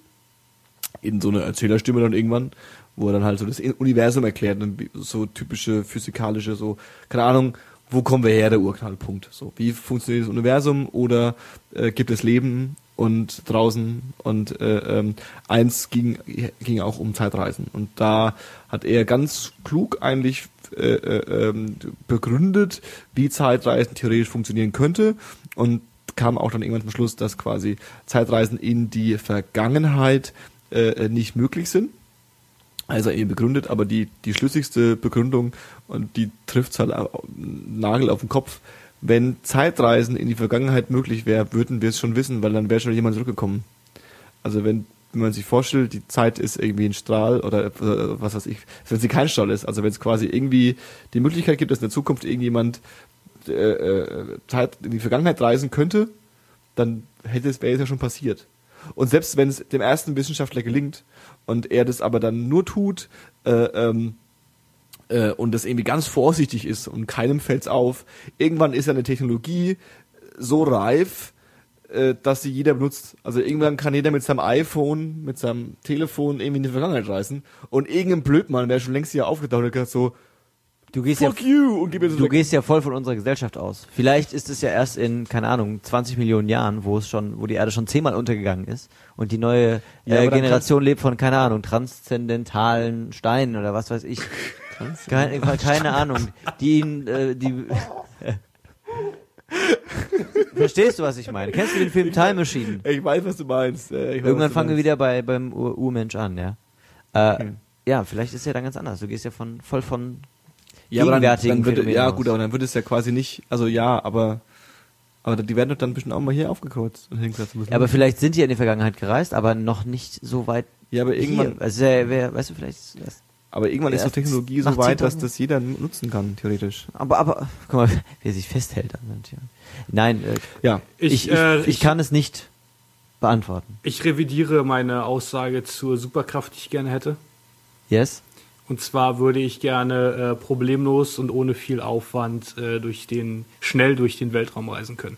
in so eine Erzählerstimme dann irgendwann, wo er dann halt so das Universum erklärt, wie- so typische physikalische, so, keine Ahnung, wo kommen wir her, der Urknallpunkt, so, wie funktioniert das Universum oder äh, gibt es Leben und draußen und äh, ähm, eins ging, ging auch um Zeitreisen. Und da hat er ganz klug eigentlich äh, äh, ähm, begründet, wie Zeitreisen theoretisch funktionieren könnte. Und kam auch dann irgendwann zum Schluss, dass quasi Zeitreisen in die Vergangenheit äh, nicht möglich sind. Also eben begründet, aber die, die schlüssigste Begründung und die trifft halt au- Nagel auf den Kopf. Wenn Zeitreisen in die Vergangenheit möglich wäre, würden wir es schon wissen, weil dann wäre schon jemand zurückgekommen. Also wenn, wenn man sich vorstellt, die Zeit ist irgendwie ein Strahl oder äh, was weiß ich, wenn sie kein Strahl ist, also wenn es quasi irgendwie die Möglichkeit gibt, dass in der Zukunft irgendjemand äh, äh, Zeit in die Vergangenheit reisen könnte, dann hätte es, wäre es ja schon passiert. Und selbst wenn es dem ersten Wissenschaftler gelingt und er das aber dann nur tut äh, ähm, äh, und das irgendwie ganz vorsichtig ist und keinem fällt's auf, irgendwann ist ja eine Technologie so reif, äh, dass sie jeder benutzt. Also irgendwann kann jeder mit seinem iPhone, mit seinem Telefon irgendwie in die Vergangenheit reisen und irgendein Blödmann wäre schon längst hier aufgetaucht und hat gesagt so, Du gehst ja fuck you und gib mir das Du gehst ja voll von unserer Gesellschaft aus. Vielleicht ist es ja erst in, keine Ahnung, 20 Millionen Jahren, wo es schon, wo die Erde schon zehnmal untergegangen ist und die neue Ja, äh, aber dann Generation lebt von, keine Ahnung, transzendentalen Steinen oder was weiß ich. keine, keine Ahnung. Die ihn, äh, die. Verstehst du, was ich meine? Kennst du den Film Time Machine? Ich weiß, was du meinst. Äh, ich weiß, Irgendwann was du fangen wir meinst. wieder bei, beim Ur Urmensch an, ja. Äh, Ja, vielleicht ist es ja dann ganz anders. Du gehst ja von, voll von ja, aber dann, gegenwärtigen dann würde, ja gut, aber dann würde es ja quasi nicht, also ja, aber aber die werden doch dann bestimmt auch mal hier aufgekreuzt und hingesetzt müssen. Ja, aber vielleicht sind die ja in die Vergangenheit gereist, aber noch nicht so weit ja, aber irgendwann, hier. Also, wer, wer, weißt du, vielleicht aber irgendwann ist die Technologie so weit, 10.000 dass das jeder nutzen kann, theoretisch. Aber, aber, guck mal, wer sich festhält an dem Tier. Nein, äh, Ja. ich, Ich, ich, äh, ich, ich- kann es nicht beantworten. Ich revidiere meine Aussage zur Superkraft, die ich gerne hätte. Yes? Und zwar würde ich gerne äh, problemlos und ohne viel Aufwand äh, durch den, schnell durch den Weltraum reisen können.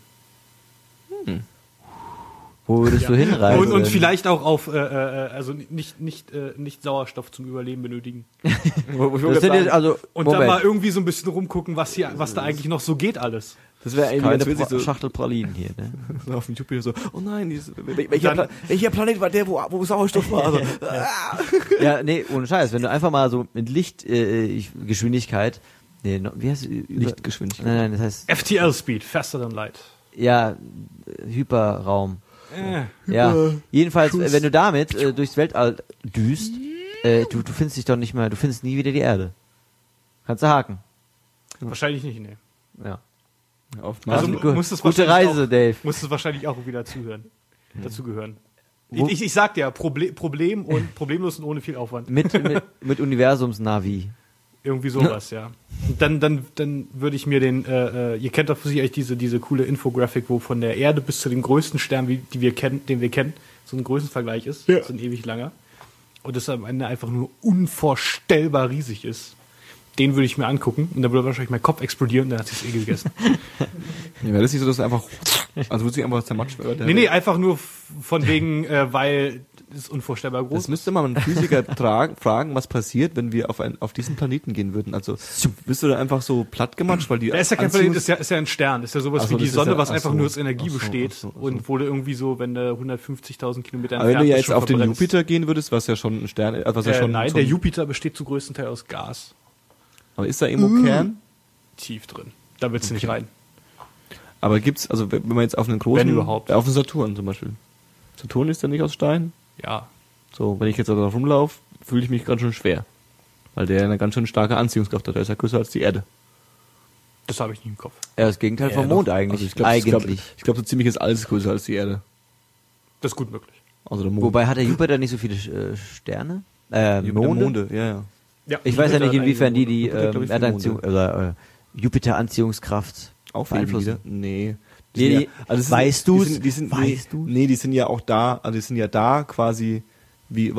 Wo würdest du hinreisen? Und, und vielleicht auch auf, äh, äh, also nicht, nicht, äh, nicht Sauerstoff zum Überleben benötigen. Das sind jetzt, also, Und dann mal Moment, irgendwie so ein bisschen rumgucken, was hier, was da eigentlich noch so geht alles. Das wäre irgendwie witzig, Pra so, Schachtel Pralinen hier, ne? so auf dem Jupiter so, oh nein, dieses, welcher, Pla welcher Planet war der, wo, wo Sauerstoff war? Also, ah. Ja, nee, ohne Scheiß. Wenn du einfach mal so mit Lichtgeschwindigkeit, äh, Geschwindigkeit, nee, wie heißt es? Lichtgeschwindigkeit. Nein, nein, das heißt, FTL Speed, faster than light. ja, äh, Hyperraum. Äh, Ja, jedenfalls, äh, wenn du damit äh, durchs Weltall düst, äh, du, du findest dich doch nicht mehr, du findest nie wieder die Erde. Kannst du haken. wahrscheinlich nicht, nee. Ja. Auf Also gu- muss es gute wahrscheinlich Reise, auch, Dave. Muss es wahrscheinlich auch wieder zuhören. Dazu gehören. Wo- Ich, ich sag dir, Proble Problem und problemlos und ohne viel Aufwand. Mit, mit, mit Universums-Navi. Irgendwie sowas, ja. Und dann, dann, dann würde ich mir den, äh, äh, ihr kennt doch sicherlich diese, diese coole Infografik, wo von der Erde bis zu dem größten Stern, wie, die wir kennen, den wir kennen, so ein Größenvergleich ist. Ja. So ein ewig langer. Und das am Ende einfach nur unvorstellbar riesig ist. Den würde ich mir angucken und dann würde wahrscheinlich mein Kopf explodieren und dann hat sich's eh gegessen. Ja, wäre das nicht so, dass einfach, also würde sich einfach zermatscht werden? nee, nee, einfach nur von wegen, äh, weil es unvorstellbar groß Das müsste man einen Physiker fragen, was passiert, wenn wir auf, ein, auf diesen Planeten gehen würden. Also bist du da einfach so platt gematscht, weil die Da ist ja kein Anziehungs- Planet, ist ja, ist ja ein Stern. Ist ja sowas Ach so, wie die das ist Sonne, ja- was ach einfach so. nur aus Energie so, besteht. so. Und wo du irgendwie so, wenn du 150.000 Kilometer Aber wenn du ja jetzt auf den. Jupiter gehen würdest, was ja schon ein Stern ist, ja Äh, schon, nein, schon, der Jupiter besteht zu größten Teil aus Gas. Aber ist da irgendwo Kern? Tief drin. Da willst du nicht rein. Aber gibt's, also wenn man jetzt auf einen großen, Wenn überhaupt. auf einen Saturn zum Beispiel. Saturn ist ja nicht aus Stein. Ja. So, wenn ich jetzt da drauf rumlaufe, fühle ich mich ganz schön schwer. Weil der eine ganz schön starke Anziehungskraft hat. Der ist ja größer als die Erde. Das habe ich nicht im Kopf. Ja, das Gegenteil vom Mond doch. eigentlich. Also ich glaube, ich glaube, eigentlich. ich glaub, so ziemlich ist alles größer als die Erde. Das ist gut möglich. Also der Mond. Wobei hat der Jupiter nicht so viele äh, Sterne? Äh, Jupiter, Monde? Monde, ja, ja. Ja, Ich weiß ja nicht, Jupiter inwiefern die die Jupiter ähm, Erdanziehung oder äh, Jupiter-Anziehungskraft beeinflussen. Nee. Nee, die- also weißt sind, du's? Die sind, die sind, Weißt nee, du's? nee, die sind ja auch da, also die sind ja da quasi wie,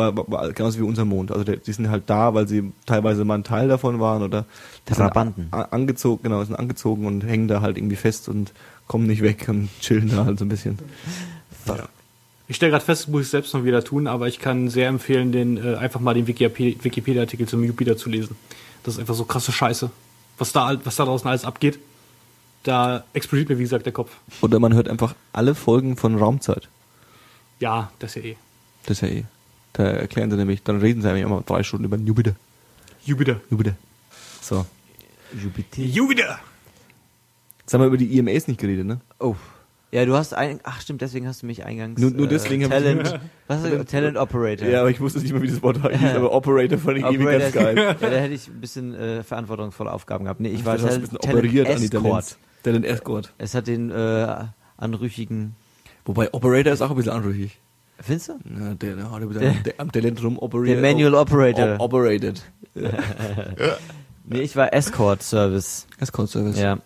genauso wie unser Mond. Also die sind halt da, weil sie teilweise mal ein Teil davon waren oder Trabanten. angezogen, genau, sind angezogen und hängen da halt irgendwie fest und kommen nicht weg und chillen da halt so ein bisschen. Ja. Ich stelle gerade fest, das muss ich selbst noch wieder tun, aber ich kann sehr empfehlen, den äh, einfach mal den Wikipedia- Wikipedia-Artikel zum Jupiter zu lesen. Das ist einfach so krasse Scheiße. Was da, was da draußen alles abgeht, da explodiert mir, wie gesagt, der Kopf. Oder man hört einfach alle Folgen von Raumzeit. Ja, das ist ja eh. Das ist ja eh. Da erklären sie nämlich, dann reden sie nämlich immer drei Stunden über den Jupiter. Jupiter. Jupiter. So. Jupiter. Jupiter! Jetzt haben wir über die IMAs nicht geredet, ne? Oh. Ja, du hast ein, ach stimmt, deswegen hast du mich eingangs. Nur- nur deswegen hab ich- Talent, was ist das? Talent Operator. Ja, aber ich wusste nicht mal, wie das Wort heißt, aber Operator fand ich irgendwie ganz Operator- geil. Ja, da hätte ich ein bisschen äh, verantwortungsvolle Aufgaben gehabt. Nee, ich war du ein Talent, bisschen operiert an die Escort. Talents. Talent Escort. Es hat den äh, anrüchigen. Wobei Operator ist auch ein bisschen anrüchig. Findest du? Ja, der, der hat ein bisschen am- am Talent rum operiert. Der Manual Operator. Op operated. Nee, ich war Escort Service. Escort Service. Ja,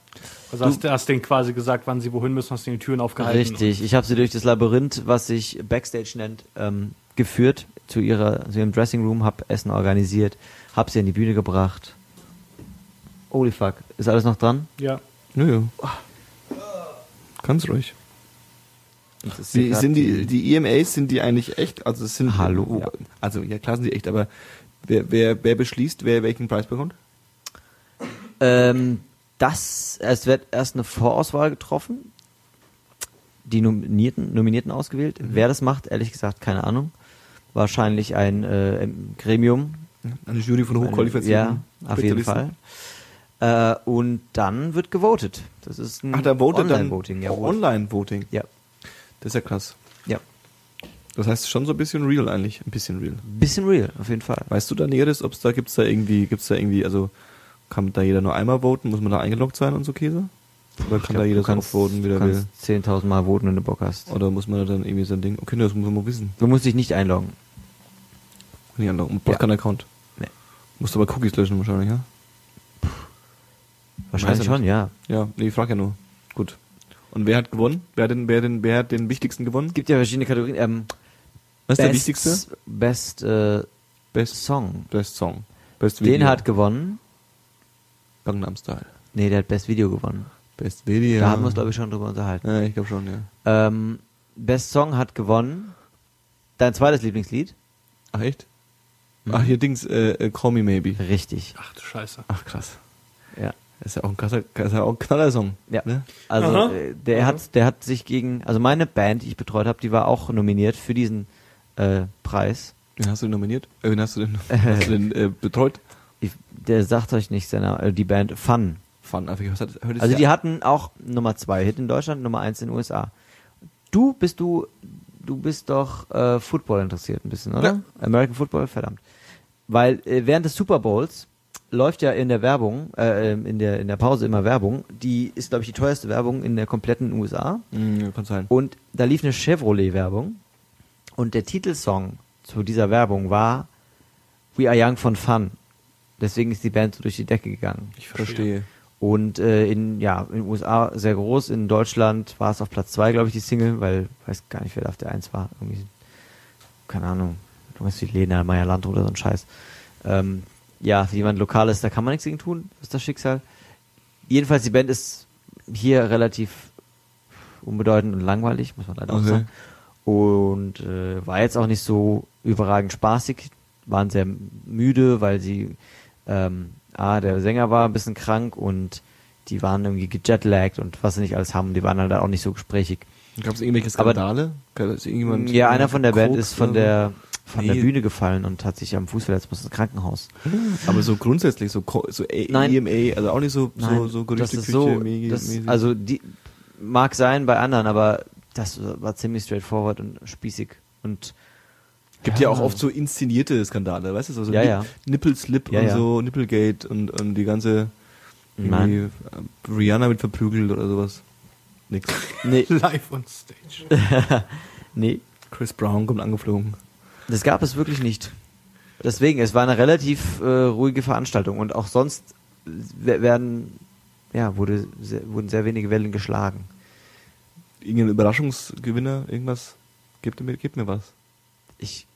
Also hast du hast denen quasi gesagt, wann sie wohin müssen, hast denen die Türen aufgehalten. richtig. Ich habe sie durch das Labyrinth, was sich Backstage nennt, ähm, geführt zu ihrer, zu ihrem Dressing Room, hab Essen organisiert, hab sie an die Bühne gebracht. Holy fuck, ist alles noch dran? Ja. Ja, ja. Ganz ruhig. Die, sind die, die EMAs, sind die eigentlich echt? Also es sind Hallo, ja. Also ja klar sind die echt, aber wer, wer, wer beschließt, wer welchen Preis bekommt? Ähm, das, es wird erst eine Vorauswahl getroffen, die Nominierten, Nominierten ausgewählt. Mhm. Wer das macht, ehrlich gesagt, keine Ahnung. Wahrscheinlich ein äh, Gremium. Eine Jury von hochqualifizierten Ja, auf jeden Fall. Äh, und dann wird gewotet. Das ist ein Ach, da votet Online-Voting. Ja, Online-Voting. ja, Das ist ja krass. ja. Das heißt schon so ein bisschen real eigentlich. Ein bisschen real. Bisschen real, auf jeden Fall. Weißt du da Näheres, ob es da gibt's da irgendwie, gibt's da irgendwie, also kann da jeder nur einmal voten? Muss man da eingeloggt sein und so Käse? Oder kann da jeder so oft voten, wie du der will? kannst 10.000 Mal voten, wenn du Bock hast. Oder muss man da dann irgendwie so ein Ding? Okay, das muss man mal wissen. Du musst dich nicht einloggen. Nicht einloggen. Braucht Ja. keinen Account. Nee. Musst aber Cookies löschen wahrscheinlich, ja? Wahrscheinlich Weiß er schon, ja. Ja, nee, ich frag ja nur. Gut. Und wer hat gewonnen? Wer hat den, wer den, wer hat den wichtigsten gewonnen? Es gibt ja verschiedene Kategorien. Ähm, Was ist der wichtigste? Best äh, Best, Song. Best Song. Best Den hat gewonnen. Gangnam Style. Nee, der hat Best Video gewonnen. Best Video. Da haben wir uns, glaube ich, schon drüber unterhalten. Ja, ich glaube schon, ja. Ähm, Best Song hat gewonnen. Dein zweites Lieblingslied? Ach, echt? Mhm. Ach, hier Dings, äh, äh, Call Me Maybe. Richtig. Ach du Scheiße. Ach, krass. Ja. Das ist ja auch ein krasser, ist ja auch ein Knaller-Song. Ja. Ne? Also Aha. äh, der Aha. hat, der hat sich gegen, also meine Band, die ich betreut habe, die war auch nominiert für diesen äh, Preis. Wen hast du denn nominiert? Äh, wen hast du denn, hast du denn äh, betreut? Ich, der sagt euch nicht, seiner, äh, die Band Fun. Fun, einfach, hört es Also die hatten auch Nummer zwei Hit in Deutschland, Nummer eins in den USA. Du bist du, du bist doch äh, Football interessiert ein bisschen, oder? Ja. American Football, verdammt. Weil äh, während des Super Bowls läuft ja in der Werbung, äh, ähm, in der in der Pause immer Werbung. Die ist glaube ich die teuerste Werbung in der kompletten USA. Hm, ja, kann sein. Und da lief eine Chevrolet-Werbung. Und der Titelsong zu dieser Werbung war We Are Young von Fun. Deswegen ist die Band so durch die Decke gegangen. Ich verstehe. Und äh, in ja in den USA sehr groß, in Deutschland war es auf Platz zwei, glaube ich, die Single, weil ich weiß gar nicht, wer da auf der eins war. Irgendwie, keine Ahnung, irgendwas wie Lena Meyer Landrut oder so ein Scheiß. Ähm, ja, jemand Lokales, da kann man nichts gegen tun, ist das Schicksal. Jedenfalls, die Band ist hier relativ unbedeutend und langweilig, muss man leider auch Okay. sagen. Und äh, war jetzt auch nicht so überragend spaßig, waren sehr müde, weil sie ähm, ah, der Sänger war ein bisschen krank und die waren irgendwie gejetlaggt und was sie nicht alles haben, die waren halt auch nicht so gesprächig. Gab es irgendwelche Aber- Skandale? Gab es irgendjemand? ja, einer von der Band ist von der von der Nee. Bühne gefallen und hat sich am Fuß verletzt, muss ins Krankenhaus. so? Aber so grundsätzlich, so, so A-. EMA, also auch nicht so, so, Nein, so das ist Gerüchteküche so, das, also die mag sein bei anderen, aber das war ziemlich straightforward und spießig und Gibt ja. auch oft so inszenierte Skandale, weißt du? So, so Ja, ja. Nippelslip Ja, und ja. so, Nipplegate und, und die ganze irgendwie, äh, Rihanna mit verprügelt oder sowas. Nix. nee, Live on stage. nee, Chris Brown kommt angeflogen. Das gab es wirklich nicht. Deswegen, es war eine relativ äh, ruhige Veranstaltung und auch sonst we- werden, ja, wurde sehr, wurden sehr wenige Wellen geschlagen. Irgendein Überraschungsgewinner, irgendwas? Gebt mir, gebt mir was. Ich,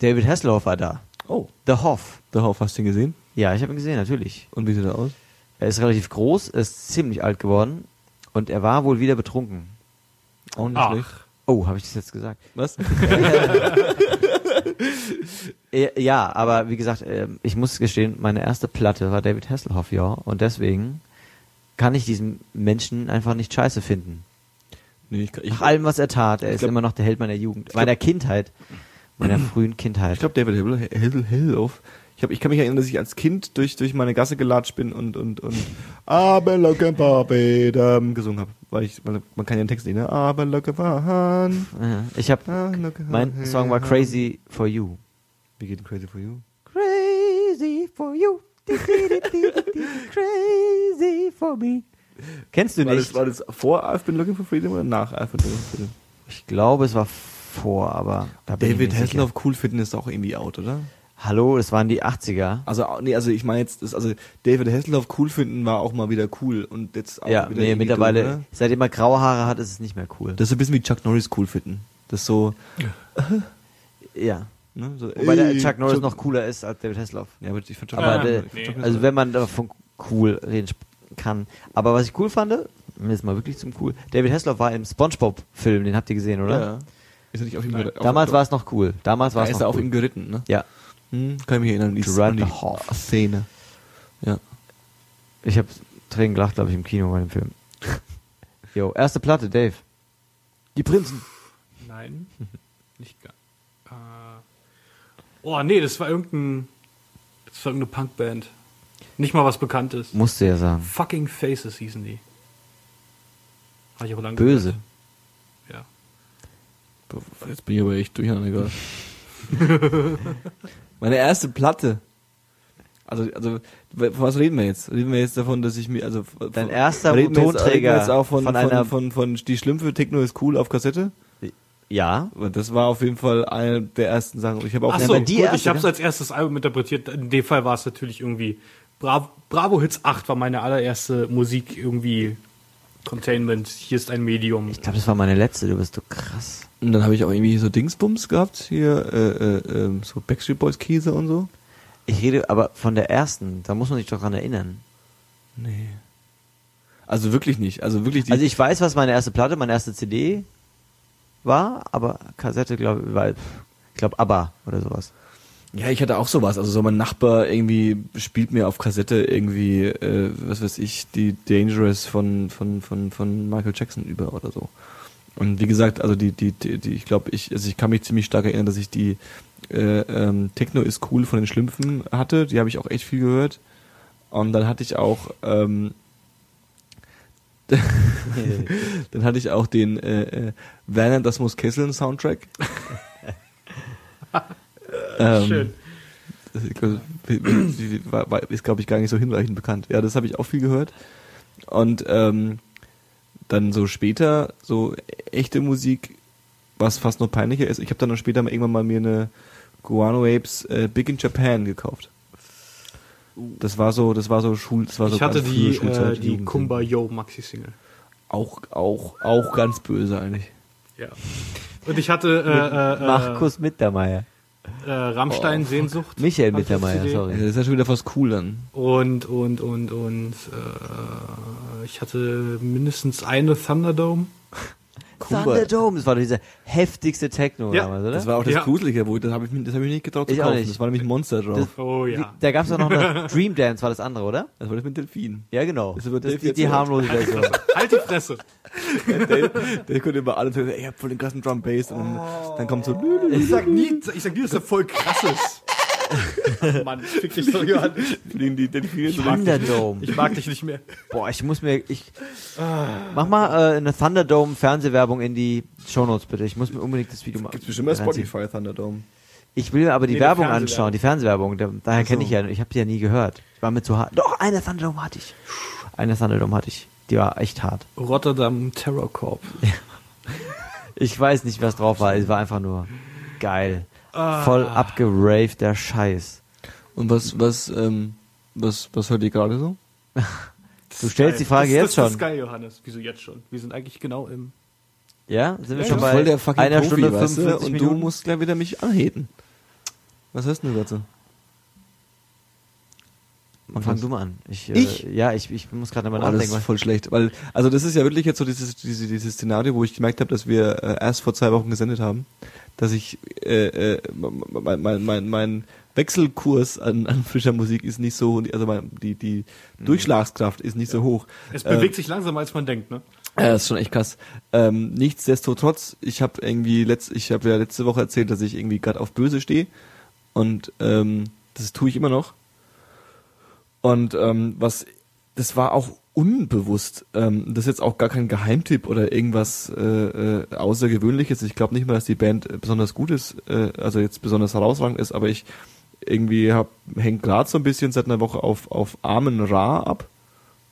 David Hasselhoff war da. Oh. The Hoff. Darauf hast du ihn gesehen? Ja, ich habe ihn gesehen, natürlich. Und wie sieht er aus? Er ist relativ groß, er ist ziemlich alt geworden und er war wohl wieder betrunken. Auch nicht Ach. Oh, habe ich das jetzt gesagt? Was? Ja, aber wie gesagt, ähm, ich muss gestehen, meine erste Platte war David Hasselhoff, ja, und deswegen kann ich diesen Menschen einfach nicht scheiße finden. nee, ich, ich, Nach allem, was er tat, er ist glaub- immer noch der Held meiner Jugend, glaub- meiner Kindheit, meiner frühen Kindheit. ich glaube, David Hill, Hill, Hilloff. Ich, hab, ich kann mich erinnern, dass ich als Kind durch, durch meine Gasse gelatscht bin und, und, und Aber looking Barbie ähm, gesungen habe. Weil ich, weil man kann ja den Text nicht, ne? Aber looking Bahn. Ich habe, mein. Song war Crazy for You. Wie geht denn Crazy for You? Crazy for you, crazy for me. Kennst du War nicht? das, war das vor I've been looking for freedom oder nach I've been looking for freedom? Ich glaube, es war vor, aber da bin ich David. Hasselhoff cool finden ist auch irgendwie out, oder? Hallo, das waren die 80er. Also, nee, also ich meine jetzt, das, also David Hasselhoff cool finden war auch mal wieder cool und jetzt auch Ja, wieder nee, mittlerweile, oder? seitdem er graue Haare hat, ist es nicht mehr cool. Das ist so ein bisschen wie Chuck Norris cool finden. Das ist so, ja. ne, so Wobei der Chuck Norris noch cooler ist als David Hasselhoff. Ja, aber ich fand Chuck Aber fand nee. Chuck also wenn man davon cool reden kann. Aber was ich cool fand, ist mal wirklich zum cool. David Hasselhoff war im SpongeBob-Film, den habt ihr gesehen, oder? Ja. Ist er nicht auf ihm geritten? Damals war es noch cool. Damals war da es ist noch er auf cool. ihm geritten, ne? Ja, Hm, kann ich mich erinnern, die, Gerard die Hoff. Szene. Ja. ich habe Tränen gelacht, glaube ich, im Kino bei dem Film. Jo, erste Platte, Dave. Die Prinzen. Nein, nicht gar. Äh, oh, nee, das war irgendein. Das war irgendeine Punkband. Nicht mal was Bekanntes. Musste ja sagen. Fucking Faces hießen die. Habe ich auch lange Böse. gehört. Jetzt bin ich aber echt durcheinander gerade. Meine erste Platte. Also, also, von was reden wir jetzt? Reden wir jetzt davon, dass ich mir, also, Dein von- erster reden wir jetzt- Tonträger reden wir jetzt auch von, von von, einer- von, von, die Schlümpfe Techno ist cool auf Kassette? Ja. Das war auf jeden Fall eine der ersten Sachen. Ich habe auch Ach so, aber die gut, erste, ich habe es als erstes Album interpretiert. In dem Fall war es natürlich irgendwie Bravo, Bravo Hits 8 war meine allererste Musik irgendwie Containment. Hier ist ein Medium. Ich glaube, das war meine letzte. Du bist so krass. Und dann habe ich auch irgendwie so Dingsbums gehabt, hier, äh, äh, ähm, so Backstreet Boys Käse und so. Ich rede aber von der ersten. Da muss man sich doch dran erinnern. Nee. Also wirklich nicht. Also wirklich die, Also ich weiß, was meine erste Platte, meine erste CD war, aber Kassette, glaube ich, weil, ich glaube, ABBA oder sowas. Ja, ich hatte auch sowas. Also so mein Nachbar irgendwie spielt mir auf Kassette irgendwie, äh, was weiß ich, die Dangerous von, von, von, von Michael Jackson über oder so. Und wie gesagt, also die, die, die, die ich glaube, ich, also ich kann mich ziemlich stark erinnern, dass ich die äh, ähm, Techno ist cool von den Schlümpfen hatte. Die habe ich auch echt viel gehört. Und dann hatte ich auch, ähm, dann hatte ich auch den äh, äh, Werner das muss Kesseln Soundtrack. ähm, Schön. das ist, glaube ich, gar nicht so hinreichend bekannt. Ja, das habe ich auch viel gehört. Und ähm, dann so später, so echte Musik, was fast noch peinlicher ist. Ich habe dann noch später mal irgendwann mal mir eine Guano Apes äh, Big in Japan gekauft. Das war so, das war so Schul, das war so ich hatte die, äh, die. Kumba Yo Maxi Single. Auch, auch, auch ganz böse eigentlich. Ja. Und ich hatte äh, äh, Markus Mittermeier. Äh, Rammstein Sehnsucht. Michael Mittermeier, CD. sorry. Das ist ja schon wieder fast cool dann. Und, und, und, und äh, ich hatte mindestens eine Thunderdome. Thunderdome, das war doch dieser heftigste Techno Ja, damals, oder? Das war auch das Ja. Gruselige, wo das habe ich, das hab ich mir nicht getraut zu kaufen. nicht. Das war nämlich ein Monster drauf. Das- Oh ja. Da gab es auch noch eine Dream Dance, war das andere, oder? Das war das mit Delfin. Ja, genau. Das wird Das ist die, jetzt die harmlose Version. Halt die Fresse. der, der konnte über alles sagen, ich hab voll den krassen Drum Bass und dann, dann kommt so Ich sag nie, ich sag nie, dass er voll krass ist. Mann, fick dich doch, Johann. fliegen die Delfine so Thunderdome. Ich mag dich nicht mehr. Boah, ich muss mir, ich, mach mal äh, eine Thunderdome Fernsehwerbung in die Shownotes bitte. Ich muss mir unbedingt das Video mal. Gibt's bestimmt bei. Spotify Thunderdome. Ich will mir aber die Nee, Werbung anschauen, die Fernsehwerbung. Da, daher Ach kenne so. ich ja, ich habe die ja nie gehört. Ich war mir zu hart. Doch, eine Thunderdome hatte ich. Eine Thunderdome hatte ich. Die war echt hart. Rotterdam Terror Corp. Ich weiß nicht, was drauf war. Es war einfach nur geil. Ah. Voll abgeraved, der Scheiß. Und was, was, ähm, was, was hört ihr gerade so? Du stellst die Frage das, jetzt das, Das schon. ist geil, Johannes. Wieso jetzt schon? Wir sind eigentlich genau im. Ja? Sind wir Ja, schon bei voll der fucking einer Profi, Stunde weißt du? 45 Und Minuten? du musst gleich wieder mich anheten. Was hast du denn dazu? Und fang du mal an. Ich? Ich? Äh, ja, ich, ich muss gerade mal Oh, das nachdenken. ist voll schlecht, weil also das ist ja wirklich jetzt so dieses diese, dieses Szenario, wo ich gemerkt habe, dass wir äh, erst vor zwei Wochen gesendet haben, dass ich äh, äh, mein, mein, mein, mein Wechselkurs an, an frischer Musik ist nicht so, also mein, die die Durchschlagskraft ist nicht so hoch. Es Äh, bewegt sich langsamer, als man denkt, ne? Ja, das ist schon echt krass. Ähm, nichtsdestotrotz, ich habe irgendwie letzt, ich habe ja letzte Woche erzählt, dass ich irgendwie gerade auf Böse stehe und ähm, das tue ich immer noch. Und ähm, was, das war auch unbewusst. Ähm, das ist jetzt auch gar kein Geheimtipp oder irgendwas äh, äh, Außergewöhnliches. Ich glaube nicht mal, dass die Band besonders gut ist, äh, also jetzt besonders herausragend ist, aber ich irgendwie hab, hängt gerade so ein bisschen seit einer Woche auf, auf Armen Ra ab.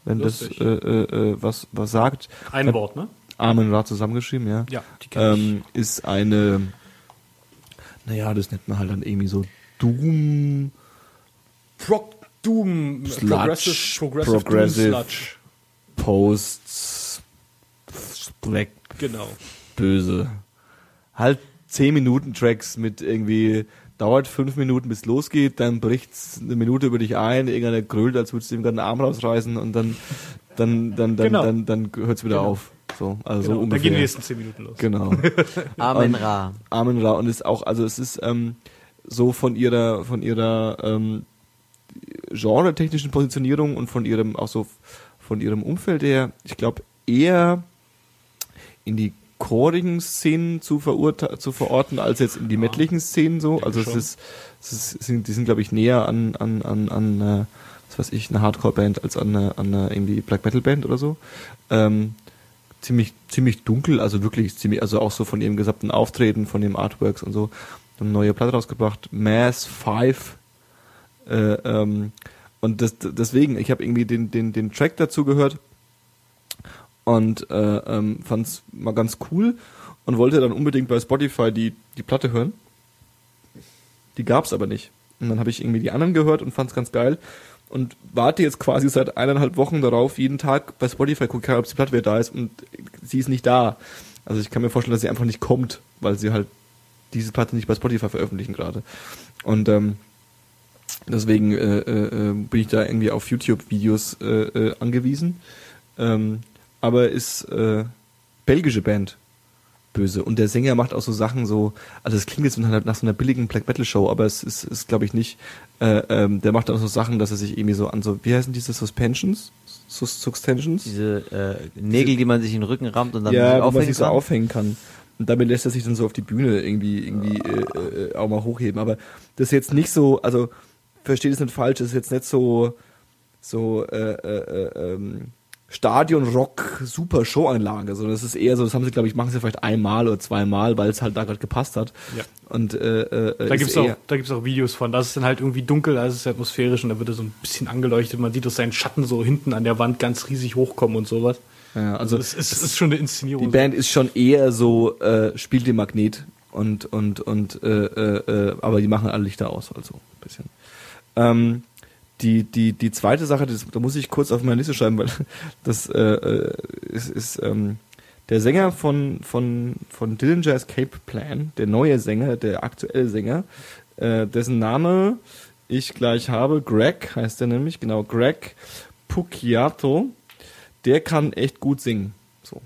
Wenn Lustig. das äh, äh, äh, was, was sagt. Ein Wort, ne? Armen Ra zusammengeschrieben, ja. Ja, die kenn ich. Ähm, ist eine, naja, das nennt man halt dann irgendwie so Doom, Pro Doom, Sludge, Progressive, Progressive, Progressive. Doom Sludge. Posts, Black, Genau. böse. Halt 10 Minuten Tracks mit irgendwie, dauert 5 Minuten bis losgeht, dann bricht's eine Minute über dich ein, irgendeiner grölt, als würdest du ihm gerade einen Arm rausreißen und dann dann, dann, dann, Genau. dann, dann hört's wieder Genau. auf. So, also so Genau. Dann ungefähr. gehen die nächsten zehn Minuten los. Genau. Amen Ra. Amen Ra und ist auch, also es ist ähm, so von ihrer, von ihrer ähm, genre-technischen Positionierung und von ihrem, auch so von ihrem Umfeld her, ich glaube eher in die chorigen Szenen zu, zu verorten, als jetzt in die metlichen Szenen so. Also es ist, es ist, sind, die sind, glaube ich, näher an, an, an, an äh, was weiß ich, eine Hardcore-Band als an eine, an eine irgendwie Black Metal-Band oder so. Ähm, ziemlich, ziemlich dunkel, also wirklich ziemlich, also auch so von ihrem gesamten Auftreten, von den Artworks und so. Eine neue Platte rausgebracht, Mass 5. Äh, ähm, und das, deswegen, ich habe irgendwie den, den, den Track dazu gehört und äh, ähm, fand es mal ganz cool und wollte dann unbedingt bei Spotify die, die Platte hören. Die gab's aber nicht. Und dann habe ich irgendwie die anderen gehört und fand's ganz geil und warte jetzt quasi seit eineinhalb Wochen darauf, jeden Tag bei Spotify gucke, ob die Platte wieder da ist und sie ist nicht da. Also ich kann mir vorstellen, dass sie einfach nicht kommt, weil sie halt diese Platte nicht bei Spotify veröffentlichen gerade. Und ähm, deswegen äh, äh, äh, bin ich da irgendwie auf YouTube-Videos äh, äh, angewiesen. Ähm, aber ist äh, belgische Band böse. Und der Sänger macht auch so Sachen so, also es klingt jetzt nach so einer billigen Black Metal Show, aber es ist, ist glaube ich nicht. Äh, ähm, der macht auch so Sachen, dass er sich irgendwie so an so, wie heißen diese Suspensions? Sus Suspensions? Diese äh, Nägel, die man sich in den Rücken rammt und dann ja, wo man aufhängen sich so kann. aufhängen kann. Und damit lässt er sich dann so auf die Bühne irgendwie, irgendwie äh, äh, auch mal hochheben. Aber das ist jetzt nicht so, also versteht es nicht falsch, ist jetzt nicht so, so äh, äh, äh, ähm, Stadion-Rock, super Show-Einlage, sondern das ist eher so, das haben sie, glaube ich, machen sie vielleicht einmal oder zweimal, weil es halt da gerade gepasst hat. Ja. Und äh, äh, Da ist gibt's auch, da gibt's auch Videos von. Das ist dann halt irgendwie dunkel, es ist atmosphärisch und da wird er so ein bisschen angeleuchtet. Man sieht aus seinen Schatten so hinten an der Wand ganz riesig hochkommen und sowas. ja, Also also es ist, es ist schon eine Inszenierung. Die Band ist schon eher so, äh, spielt den Magnet und, und, und, äh, äh, äh, aber die machen alle Lichter aus, also ein bisschen. Ähm, die, die, die zweite Sache, das, da muss ich kurz auf meine Liste schreiben, weil das äh, äh, ist, ist ähm, der Sänger von, von, von Dillinger Escape Plan, der neue Sänger, der aktuelle Sänger, äh, dessen Name ich gleich habe, Greg heißt er nämlich, genau, Greg Pucciato, der kann echt gut singen. So.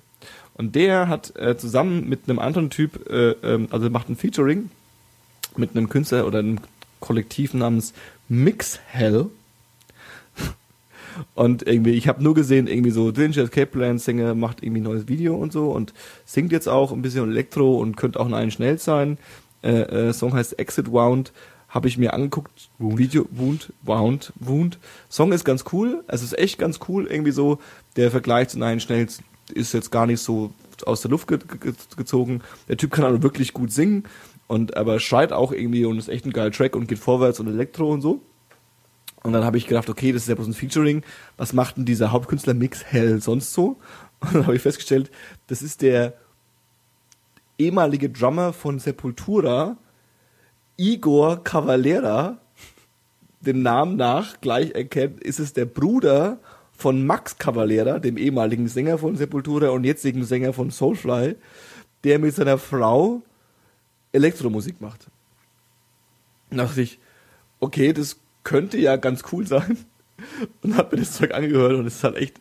Und der hat äh, zusammen mit einem anderen Typ, äh, ähm, also macht ein Featuring mit einem Künstler oder einem Kollektiv namens Mix Hell. Und irgendwie, ich habe nur gesehen, irgendwie so Dillinger Escape Plan Sänger macht irgendwie ein neues Video und so und singt jetzt auch ein bisschen Elektro und könnte auch ein schnell sein. Äh, äh, Song heißt Exit Wound. Habe ich mir angeguckt. Video Wound, Wound, Wound. Song ist ganz cool. Es ist echt ganz cool. Irgendwie so der Vergleich zu Nein Schnell ist jetzt gar nicht so aus der Luft ge ge gezogen. Der Typ kann aber wirklich gut singen und aber schreit auch irgendwie und ist echt ein geiler Track und geht vorwärts und Elektro und so. Und dann habe ich gedacht, okay, das ist ja bloß ein Featuring. Was macht denn dieser Hauptkünstler Mix Hell sonst so? Und dann habe ich festgestellt, das ist der ehemalige Drummer von Sepultura, Igor Cavalera. Dem Namen nach gleich erkennt, ist es der Bruder von Max Cavalera, dem ehemaligen Sänger von Sepultura und jetzigen Sänger von Soulfly, der mit seiner Frau Elektromusik macht. Da dachte ich, okay, das könnte ja ganz cool sein. Und hab mir das Zeug angehört und es ist halt echt,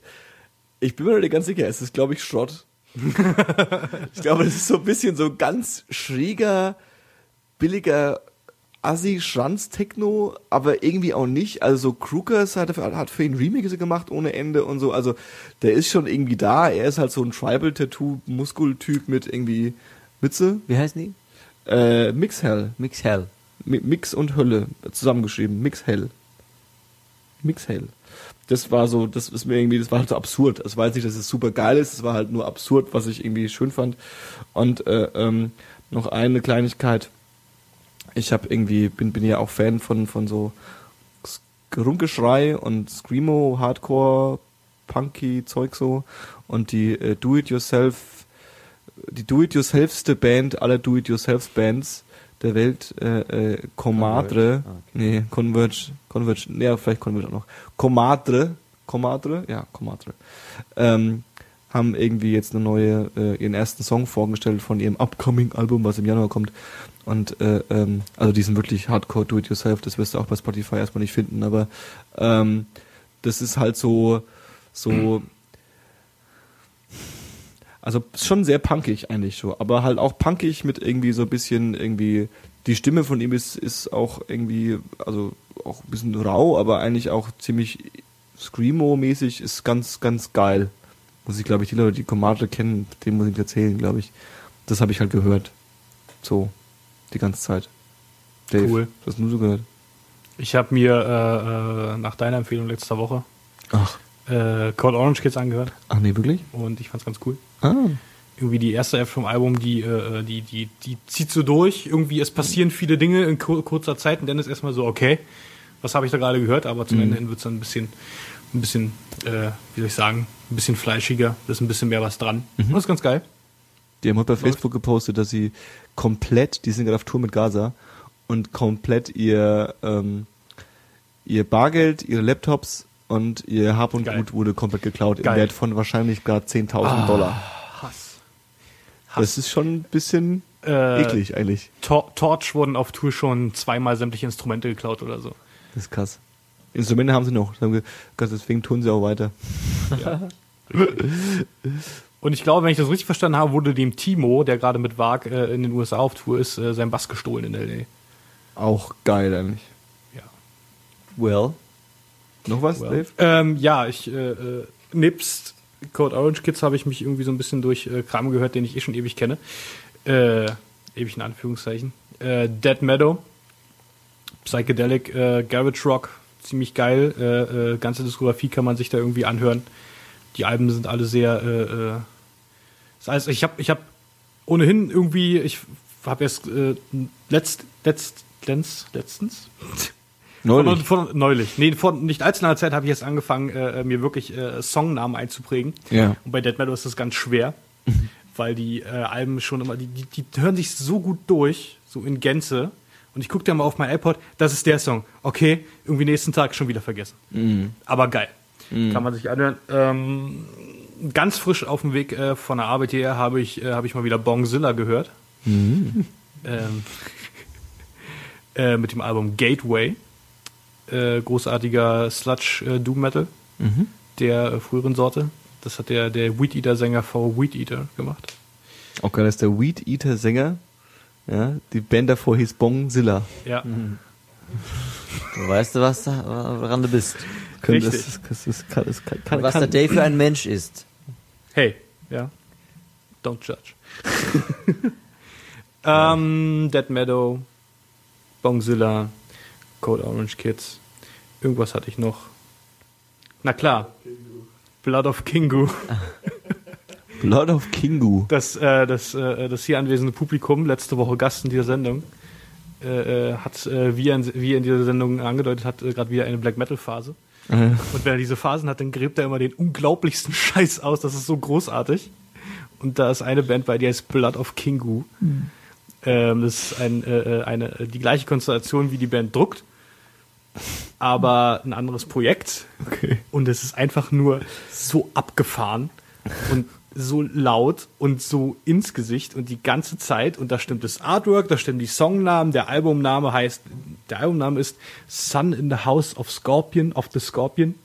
ich bin mir noch nicht ganz sicher, es ist glaube ich Schrott. ich glaube, das ist so ein bisschen so ganz schräger, billiger Assi-Schranz-Techno, aber irgendwie auch nicht. Also so Crookers hat, hat für ihn Remixe gemacht ohne Ende und so. Also der ist schon irgendwie da. Er ist halt so ein Tribal-Tattoo-Muskeltyp mit irgendwie Mütze. Wie heißen die? Äh, Mix Hell. Mix Hell. Mi- Mix und Hölle zusammengeschrieben. Mix Hell. Mix Hell. Das war so, das ist mir irgendwie, das war halt so absurd. Es war jetzt nicht, dass es super geil ist, es war halt nur absurd, was ich irgendwie schön fand. Und äh, ähm, noch eine Kleinigkeit. Ich habe irgendwie, bin, bin ja auch Fan von, von so Rumgeschrei und Screamo, Hardcore, Punky Zeug so. Und die äh, Do-It-Yourself, die Do-It-Yourselfste Band aller Do-It-Yourself-Bands der Welt, äh, äh, Comadre, Converge. Ah, okay. nee, Converge, Converge, nee, vielleicht Converge auch noch, Comadre, Comadre, ja, Comadre, ähm, haben irgendwie jetzt eine neue, äh, ihren ersten Song vorgestellt von ihrem upcoming Album, was im Januar kommt. Und äh, ähm, also die sind wirklich Hardcore Do-It-Yourself, das wirst du auch bei Spotify erstmal nicht finden, aber ähm, das ist halt so, so Also schon sehr punkig eigentlich so, aber halt auch punkig mit irgendwie so ein bisschen irgendwie die Stimme von ihm ist ist auch irgendwie also auch ein bisschen rau, aber eigentlich auch ziemlich screamo-mäßig ist ganz ganz geil. Muss ich glaube ich die Leute die Komate kennen, dem muss ich erzählen, glaube ich. Das habe ich halt gehört. So die ganze Zeit. Dave, Cool. was hast du so gehört? Ich habe mir äh, äh, nach deiner Empfehlung letzter Woche Ach, äh, Code Orange Kids angehört ach nee, wirklich? und ich fand's ganz cool. Ah. Irgendwie die erste Hälfte vom Album, die, äh, die, die, die zieht so durch. Irgendwie, es passieren viele Dinge in kur kurzer Zeit und dann ist erstmal so, okay, was habe ich da gerade gehört? Aber zum Mhm. Ende hin wird's dann ein bisschen, ein bisschen, äh, wie soll ich sagen, ein bisschen fleischiger, da ist ein bisschen mehr was dran. Mhm. Und das ist ganz geil. Die haben heute bei Facebook gepostet, dass sie komplett, die sind gerade auf Tour mit Gaza und komplett ihr, ähm, ihr Bargeld, ihre Laptops und ihr Hab und Geil. Gut wurde komplett geklaut Geil. im Wert von wahrscheinlich gerade 10.000 Dollar. Hass. Das ist schon ein bisschen Äh, eklig eigentlich. Tor Torch wurden auf Tour schon zweimal sämtliche Instrumente geklaut oder so. Das ist krass. Instrumente haben sie noch, deswegen tun sie auch weiter. Und ich glaube, wenn ich das richtig verstanden habe, wurde dem Timo, der gerade mit Varg äh, in den USA auf Tour ist, äh, sein Bass gestohlen in L.A. Auch geil eigentlich. Ja. Well. Noch was, Well. Dave? Ähm, ja, ich äh, äh, nebst Code Orange Kids habe ich mich irgendwie so ein bisschen durch äh, Kram gehört, den ich eh schon ewig kenne. Äh, ewig in Anführungszeichen. Äh, Dead Meadow, Psychedelic, äh, Garage Rock, ziemlich geil. Äh, äh, ganze Diskografie kann man sich da irgendwie anhören. Die Alben sind alle sehr. Äh, äh, das heißt, ich habe ich hab ohnehin irgendwie, ich habe erst äh, letzt, letzt, letzt, letztens Neulich. von, von, neulich. Nee, vor nicht allzu langer Zeit habe ich jetzt angefangen, äh, mir wirklich äh, Songnamen einzuprägen. Ja. Und bei Dead Meadow ist das ganz schwer, weil die äh, Alben schon immer, die, die, die hören sich so gut durch, so in Gänze. Und ich gucke dann mal auf mein iPod, das ist der Song. Okay, irgendwie nächsten Tag schon wieder vergessen. Aber geil. Kann man sich anhören. Ähm, ganz frisch auf dem Weg äh, von der Arbeit hierher habe ich, äh, habe ich mal wieder Bongzilla gehört. Ähm, äh, mit dem Album Gateway. Äh, großartiger Sludge äh, Doom Metal der äh, früheren Sorte. Das hat der, der Weed Eater Sänger V Weed Eater gemacht. Auch geil, dass der Weed Eater Sänger, ja, die Band davor hieß Bongzilla. Ja. Du weißt du, was da, woran du bist. Richtig. Das, das, das, kann, das kann, kann, Was kann, der Dave für ein Mensch ist. Hey, ja. Don't judge. ähm, Dead Meadow, Bongzilla, Code Orange Kids. Irgendwas hatte ich noch. Na klar. Blood of Kingu. Blood of Kingu. Das, äh, das, äh, das hier anwesende Publikum, letzte Woche Gast in dieser Sendung, äh, äh, hat, äh, wie, er in, wie er in dieser Sendung angedeutet hat, äh, gerade wieder eine Black Metal Phase. Äh, Und wenn er diese Phasen hat, dann gräbt er immer den unglaublichsten Scheiß aus. Das ist so großartig. Und da ist eine Band bei, die heißt Blood of Kingu. Ähm, das ist ein, eine, die gleiche Konstellation wie die Band druckt, aber ein anderes Projekt. Okay. Und es ist einfach nur so abgefahren und so laut und so ins Gesicht und die ganze Zeit. Und da stimmt das Artwork, da stimmen die Songnamen. Der Albumname heißt, der Albumname ist Sun in the House of Scorpion, of the Scorpion.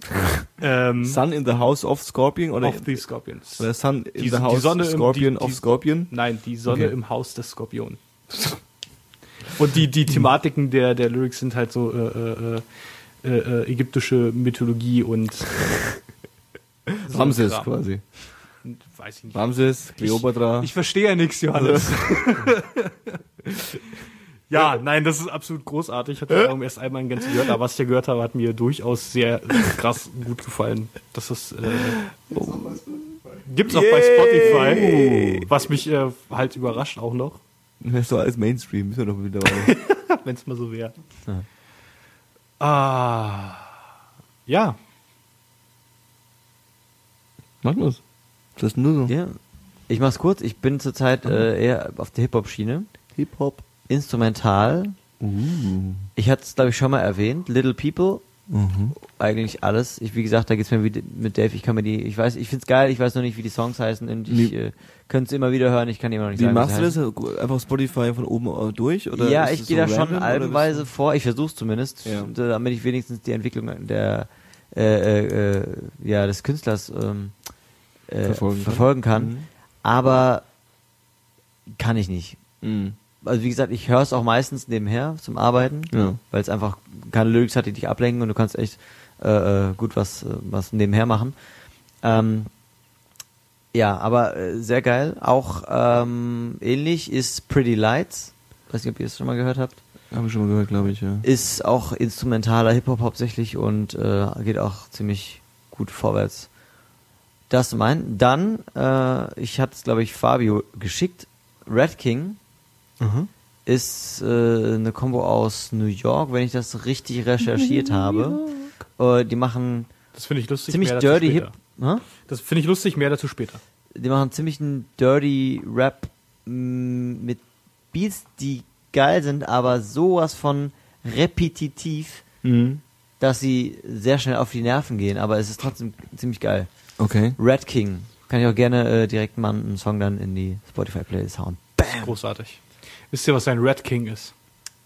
ähm, Sun in the House of Scorpion oder, of the Scorpions. oder Sun in Die- the die House Sonne im- Scorpion die- of die- Scorpion? Nein, die Sonne Okay. im Haus des Skorpion. Und die, die Thematiken der, der Lyrics sind halt so äh, äh, äh, äh, ägyptische Mythologie und so Ramses Kram. quasi. Weiß ich nicht. Ramses, Kleopatra. Ich verstehe ja nichts, Johannes. ja, nein, das ist absolut großartig. Ich hatte Album erst einmal in Gänze gehört, aber was ich ja gehört habe, hat mir durchaus sehr krass gut gefallen. Das ist äh, gibt's auch bei Spotify, was mich äh, halt überrascht auch noch, Das ist so alles Mainstream, ist ja doch wieder dabei. wenn es mal so wäre. Ja. Ah, ja, Mach los. Das ist nur so. Ja. Ich mach's kurz. Ich bin zurzeit äh, eher auf der Hip-Hop-Schiene. Hip-Hop. Instrumental. Uh. Ich hatte es, glaube ich, schon mal erwähnt. Little People. Mhm. Eigentlich alles. Ich, wie gesagt, da geht's mir wie mit Dave. Ich kann mir die, ich weiß, ich find's geil. Ich weiß noch nicht, wie die Songs heißen. Und ich äh, könnte es immer wieder hören. Ich kann immer noch nicht Wie sagen. wie machst du das? Einfach Spotify von oben äh, durch? Oder ja, ich es gehe so da schon albenweise vor. Ich versuch's zumindest, Ja. damit ich wenigstens die Entwicklung der äh, äh, äh, ja des Künstlers ähm, äh, äh, Verfolgen verfolgen, kann. kann. Mhm. Aber kann ich nicht. Mhm. Also wie gesagt, ich höre es auch meistens nebenher zum Arbeiten, Ja. weil es einfach keine Lyrics hat, die dich ablenken und du kannst echt äh, äh, gut was, was nebenher machen. Ähm, ja, aber äh, sehr geil. Auch ähm, ähnlich ist Pretty Lights. Weiß nicht, ob ihr es schon mal gehört habt. Haben wir schon mal gehört, glaube ich, ja. Ist auch instrumentaler Hip-Hop hauptsächlich und äh, geht auch ziemlich gut vorwärts. Das mein. Dann, äh, ich hatte es, glaube ich, Fabio geschickt. Red King Mhm. ist äh, eine Combo aus New York, wenn ich das richtig recherchiert habe. Äh, die machen Das finde ich lustig. ziemlich mehr dazu dirty später. Hip. Hä? Das finde ich lustig, mehr dazu später. Die machen ziemlich einen dirty Rap mh, mit Beats, die geil sind, aber sowas von repetitiv, Mhm. dass sie sehr schnell auf die Nerven gehen, aber es ist trotzdem ziemlich geil. Okay. Red King. Kann ich auch gerne äh, direkt mal einen Song dann in die Spotify-Playlist hauen. Großartig. Wisst ihr, was ein Red King ist?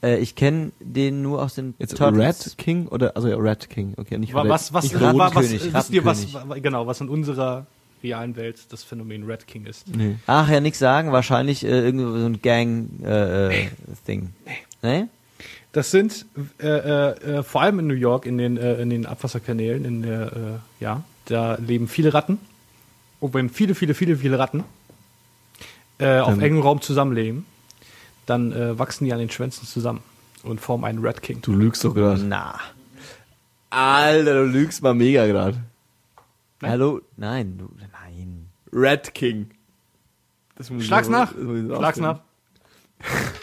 Äh, ich kenne den nur aus den Jetzt Turtles. Red King oder also ja, Red King, okay, nicht Red- Was, was, nicht wa- was, Rattenkönig, wisst ihr, was, genau, was in unserer realen Welt das Phänomen Red King ist? Nee. Ach ja, nix sagen. Wahrscheinlich äh, irgendwo so ein Gang-Ding. Äh, Ding. nee. Das sind äh, äh, äh, vor allem in New York in den, äh, in den Abwasserkanälen, in der, äh, ja, da leben viele Ratten. Und wenn viele, viele, viele, viele Ratten äh, auf Dann- engem Raum zusammenleben, dann äh, wachsen die an den Schwänzen zusammen und formen einen Red King. Du lügst doch gerade. Na. Alter, du lügst mal mega gerade. Hallo? Nein, du, nein. Red King. Das muss Schlag's nach. das Schlag's nach.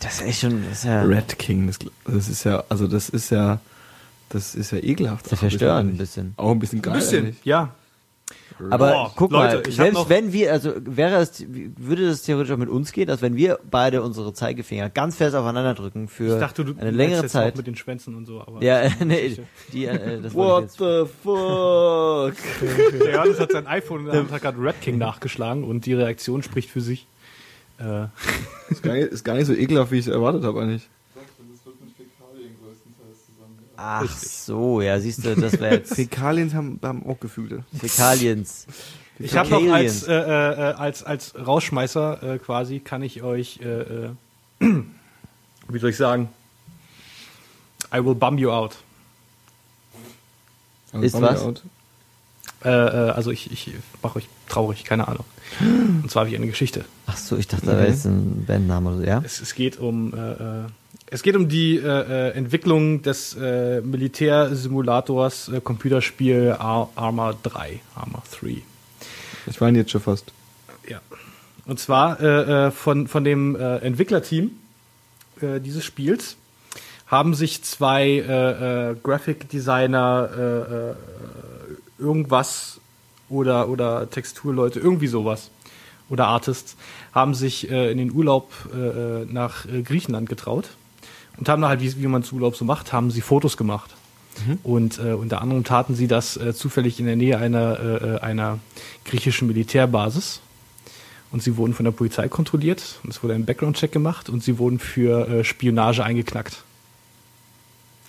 Das ist echt schon, das ist ja, Red King, das, das ist ja, also das ist ja, das ist ja ekelhaft. das Auch ein bisschen. Auch ein bisschen geil. Ein bisschen, eigentlich. ja. Aber Boah, guck Leute, mal, selbst noch- wenn wir, also wäre es, würde das theoretisch auch mit uns gehen, dass wenn wir beide unsere Zeigefinger ganz fest aufeinander drücken für Ich dachte, du eine längere jetzt Zeit. Auch mit den Schwänzen und so, aber Ja, äh, nee, die, äh, das What the fuck? Der Johannes hat sein iPhone Hand, hat gerade Red King nachgeschlagen und die Reaktion spricht für sich. Äh, ist, gar nicht, ist gar nicht so ekelhaft, wie ich es erwartet habe eigentlich. Ach Richtig. so, ja, siehst du, das wäre jetzt Fäkalien haben, haben auch Gefühle. Fäkaliens. ich habe noch als, äh, äh, als, als Rausschmeißer äh, quasi, kann ich euch, äh, äh, wie soll ich sagen, I will bum you out. Also Ist was? Out. Äh, äh, also ich, ich mache euch traurig, keine Ahnung. Und zwar habe ich eine Geschichte. Ach so, ich dachte, da wäre jetzt ein Bandname oder so, ja? Es, es geht um äh, äh, es geht um die äh, äh, Entwicklung des äh, Militärsimulators äh, Computerspiel Ar Arma 3, Arma 3. Ich weine jetzt schon fast. Ja. Und zwar äh, äh, von, von dem äh, Entwicklerteam dieses Spiels haben sich zwei Graphic Designer irgendwas oder, oder Texturleute, irgendwie sowas oder Artists, haben sich in den Urlaub nach Griechenland getraut und haben da halt, wie, wie man zu Urlaub so macht, haben sie Fotos gemacht. Und äh, unter anderem taten sie das äh, zufällig in der Nähe einer, äh, äh, einer griechischen Militärbasis. Und sie wurden von der Polizei kontrolliert und es wurde ein Background-Check gemacht und sie wurden für äh, Spionage eingeknackt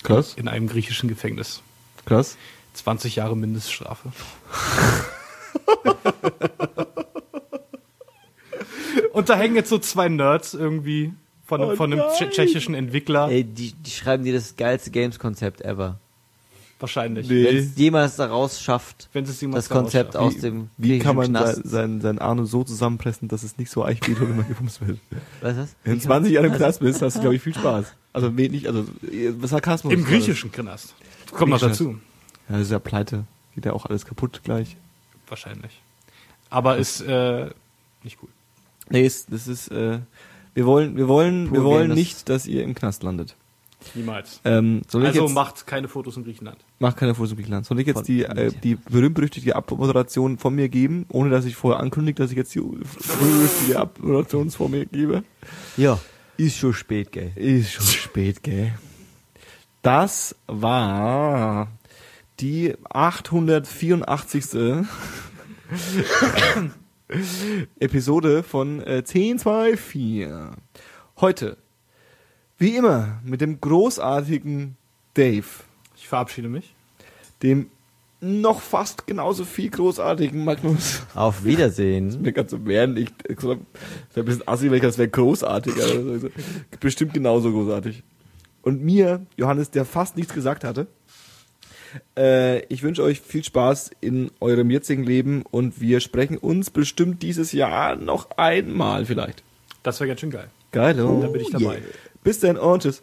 Krass, in einem griechischen Gefängnis. krass. 20 Jahre Mindeststrafe. und da hängen jetzt so zwei Nerds irgendwie von, einem- Oh von einem nein. tschechischen Entwickler. Ey, die, die schreiben dir das geilste Games-Konzept ever. Wahrscheinlich. Nee. Wenn es jemals daraus schafft, Wenn es jemand das Konzept aus dem Wie kann man Knast- sein, sein Arno so zusammenpressen, dass es nicht so eich geht, wenn man gebumst wird? Was ist das? Wenn du 20 Jahre im Knast bist, hast du, glaube ich, viel Spaß. Also wenig, also äh, Sarkasmus. Im griechischen Knast. Kommt noch dazu. Ja, das ist ja pleite. Geht ja auch alles kaputt gleich. Wahrscheinlich. Aber ist äh, nicht cool. Nee, ist, das ist, äh, wir wollen, wir wollen, wir wollen nicht, dass ihr im Knast landet. Niemals. Ähm, soll ich Also jetzt, macht keine Fotos in Griechenland. macht keine Fotos im Griechenland. Soll ich jetzt Von die, äh, die berühmt-berüchtigte Abmoderation von mir geben, ohne dass ich vorher ankündige, dass ich jetzt die berühmt-berüchtigte Abmoderation von mir gebe? Ja, ist schon spät, gell? Ist schon spät, gell? Das war die 884. Episode von äh, 1024. Heute, wie immer, mit dem großartigen Dave, Ich verabschiede mich. dem noch fast genauso viel großartigen Magnus. Auf Wiedersehen. Mir ganz so während ich gesagt habe, ein bisschen assi, weil ich das wäre großartiger. Bestimmt genauso großartig. Und mir, Johannes, der fast nichts gesagt hatte, äh, ich wünsche euch viel Spaß in eurem jetzigen Leben und wir sprechen uns bestimmt dieses Jahr noch einmal vielleicht. Das wäre ganz schön geil. Geil, oh, Da bin ich dabei. Bis dann und tschüss.